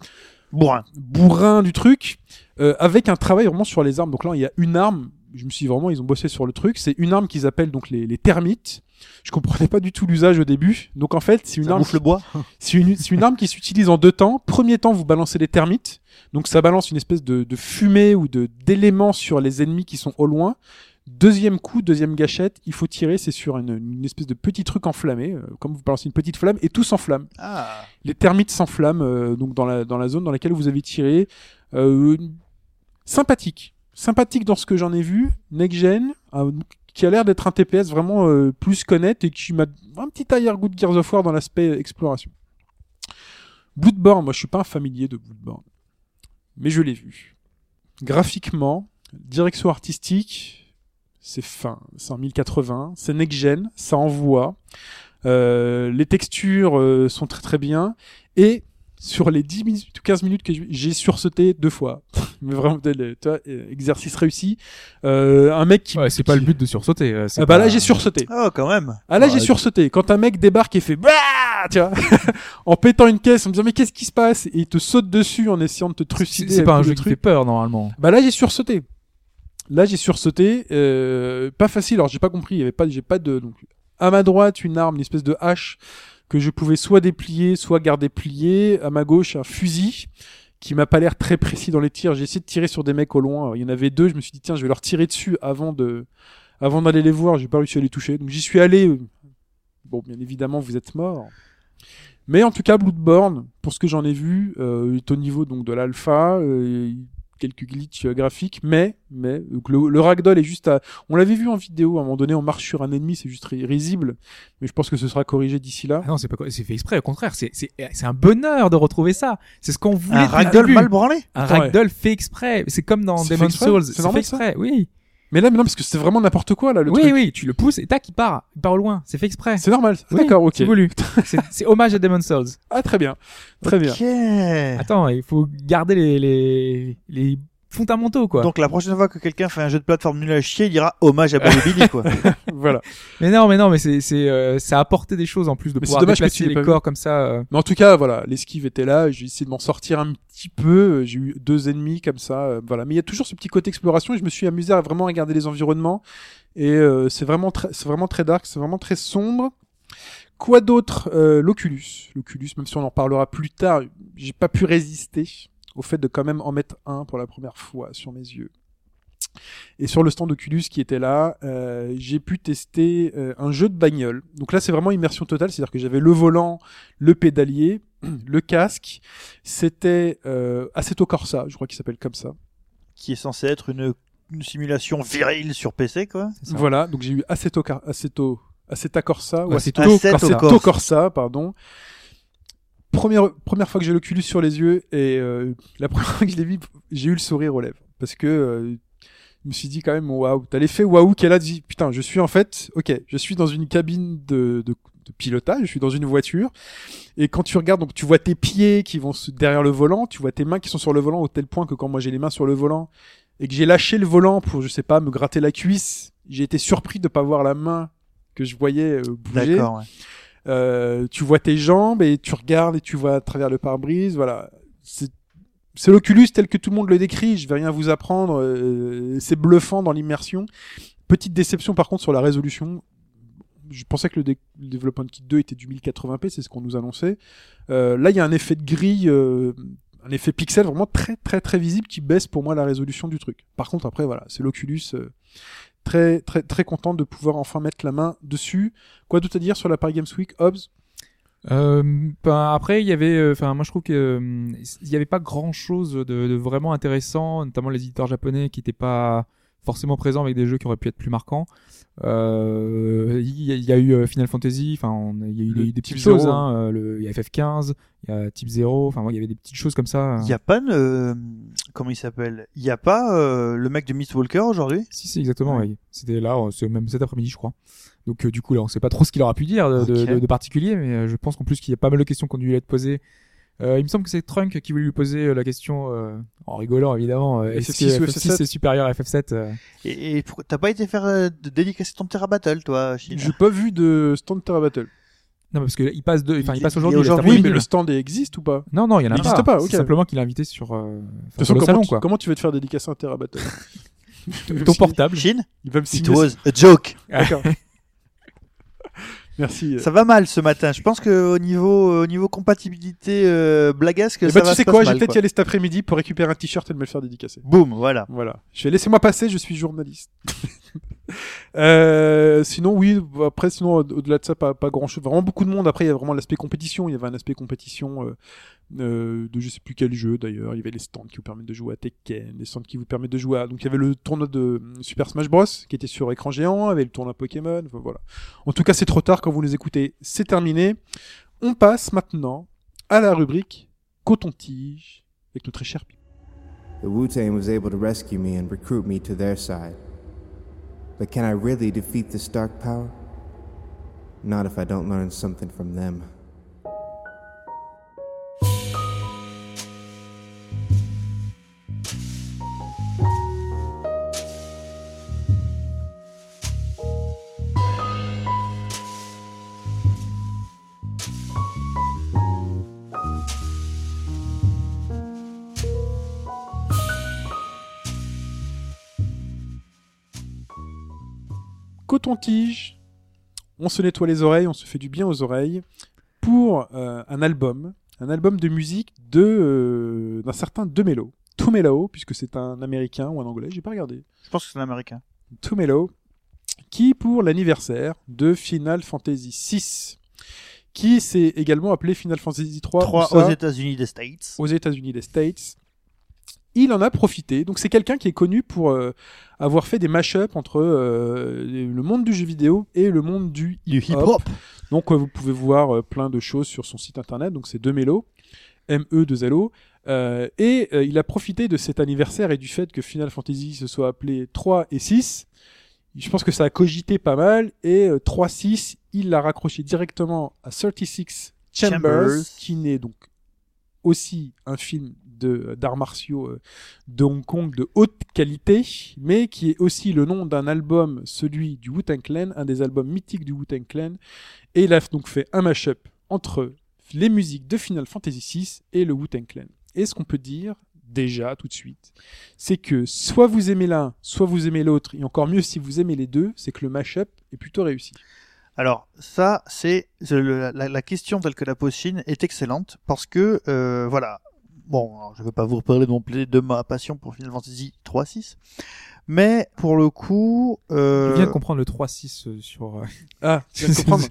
Bourrin. bourrin du truc euh, avec un travail vraiment sur les armes. Donc là, il y a une arme. Je me suis dit, vraiment, ils ont bossé sur le truc. C'est une arme qu'ils appellent donc les, les termites. Je comprenais pas du tout l'usage au début. Donc en fait, c'est une Ça arme. bouffe le bois. C'est une, arme qui s'utilise en deux temps. Premier temps, vous balancez des termites. Donc ça balance une espèce de, de fumée ou de d'éléments sur les ennemis qui sont au loin. Deuxième coup, deuxième gâchette, il faut tirer, c'est sur une, une espèce de petit truc enflammé, euh, comme vous balancez une petite flamme, et tout s'enflamme. Ah. Les termites s'enflamment euh, donc dans la, dans la zone dans laquelle vous avez tiré. Euh, sympathique. Sympathique dans ce que j'en ai vu. Next Gen, qui a l'air d'être un TPS vraiment euh, plus connaître et qui m'a un petit arrière-goût de Gears of War dans l'aspect exploration. Bloodborne, moi je suis pas un familier de Bloodborne. Mais je l'ai vu. Graphiquement, direction artistique, c'est fin, c'est en 1080, c'est next gen, ça envoie. Euh, les textures euh, sont très très bien et sur les 10 minutes ou 15 minutes que j'ai- j'ai sursauté deux fois. Mais vraiment, tu vois, exercice réussi. Euh, un mec qui. Ouais, c'est pas le but de sursauter. euh, Ah bah là j'ai sursauté. Oh, quand même. Ah là j'ai Ouais. sursauté. Quand un mec débarque et fait bah, tu vois, en pétant une caisse, en me disant mais qu'est-ce qui se passe? Et il te saute dessus en essayant de te trucider. c'est pas un jeu qui fait peur normalement. Bah là j'ai sursauté. Là j'ai sursauté, euh, pas facile. Alors j'ai pas compris, il y avait pas, j'ai pas de donc à ma droite une arme, une espèce de hache que je pouvais soit déplier, soit garder pliée. À ma gauche un fusil qui m'a pas l'air très précis dans les tirs. J'ai essayé de tirer sur des mecs au loin. Il y en avait deux. Je me suis dit tiens je vais leur tirer dessus avant de, avant d'aller les voir. J'ai pas réussi à les toucher. Donc j'y suis allé. Bon bien évidemment vous êtes morts. Mais en tout cas, Bloodborne, pour ce que j'en ai vu, euh, est au niveau donc de l'alpha, euh, quelques glitches euh, graphiques, mais mais donc le, le ragdoll est juste à. On l'avait vu en vidéo à un moment donné, on marche sur un ennemi, c'est juste ri- risible, mais je pense que ce sera corrigé d'ici là. Ah non, c'est pas quoi- c'est fait exprès. Au contraire, c'est c'est c'est un bonheur de retrouver ça. C'est ce qu'on voulait. Un ragdoll mal branlé? Un Ouais. ragdoll fait exprès. C'est comme dans C'est fait Demon's exprès Souls. C'est C'est fait exprès. Oui. Mais là, mais non, parce que c'est vraiment n'importe quoi là le oui, truc. oui. Tu le pousses et tac, il part. Il part au loin. C'est fait exprès. C'est normal. Oui, D'accord, ok. C'est voulu. C'est- C'est hommage à Demon's Souls. Ah très bien, très bien. Ok. Attends, il faut garder les les les fondamentaux quoi. Donc la prochaine fois que quelqu'un fait un jeu de plateforme nul à chier, il dira hommage à Bobby Billy quoi. voilà. Mais non, mais non, mais c'est c'est euh, ça a apporté des choses en plus de Mais c'est pouvoir dommage que déplacer les pas vu. corps comme ça. euh. Mais en tout cas, voilà, l'esquive était là. J'ai essayé de m'en sortir un petit peu. J'ai eu deux ennemis comme ça. euh, voilà. Mais il y a toujours ce petit côté exploration et je me suis amusé à vraiment regarder les environnements. Et euh, c'est vraiment très, c'est vraiment très dark, c'est vraiment très sombre. Quoi d'autre Euh, L'Oculus? L'Oculus, même si on en parlera plus tard, j'ai pas pu résister au fait de quand même en mettre un pour la première fois sur mes yeux. Et sur le stand Oculus qui était là, euh, j'ai pu tester euh, un jeu de bagnole. Donc là, c'est vraiment immersion totale, c'est-à-dire que j'avais le volant, le pédalier, le casque. C'était euh, Assetto Corsa, je crois qu'il s'appelle comme ça. qui est censé être une, une simulation virile sur PC quoi. Ça. Voilà, donc j'ai eu Assetto, Assetto, Assetta Corsa ou Ouais, Assetto, Assetto Assetto Corsa. Corsa, pardon. Première, première fois que j'ai l'Oculus sur les yeux et euh, la première fois que je l'ai vu, j'ai eu le sourire aux lèvres parce que euh, je me suis dit quand même waouh, t'as l'effet waouh là, tu dis putain, je suis en fait, ok, je suis dans une cabine de, de, de pilotage, je suis dans une voiture et quand tu regardes donc tu vois tes pieds qui vont derrière le volant, tu vois tes mains qui sont sur le volant au tel point que quand moi j'ai les mains sur le volant et que j'ai lâché le volant pour je sais pas me gratter la cuisse, j'ai été surpris de pas voir la main que je voyais euh, bouger. D'accord. ouais. Euh, tu vois tes jambes et tu regardes et tu vois à travers le pare-brise. Voilà, c'est l'Oculus tel que tout le monde le décrit. Je vais rien vous apprendre. euh, c'est bluffant dans l'immersion. Petite déception par contre sur la résolution. Je pensais que le, dé- le Development Kit 2 était du 1080p, c'est ce qu'on nous annonçait. Euh, là, il y a un effet de grille, euh, un effet pixel vraiment très très très visible qui baisse pour moi la résolution du truc. Par contre, après voilà, c'est l'Oculus. Très très très content de pouvoir enfin mettre la main dessus. Quoi d'autre à dire sur la Paris Games Week, Hobbs? Euh, ben, après, il y avait, euh, enfin, moi je trouve que euh, il y avait pas grand chose de, de vraiment intéressant, notamment les éditeurs japonais qui étaient pas forcément présents avec des jeux qui auraient pu être plus marquants. Euh, Il y, a- il y a eu euh, Final Fantasy, enfin, il y a eu des, petites choses, hein, euh, il y a FF15, il y a Type 0, enfin, il y avait des petites choses comme ça. Il y a pas euh, comment il s'appelle? Il y a pas euh, le mec de Mistwalker aujourd'hui? Si, si, exactement, Ouais. oui. C'était là, euh, c'est même cet après-midi, je crois. Donc, euh, du coup, là, on sait pas trop ce qu'il aura pu dire de, de- Ok. de- de particulier, mais euh, je pense qu'en plus qu'il y a pas mal de questions dû lui être posées. Euh, il me semble que c'est Trunk qui voulait lui poser euh, la question, euh, en rigolant évidemment, euh, est-ce que FF6 ou FF6 FF7? est supérieur à FF7 euh, Et, et pour- t'as pas été faire euh, de dédicacer ton Terra Battle, toi, Chine? J'ai pas vu de stand Terra Battle. Non, parce que là, il passe de, enfin, il, Il- passe aujourd'hui. aujourd'hui, Oui, mais le stand existe ou pas? Non, non, il y en a Il pas. existe pas, ok. C'est simplement qu'il est invité sur, euh, De sur le salon, tu, quoi. comment tu vas te faire dédicacer un Terra Battle? Ton portable. Chine? Il va me It signer. was a joke. D'accord. Merci. Ça va mal ce matin. Je pense que au niveau, au niveau compatibilité euh, blagasque, Et ça bah, va tu sais quoi, je vais mal, peut-être y aller cet après-midi pour récupérer un t-shirt et de me le faire dédicacer. Boum, voilà. Voilà. Je vais laisser-moi passer, je suis journaliste. euh, sinon, oui, après, sinon, au- au-delà de ça, pas, pas grand chose. Vraiment beaucoup de monde. Après, il y a vraiment l'aspect compétition. Il y avait un aspect compétition euh, euh, de je sais plus quel jeu d'ailleurs. Il y avait les stands qui vous permettent de jouer à Tekken, les stands qui vous permettent de jouer à. Donc, il y avait le tournoi de Super Smash Bros. qui était sur écran géant, il y avait le tournoi Pokémon. Enfin, voilà. En tout cas, c'est trop tard quand vous les écoutez. C'est terminé. On passe maintenant à la rubrique Coton-Tige avec notre très cher Pip. The Wu Tang was able to rescue me and recruit me to their side. But can I really defeat this dark power? Not if I don't learn something from them. On se nettoie les oreilles, on se fait du bien aux oreilles pour euh, un album, un album de musique de euh, d'un certain Demelo, Tumelo, puisque c'est un américain ou un anglais, j'ai pas regardé. Je pense que c'est un américain. Tumelo, qui pour l'anniversaire de Final Fantasy VI, qui s'est également appelé Final Fantasy 3 Trois aux États-Unis des States. aux États-Unis des States. Il en a profité. Donc c'est quelqu'un qui est connu pour euh, avoir fait des mash-ups entre euh, le monde du jeu vidéo et le monde du hip-hop. Donc euh, vous pouvez voir plein de choses sur son site internet. Donc c'est Demelo, M-E-2-L-O. Euh, et il a profité de cet anniversaire et du fait que Final Fantasy se soit appelé 3 et 6. Je pense que ça a cogité pas mal. Et euh, 3-6, il l'a raccroché directement à 36 Chambers, Chambers. qui n'est donc aussi un film d'arts martiaux euh, de Hong Kong de haute qualité, mais qui est aussi le nom d'un album, celui du Wu-Tang Clan, un des albums mythiques du Wu-Tang Clan. Et il a donc fait un mashup entre les musiques de Final Fantasy VI et le Wu-Tang Clan. Et ce qu'on peut dire déjà tout de suite, c'est que soit vous aimez l'un, soit vous aimez l'autre, et encore mieux si vous aimez les deux, c'est que le mashup est plutôt réussi. Alors ça, c'est la, la question telle que la pose Chine est excellente parce que euh, voilà. Bon, alors, je ne veux pas vous reparler de, mon de ma passion pour Final Fantasy 3-6, mais pour le coup, euh, Je viens de comprendre le 3-6 euh, sur, euh, Ah, tu viens de comprendre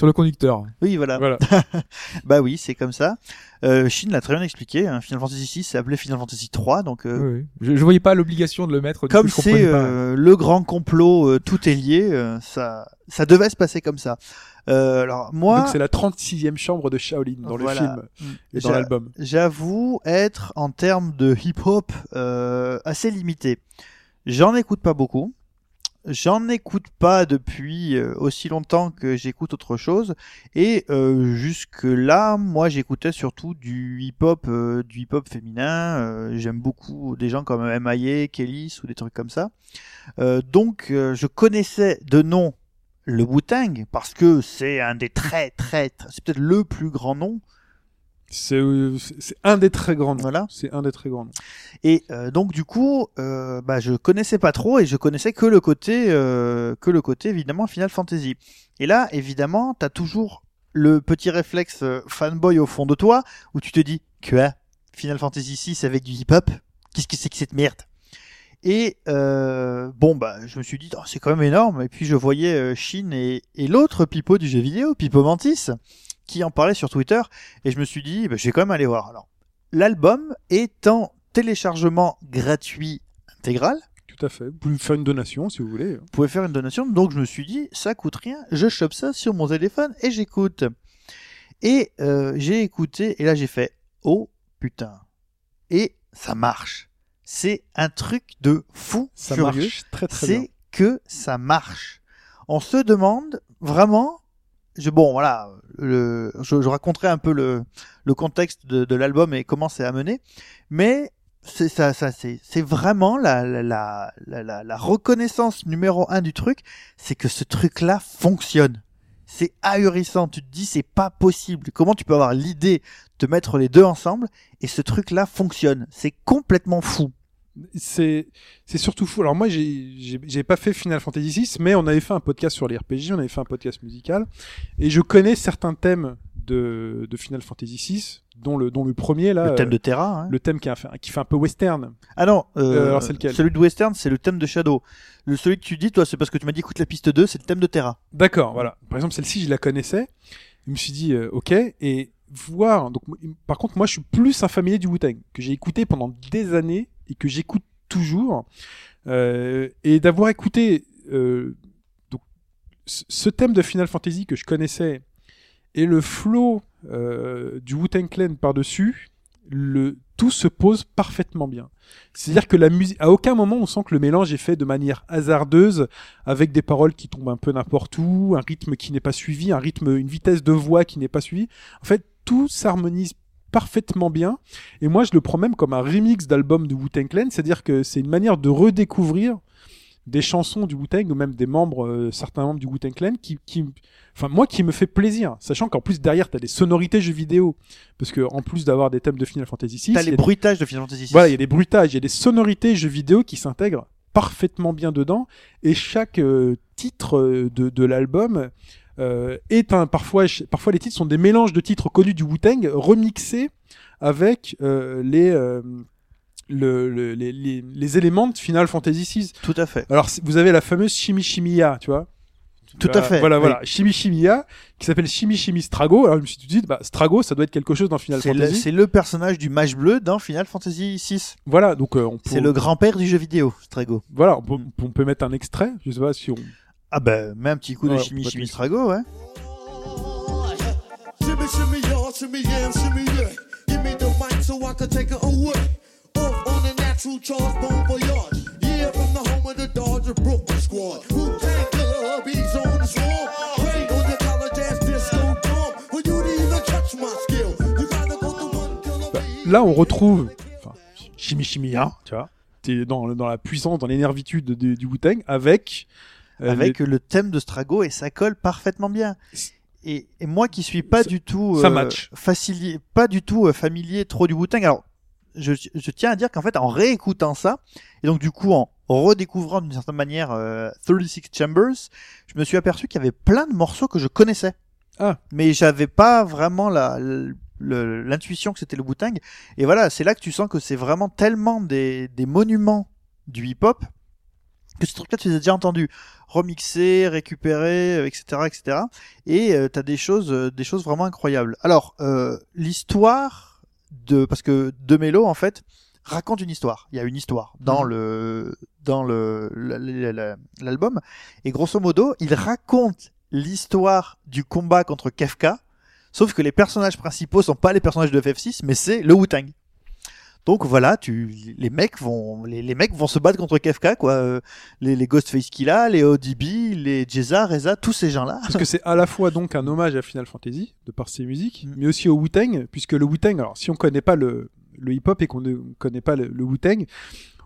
sur le conducteur. oui, voilà. Voilà. Bah oui, c'est comme ça. Euh, Chine l'a très bien expliqué. hein. Final Fantasy 6 s'est appelé Final Fantasy 3, donc euh, Oui, oui. Je, je voyais pas l'obligation de le mettre. comme c'est euh, le grand complot, euh, tout est lié. euh, ça, ça devait se passer comme ça. Euh, alors moi, Donc c'est la 36e chambre de Shaolin dans Voilà. le film et dans l'album. J'avoue être en termes de hip-hop euh, assez limité. J'en écoute pas beaucoup. J'en écoute pas depuis euh, aussi longtemps que j'écoute autre chose. Et euh, jusque là, moi, j'écoutais surtout du hip-hop, euh, du hip-hop féminin. J'aime beaucoup des gens comme M.I.A., Kelly ou des trucs comme ça. Donc, je connaissais de nom le Wu-Tang parce que c'est un des très très, très c'est peut-être le plus grand nom. C'est un des très grands noms. Voilà. C'est un des très grands noms. Et euh, donc du coup, euh, bah, je connaissais pas trop et je connaissais que le côté, euh, que le côté évidemment Final Fantasy. Et là, évidemment, t'as toujours le petit réflexe euh, fanboy au fond de toi où tu te dis quoi Final Fantasy 6 avec du hip-hop Qu'est-ce que c'est que cette merde? Et euh, bon bah, je me suis dit oh, c'est quand même énorme. Et puis je voyais euh, Shin et, et l'autre Pipo du jeu vidéo, Pipo Mantis, qui en parlait sur Twitter et je me suis dit bah, je vais quand même aller voir. Alors l'album est en téléchargement gratuit intégral. Tout à fait. Vous pouvez me faire une donation si vous voulez. Vous pouvez faire une donation. Donc je me suis dit, ça coûte rien, je chope ça sur mon téléphone et j'écoute. Et euh, j'ai écouté et là j'ai fait, oh putain. Et ça marche. C'est un truc de fou Ça furieux. marche très très bien. C'est que ça marche. On se demande vraiment. Je, bon, voilà, je, raconterai un peu le, contexte de, l'album et comment c'est amené, mais c'est ça, ça c'est, vraiment la- la reconnaissance numéro un du truc, c'est que ce truc-là fonctionne. C'est ahurissant. Tu te dis, c'est pas possible. Comment tu peux avoir l'idée de mettre les deux ensemble et ce truc-là fonctionne? C'est complètement fou. C'est c'est surtout fou. Alors moi, j'ai pas fait Final Fantasy VI, mais on avait fait un podcast sur les RPG, on avait fait un podcast musical, et je connais certains thèmes de de Final Fantasy VI, dont le dont le premier là, le thème euh, de Terra. hein. le thème qui a fait qui fait un peu western. Ah non, euh, Euh, alors c'est lequel? celui de Western, c'est le thème de Shadow. Le celui que tu dis, toi, c'est parce que tu m'as dit écoute la piste 2, c'est le thème de Terra. D'accord, voilà. Par exemple, celle-ci, je la connaissais. Je me suis dit, euh, ok, et voir. Donc, par contre, moi, je suis plus un familier du Wu-Tang que j'ai écouté pendant des années et que j'écoute toujours. Euh, et d'avoir écouté euh, donc ce thème de Final Fantasy que je connaissais et le flow euh, du Wu-Tang Clan par-dessus, le tout se pose parfaitement bien. C'est-à-dire que la musique, à aucun moment on sent que le mélange est fait de manière hasardeuse, avec des paroles qui tombent un peu n'importe où, un rythme qui n'est pas suivi, un rythme, une vitesse de voix qui n'est pas suivie. En fait, tout s'harmonise parfaitement bien. Et moi, je le prends même comme un remix d'album de Wu-Tang Clan, c'est-à-dire que c'est une manière de redécouvrir des chansons du Wu-Tang ou même des membres, euh, certains membres du Wu-Tang Clan qui, qui, enfin moi qui me fait plaisir, sachant qu'en plus derrière t'as des sonorités jeux vidéo, parce que en plus d'avoir des thèmes de Final Fantasy VI, T'as les bruitages de Final Fantasy VI. voilà, il y a des bruitages, il y a des sonorités jeux vidéo qui s'intègrent parfaitement bien dedans, et chaque euh, titre euh, de, de l'album euh, est un parfois parfois les titres sont des mélanges de titres connus du Wu-Tang remixés avec euh, les, euh, le, le- les, les, les éléments de Final Fantasy VI. Tout à fait. Alors vous avez la fameuse Shimi Shimiya, tu vois. Tout à Voilà, fait, Voilà, oui. voilà. Shimi Shimiya, qui s'appelle Shimi Strago. Alors je me suis dit, bah, Strago, ça doit être quelque chose dans Final Fantasy. c'est le personnage du mage bleu dans Final Fantasy VI. Voilà, donc euh, on peut, C'est le grand-père du jeu vidéo, Strago. voilà, on peut, on peut mettre un extrait. Je sais pas si on. Ah ben, mets un petit coup de Ouais, chimie de chimie. Strago, ouais. Là, on retrouve, enfin, chimie chimie, hein, tu vois. T'es dans, dans la puissance, dans l'énervitude de- du Wu-Tang avec, euh, avec le thème de Strago et ça colle parfaitement bien. Et, et moi qui suis pas Ça- du tout ça euh, match. pas du tout euh, familier trop du Wu-Tang. Alors, je, je tiens à dire qu'en fait, en réécoutant ça, et donc du coup en redécouvrant d'une certaine manière euh, 36 Chambers, je me suis aperçu qu'il y avait plein de morceaux que je connaissais. Ah. Mais j'avais pas vraiment la l'intuition que c'était le Wu-Tang. Et voilà, c'est là que tu sens que c'est vraiment tellement des, des monuments du hip-hop que ce truc-là, tu les as déjà entendus remixés, récupérés, euh, etc., etc. Et euh, t'as des choses, euh, des choses vraiment incroyables. Alors, euh, l'histoire de, parce que De Mello en fait raconte une histoire. Il y a une histoire dans le, dans le la- la- la- l'album. Et grosso modo, il raconte l'histoire du combat contre Kefka. Sauf que les personnages principaux sont pas les personnages de FF6, mais c'est le Wu-Tang. Donc voilà, tu, les mecs vont, les, les mecs vont se battre contre quoi. Euh, Les, les Ghostface Killa, les ODB, les Jeza, Reza, tous ces gens-là. Parce que c'est à la fois donc un hommage à Final Fantasy, de par ses musiques, Mm. mais aussi au Wu-Tang, puisque le Wu-Tang, alors si on connaît pas le, le hip-hop et qu'on ne connaît pas le, le Wu-Tang,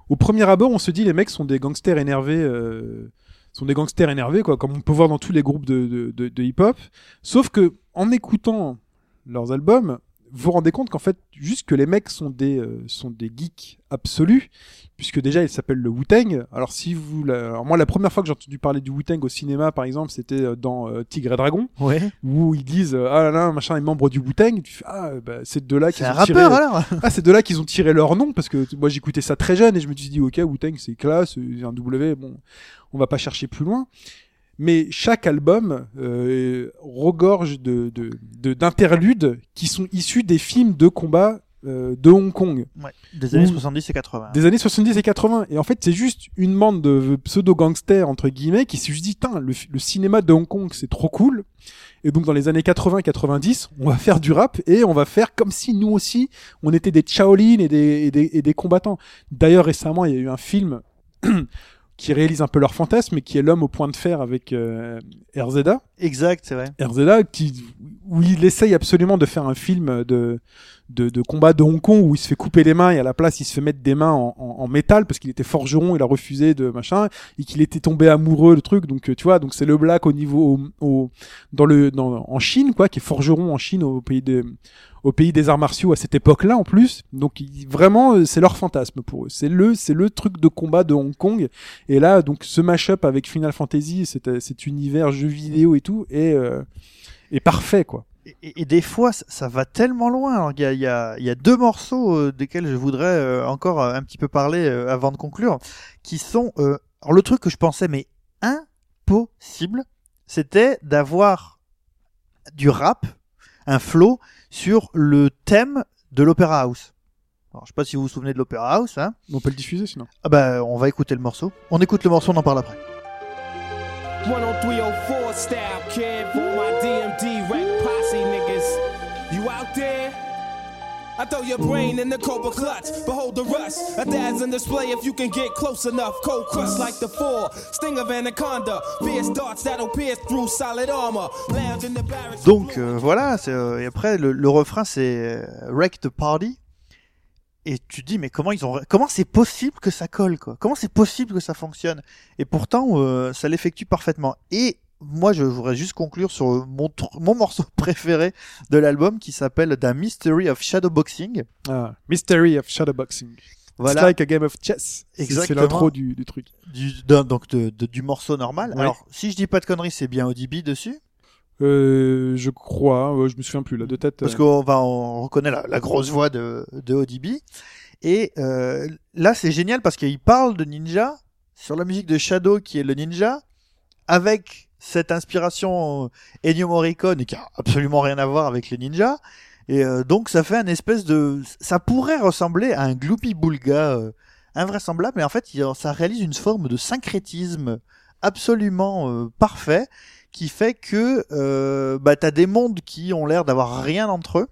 au premier abord, on se dit les mecs sont des gangsters énervés, euh, sont des gangsters énervés, quoi, comme on peut voir dans tous les groupes de, de, de, de hip-hop. Sauf que, en écoutant leurs albums, vous vous rendez compte qu'en fait, juste que les mecs sont des, euh, sont des geeks absolus, puisque déjà ils s'appellent le Wu-Tang. Alors si vous, la- alors moi la première fois que j'ai entendu parler du Wu-Tang au cinéma, par exemple, c'était euh, dans euh, Tigre et Dragon Ouais. où ils disent euh, ah là là machin est membre du Wu-Tang tu fais ah bah, c'est de là qu'ils un ont tiré rappeur, alors. ah c'est de là qu'ils ont tiré leur nom parce que moi j'écoutais ça très jeune et je me suis dit ok Wu-Tang c'est classe c'est un W bon on va pas chercher plus loin mais chaque album euh, regorge de de- de- d'interludes qui sont issus des films de combat euh, de Hong Kong Ouais. Des années Ou- 70 et 80. des années 70 et 80. Et en fait, c'est juste une bande de pseudo-gangsters, entre guillemets, qui juste dit, le, le cinéma de Hong Kong, c'est trop cool. Et donc, dans les années 80 et 90, on va faire du rap et on va faire comme si nous aussi, on était des Shaolin et des, et des, et des combattants. D'ailleurs, récemment, il y a eu un film qui réalise un peu leur fantasme, mais qui est l'homme au point de fer avec euh. Exact, c'est vrai. RZA qui où il essaye absolument de faire un film de de, de combat de Hong Kong où il se fait couper les mains et à la place il se fait mettre des mains en, en, métal parce qu'il était forgeron il a refusé de machin et qu'il était tombé amoureux le truc. Donc euh, tu vois donc c'est le black au niveau au, dans le dans en Chine quoi qui est forgeron en Chine au pays des au pays des arts martiaux à cette époque-là en plus. Donc il- vraiment euh, c'est leur fantasme pour eux. C'est le c'est le truc de combat de Hong Kong. Et là donc ce mash-up avec Final Fantasy cet, cet univers jeu vidéo et tout est euh, est parfait quoi Et, des fois, ça, va tellement loin. Alors, Il y a, il y, a, il y a deux morceaux euh, desquels je voudrais euh, encore un petit peu parler euh, avant de conclure, qui sont... alors le truc que je pensais, mais impossible, c'était d'avoir du rap, un flow, sur le thème de l'Opéra House. Alors, je sais pas si vous vous souvenez de l'Opéra House, hein. on peut le diffuser sinon Ah bah, on va écouter le morceau. On écoute le morceau, on en parle après. 10304 style, kid, for my DMD rec posse niggas. You out there? I throw your brain in the cobra clutch. Behold the rust. A dad's in display if you can get close enough. Cold crust like the four. Sting of anaconda. Fierce darts that'll pierce through solid armor. Lounge in the barracks. Donc euh, voilà, euh, et après le, le refrain c'est euh, Wreck the Party. Et tu te dis mais comment ils ont comment c'est possible que ça colle quoi? Comment c'est possible que ça fonctionne? Et pourtant euh, ça l'effectue parfaitement. Et moi je voudrais juste conclure sur mon mon morceau préféré de l'album qui s'appelle The Mystery of Shadowboxing. ah, Mystery of Shadowboxing It's Voilà like a game of chess C'est- c'est Exactement. l'intro du, du truc du, donc de- de- du morceau normal. Ouais. Alors si je dis pas de conneries, c'est bien ODB dessus euh, je crois je me souviens plus là de tête parce euh, qu'on va on reconnaît la, la grosse voix de, de ODB. Et euh, là, c'est génial parce qu'il parle de ninja sur la musique de Shadow qui est le ninja avec cette inspiration euh, Ennio Morricone qui a absolument rien à voir avec les ninjas. Et euh, donc ça fait un espèce de, ça pourrait ressembler à un Gloopy Boulga invraisemblable, mais en fait ça réalise une forme de syncrétisme absolument parfait qui fait que euh, bah t'as des mondes qui ont l'air d'avoir rien entre eux,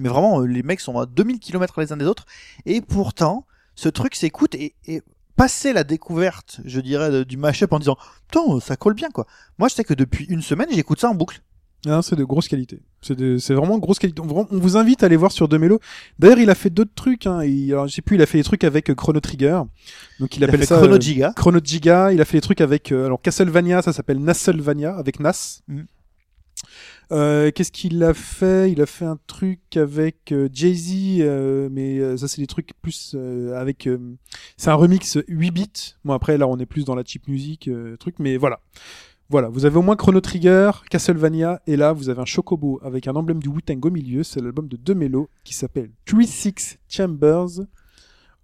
mais vraiment euh, les mecs sont à 2000 km les uns des autres, et pourtant ce truc s'écoute et, et passer la découverte, je dirais, du mashup en disant putain ça colle bien quoi. Moi je sais que depuis une semaine j'écoute ça en boucle. Ah, c'est de grosse qualité. C'est de- c'est vraiment grosse qualité. On, vous invite à aller voir sur Demelo. D'ailleurs, il a fait d'autres trucs. Hein. Il, alors, je sais plus, il a fait des trucs avec euh, Chrono Trigger. Donc, il, Il a appelle fait ça Chrono euh, Giga. Chrono Giga. Il a fait des trucs avec euh, alors Castlevania, ça s'appelle Nasselvania avec Nas. Mm. Euh, Qu'est-ce qu'il a fait? Il a fait un truc avec Jay-Z, euh, mais ça c'est des trucs plus euh, avec. euh, c'est un remix 8 bits. Bon après là on est plus dans la cheap music euh, truc, mais voilà. Voilà, vous avez au moins Chrono Trigger, Castlevania, et là vous avez un Chocobo avec un emblème du Wu-Tang au milieu. C'est l'album de Demelo qui s'appelle 36 Chambers,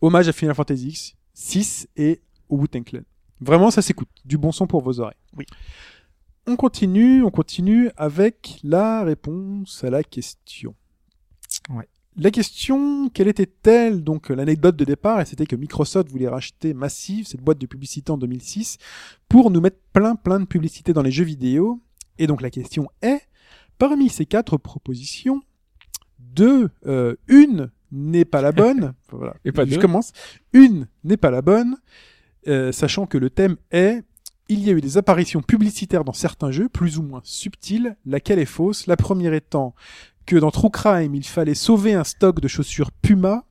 hommage à Final Fantasy X 6 et au Wu-Tang Clan. Vraiment, ça s'écoute. Du bon son pour vos oreilles. Oui. On continue, on continue avec la réponse à la question. Ouais. La question, quelle était-elle Donc l'anecdote de départ, c'était que Microsoft voulait racheter Massive, cette boîte de publicité en 2006, pour nous mettre plein plein de publicités dans les jeux vidéo. Et donc la question est, parmi ces quatre propositions, deux, euh, une n'est pas la bonne. voilà. Et pas Je deux. commence. Une n'est pas la bonne, euh, sachant que le thème est il y a eu des apparitions publicitaires dans certains jeux, plus ou moins subtiles, laquelle est fausse? La première étant que dans True Crime, il fallait sauver un stock de chaussures Puma,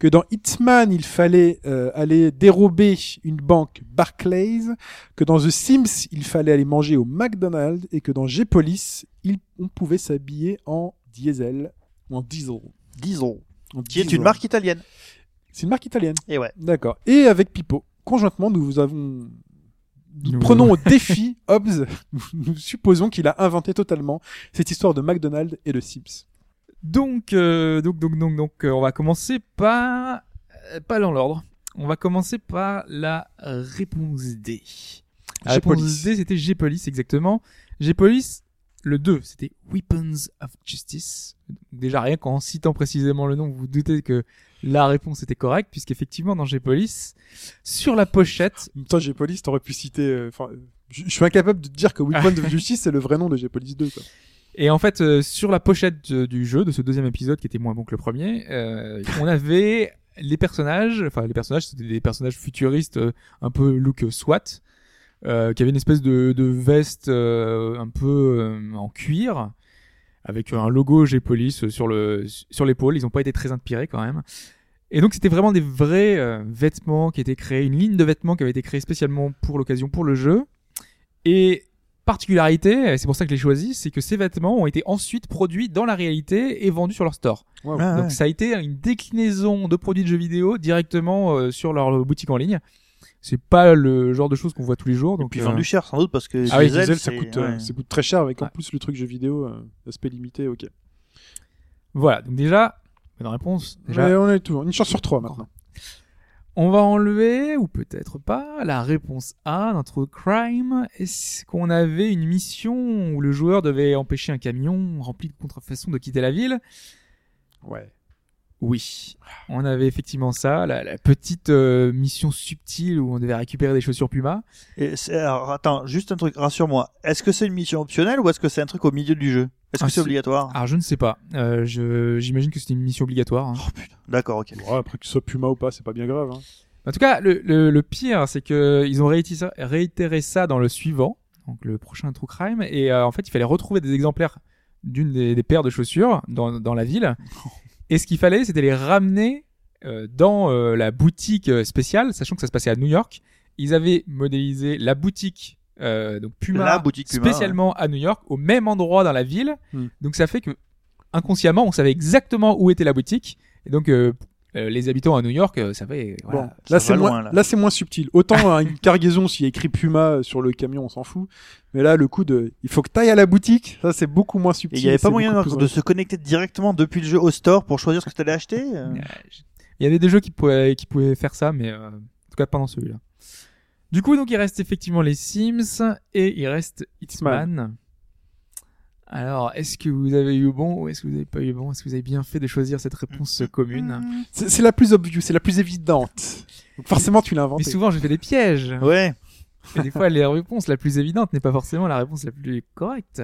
que dans Hitman, il fallait euh, aller dérober une banque Barclays, que dans The Sims, il fallait aller manger au McDonald's, et que dans G-Police, on pouvait s'habiller en diesel, ou en diesel. Disons. En Qui est diesel. une marque italienne. C'est une marque italienne. Et ouais. D'accord. Et avec Pipo, conjointement, nous vous avons nous prenons au défi Hobbes. Nous supposons qu'il a inventé totalement cette histoire de McDonald's et de Sims. Donc, euh, donc, donc, donc, donc, euh, on va commencer par, euh, pas dans l'ordre. On va commencer par la réponse D. La réponse. D, c'était G-Police, exactement. G-Police, le 2, c'était Weapons of Justice. Déjà, rien qu'en citant précisément le nom, vous vous doutez que la réponse était correcte, puisqu'effectivement, dans G-Police, sur la pochette, En même temps, G-Police, t'aurais pu citer. euh, Enfin, je je suis incapable de te dire que Weapon of Justice c'est le vrai nom de G-Police 2. Quoi. Et en fait, euh, sur la pochette de- du jeu, de ce deuxième épisode qui était moins bon que le premier, euh, on avait les personnages, enfin les personnages, c'était des personnages futuristes, un peu look SWAT, euh, qui avaient une espèce de, de veste un peu en cuir, avec un logo G-Police sur le sur l'épaule. Ils n'ont pas été très inspirés quand même. Et donc c'était vraiment des vrais euh, vêtements qui étaient créés, une ligne de vêtements qui avait été créée spécialement pour l'occasion, pour le jeu. Et particularité, et c'est pour ça que je l'ai choisi, c'est que ces vêtements ont été ensuite produits dans la réalité et vendus sur leur store. Wow. Ah, Donc ouais. ça a été une déclinaison de produits de jeux vidéo directement euh, sur leur boutique en ligne. C'est pas le genre de choses qu'on voit tous les jours. Et Donc puis euh, vendu cher sans doute parce que Ah oui, diesel, Diesel, ça coûte, euh, ouais. ça coûte très cher avec en Ouais. plus le truc jeu vidéo, euh, aspect limité, ok. voilà. Donc déjà, bonne réponse. Déjà, Mais on est toujours une chance sur trois maintenant. On va enlever, ou peut-être pas, la réponse A, notre crime. Est-ce qu'on avait une mission où le joueur devait empêcher un camion rempli de contrefaçons de quitter la ville? Ouais. Oui. On avait effectivement ça, la, la petite euh, mission subtile où on devait récupérer des chaussures Puma. Et c'est- alors, attends, juste un truc, rassure-moi. Est-ce que c'est une mission optionnelle ou est-ce que c'est un truc au milieu du jeu? Est-ce Ah, que c'est c'est- obligatoire? Alors je ne sais pas. Euh, je- J'imagine que c'était une mission obligatoire. hein. Oh putain. D'accord, ok. Ouais, après que ce soit Puma ou pas, c'est pas bien grave. Hein. En tout cas, le, le, le pire, c'est que ils ont réitéré ça, réitéré ça dans le suivant, donc le prochain True Crime, et euh, en fait, il fallait retrouver des exemplaires d'une des, des paires de chaussures dans, dans la ville. Et ce qu'il fallait, c'était les ramener euh, dans euh, la boutique euh, spéciale, sachant que ça se passait à New York. Ils avaient modélisé la boutique, euh, donc Puma, La boutique Puma, spécialement à New York, au même endroit dans la ville. Hmm. Donc ça fait que inconsciemment, on savait exactement où était la boutique. Et donc euh, euh, les habitants à New York euh, savaient. Voilà, bon, ça là va c'est moins, là. là c'est moins subtil. Autant hein, une cargaison s'il y a écrit Puma sur le camion, on s'en fout. Mais là, le coup de, il faut que t'ailles à la boutique, ça c'est beaucoup moins Et subtil. il n'y avait pas moyen de, de se connecter directement depuis le jeu au store pour choisir ce que tu allais acheter euh Euh, Il y avait des jeux qui pouvaient, qui pouvaient faire ça, mais euh, en tout cas pas dans celui-là. Du coup, donc il reste effectivement les Sims et il reste Hitman. Alors, est-ce que vous avez eu bon ou est-ce que vous n'avez pas eu bon? Est-ce que vous avez bien fait de choisir cette réponse commune? C'est la plus obvious, c'est la plus évidente. Donc forcément, tu l'as Mais inventé. souvent, je fais des pièges. Ouais. Et des fois, la réponse la plus évidente n'est pas forcément la réponse la plus correcte.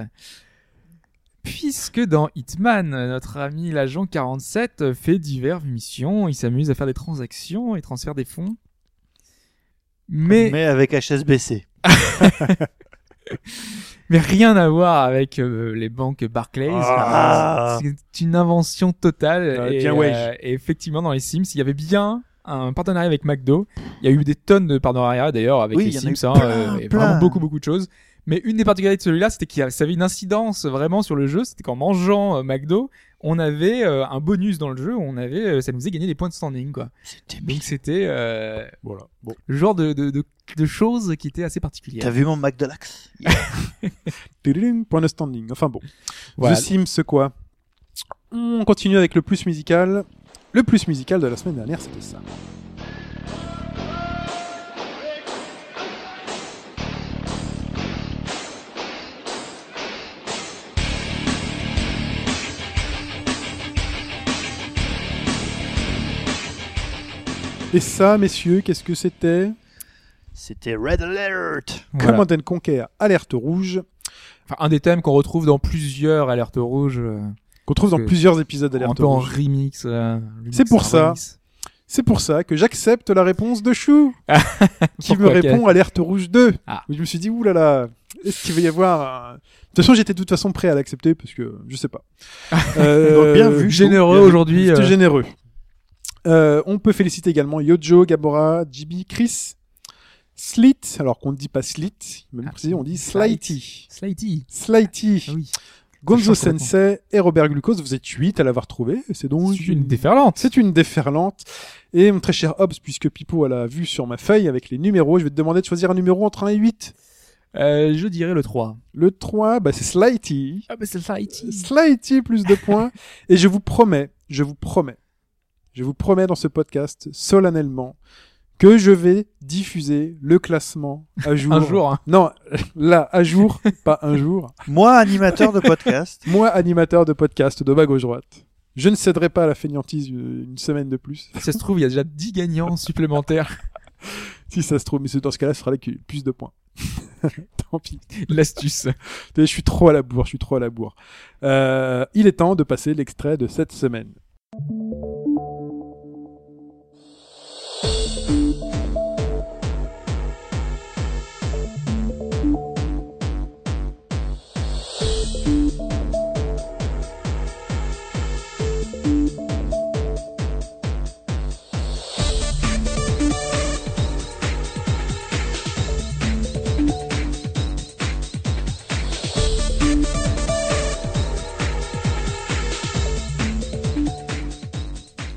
Puisque dans Hitman, notre ami l'agent 47 fait diverses missions, il s'amuse à faire des transactions et transfère des fonds. Mais, mais, Mais avec HSBC. mais rien à voir avec euh, les banques Barclays. Ah. C'est une invention totale. Ah, et, bien ouais. euh, et effectivement, dans les Sims, il y avait bien un partenariat avec McDo. Il y a eu des tonnes de partenariats d'ailleurs avec Oui, les Sims. hein, plein, et plein. vraiment beaucoup, beaucoup de choses. Mais une des particularités de celui-là, c'était qu'il avait une incidence vraiment sur le jeu. C'était qu'en mangeant euh, McDo, on avait euh, un bonus dans le jeu. On avait, euh, ça nous faisait gagner des points de standing, quoi. C'était Donc c'était euh, Voilà. Bon. le genre de, de, de, de choses qui étaient assez particulières. T'as vu mon McDolax Tududum, Point de standing. Enfin bon. Voilà. The Sims quoi? On continue avec le plus musical. Le plus musical de la semaine dernière, c'était ça. Et ça, messieurs, qu'est-ce que c'était C'était Red Alert. Voilà. Command and Conquer Alerte Rouge, Enfin, un des thèmes qu'on retrouve dans plusieurs alertes rouges, euh, qu'on trouve dans plusieurs épisodes un d'Alerte peu en Rouge. remix. euh, remix C'est pour en ça. remix. C'est pour ça que j'accepte la réponse de Chou, qui me répond Alerte Rouge 2. Ah. Je me suis dit, oulala, est-ce qu'il va y avoir... un- De toute façon, j'étais de toute façon prêt à l'accepter, parce que je sais pas. Euh, Donc, bien vu, Chou, généreux aujourd'hui. C'était euh, généreux. Euh, on peut féliciter également Yojo, Gabora, JB, Chris, Slit, alors qu'on ne dit pas Slit, même Ah, on dit Slighty. Slighty. Slighty. Ah oui. Gonzo Sensei et Robert Glucose, vous êtes 8 à l'avoir trouvé. C'est donc C'est une déferlante. c'est une déferlante. Et mon très cher Hobbs, puisque Pipo a la vue sur ma feuille avec les numéros, je vais te demander de choisir un numéro entre 1 et 8. Euh, je dirais le 3. Le 3, bah, c'est Slighty. Ah, mais c'est Slighty. Slighty, plus de points. et je vous promets, je vous promets, je vous promets dans ce podcast, solennellement, que je vais diffuser le classement à jour. Un jour, hein. Non, là, à jour, pas un jour. Moi, animateur de podcast. Moi, animateur de podcast de bas gauche-droite. Je ne céderai pas à la feignantise euh, une semaine de plus. Si ça se trouve, il y a déjà 10 gagnants supplémentaires. Si ça se trouve, mais dans ce cas-là, ce sera là plus de points. Tant pis. L'astuce. Je suis trop à la bourre, je suis trop à la bourre. Euh, il est temps de passer l'extrait de cette semaine.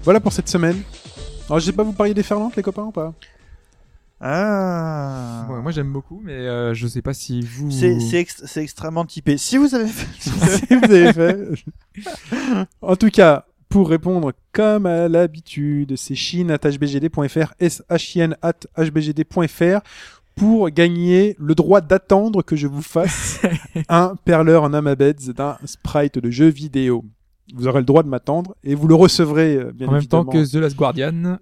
Voilà pour cette semaine. Alors, je sais pas, vous pariez des ferlantes, les copains, ou pas? Ah. Ouais, moi, j'aime beaucoup, mais euh, je sais pas si vous. C'est c'est ext- c'est extrêmement typé. Si vous avez fait, si vous avez- Si vous avez fait. en tout cas, pour répondre comme à l'habitude, c'est chine.hbgd.fr, shin.hbgd.fr pour gagner le droit d'attendre que je vous fasse un perleur en amabeds d'un sprite de jeu vidéo. Vous aurez le droit de m'attendre et vous le recevrez euh, bien en même temps que The Last Guardian. non,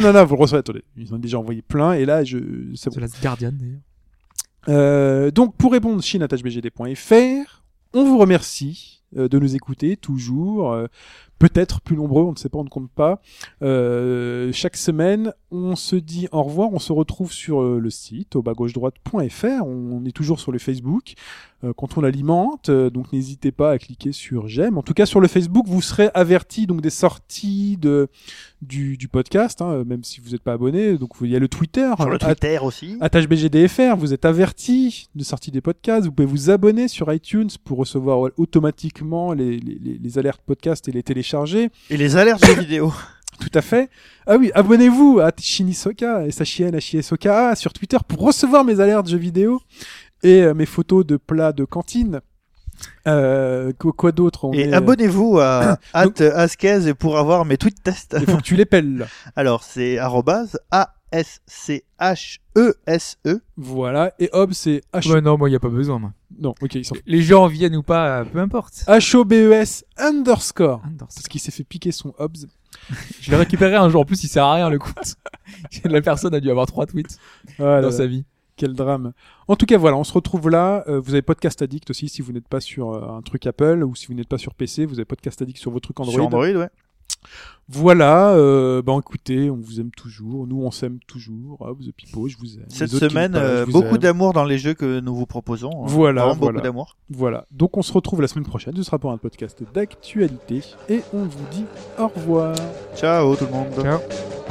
non, non, vous le recevrez. Attendez, ils ont déjà envoyé plein et là, je, c'est bon. The Last Guardian, d'ailleurs. Euh, donc pour répondre chine.hbgd.fr, on vous remercie euh, de nous écouter toujours, euh, peut-être plus nombreux, on ne sait pas, on ne compte pas. Euh, chaque semaine, on se dit au revoir, on se retrouve sur le site au bas gauche droite.fr, on est toujours sur le Facebook quand on l'alimente, euh, donc n'hésitez pas à cliquer sur j'aime. En tout cas sur le Facebook, vous serez averti donc des sorties de du, du podcast, hein, même si vous n'êtes pas abonné. Donc il y a le Twitter, sur le at- Twitter aussi. Attache BGDFR, vous êtes averti de sortie des podcasts. Vous pouvez vous abonner sur iTunes pour recevoir automatiquement les, les, les- alertes podcasts et les télécharger. Et les alertes de vidéo. Tout à fait. Ah oui, abonnez-vous à Shinisoka, S-H-I-N, H-I-S-O-K-A sur Twitter pour recevoir mes alertes jeux vidéo et euh, mes photos de plats de cantine. Euh, quoi quoi d'autre On Et est, euh, abonnez-vous à at Askez pour avoir mes tweets tests. Il faut que tu les pelles. Alors, c'est arrobase A-S-C-H-E-S-E. Voilà. Et Hobbs, c'est H... Ouais, non, moi, il n'y a pas besoin, moi. Non, ok, ils sont... Les gens viennent ou pas, peu importe. H-O-B-E-S underscore. Anders. Parce qu'il s'est fait piquer son Hobbs. Je l'ai récupéré un jour. En plus, il sert à rien, le compte. La personne a dû avoir trois tweets Voilà. dans sa vie. Quel drame. En tout cas, voilà, on se retrouve là. Euh, vous avez Podcast Addict aussi si vous n'êtes pas sur euh, un truc Apple ou si vous n'êtes pas sur PC, vous avez Podcast Addict sur vos trucs Android. Sur Android, ouais. Voilà, euh, bah écoutez, on vous aime toujours, nous on s'aime toujours, ah, The People, je vous aime. Cette semaine, parlent, euh, beaucoup d'amour dans les jeux que nous vous proposons. hein. Voilà, Vraiment voilà. beaucoup d'amour. Voilà, donc on se retrouve la semaine prochaine, ce sera pour un podcast d'actualité, et on vous dit au revoir. Ciao tout le monde. Ciao.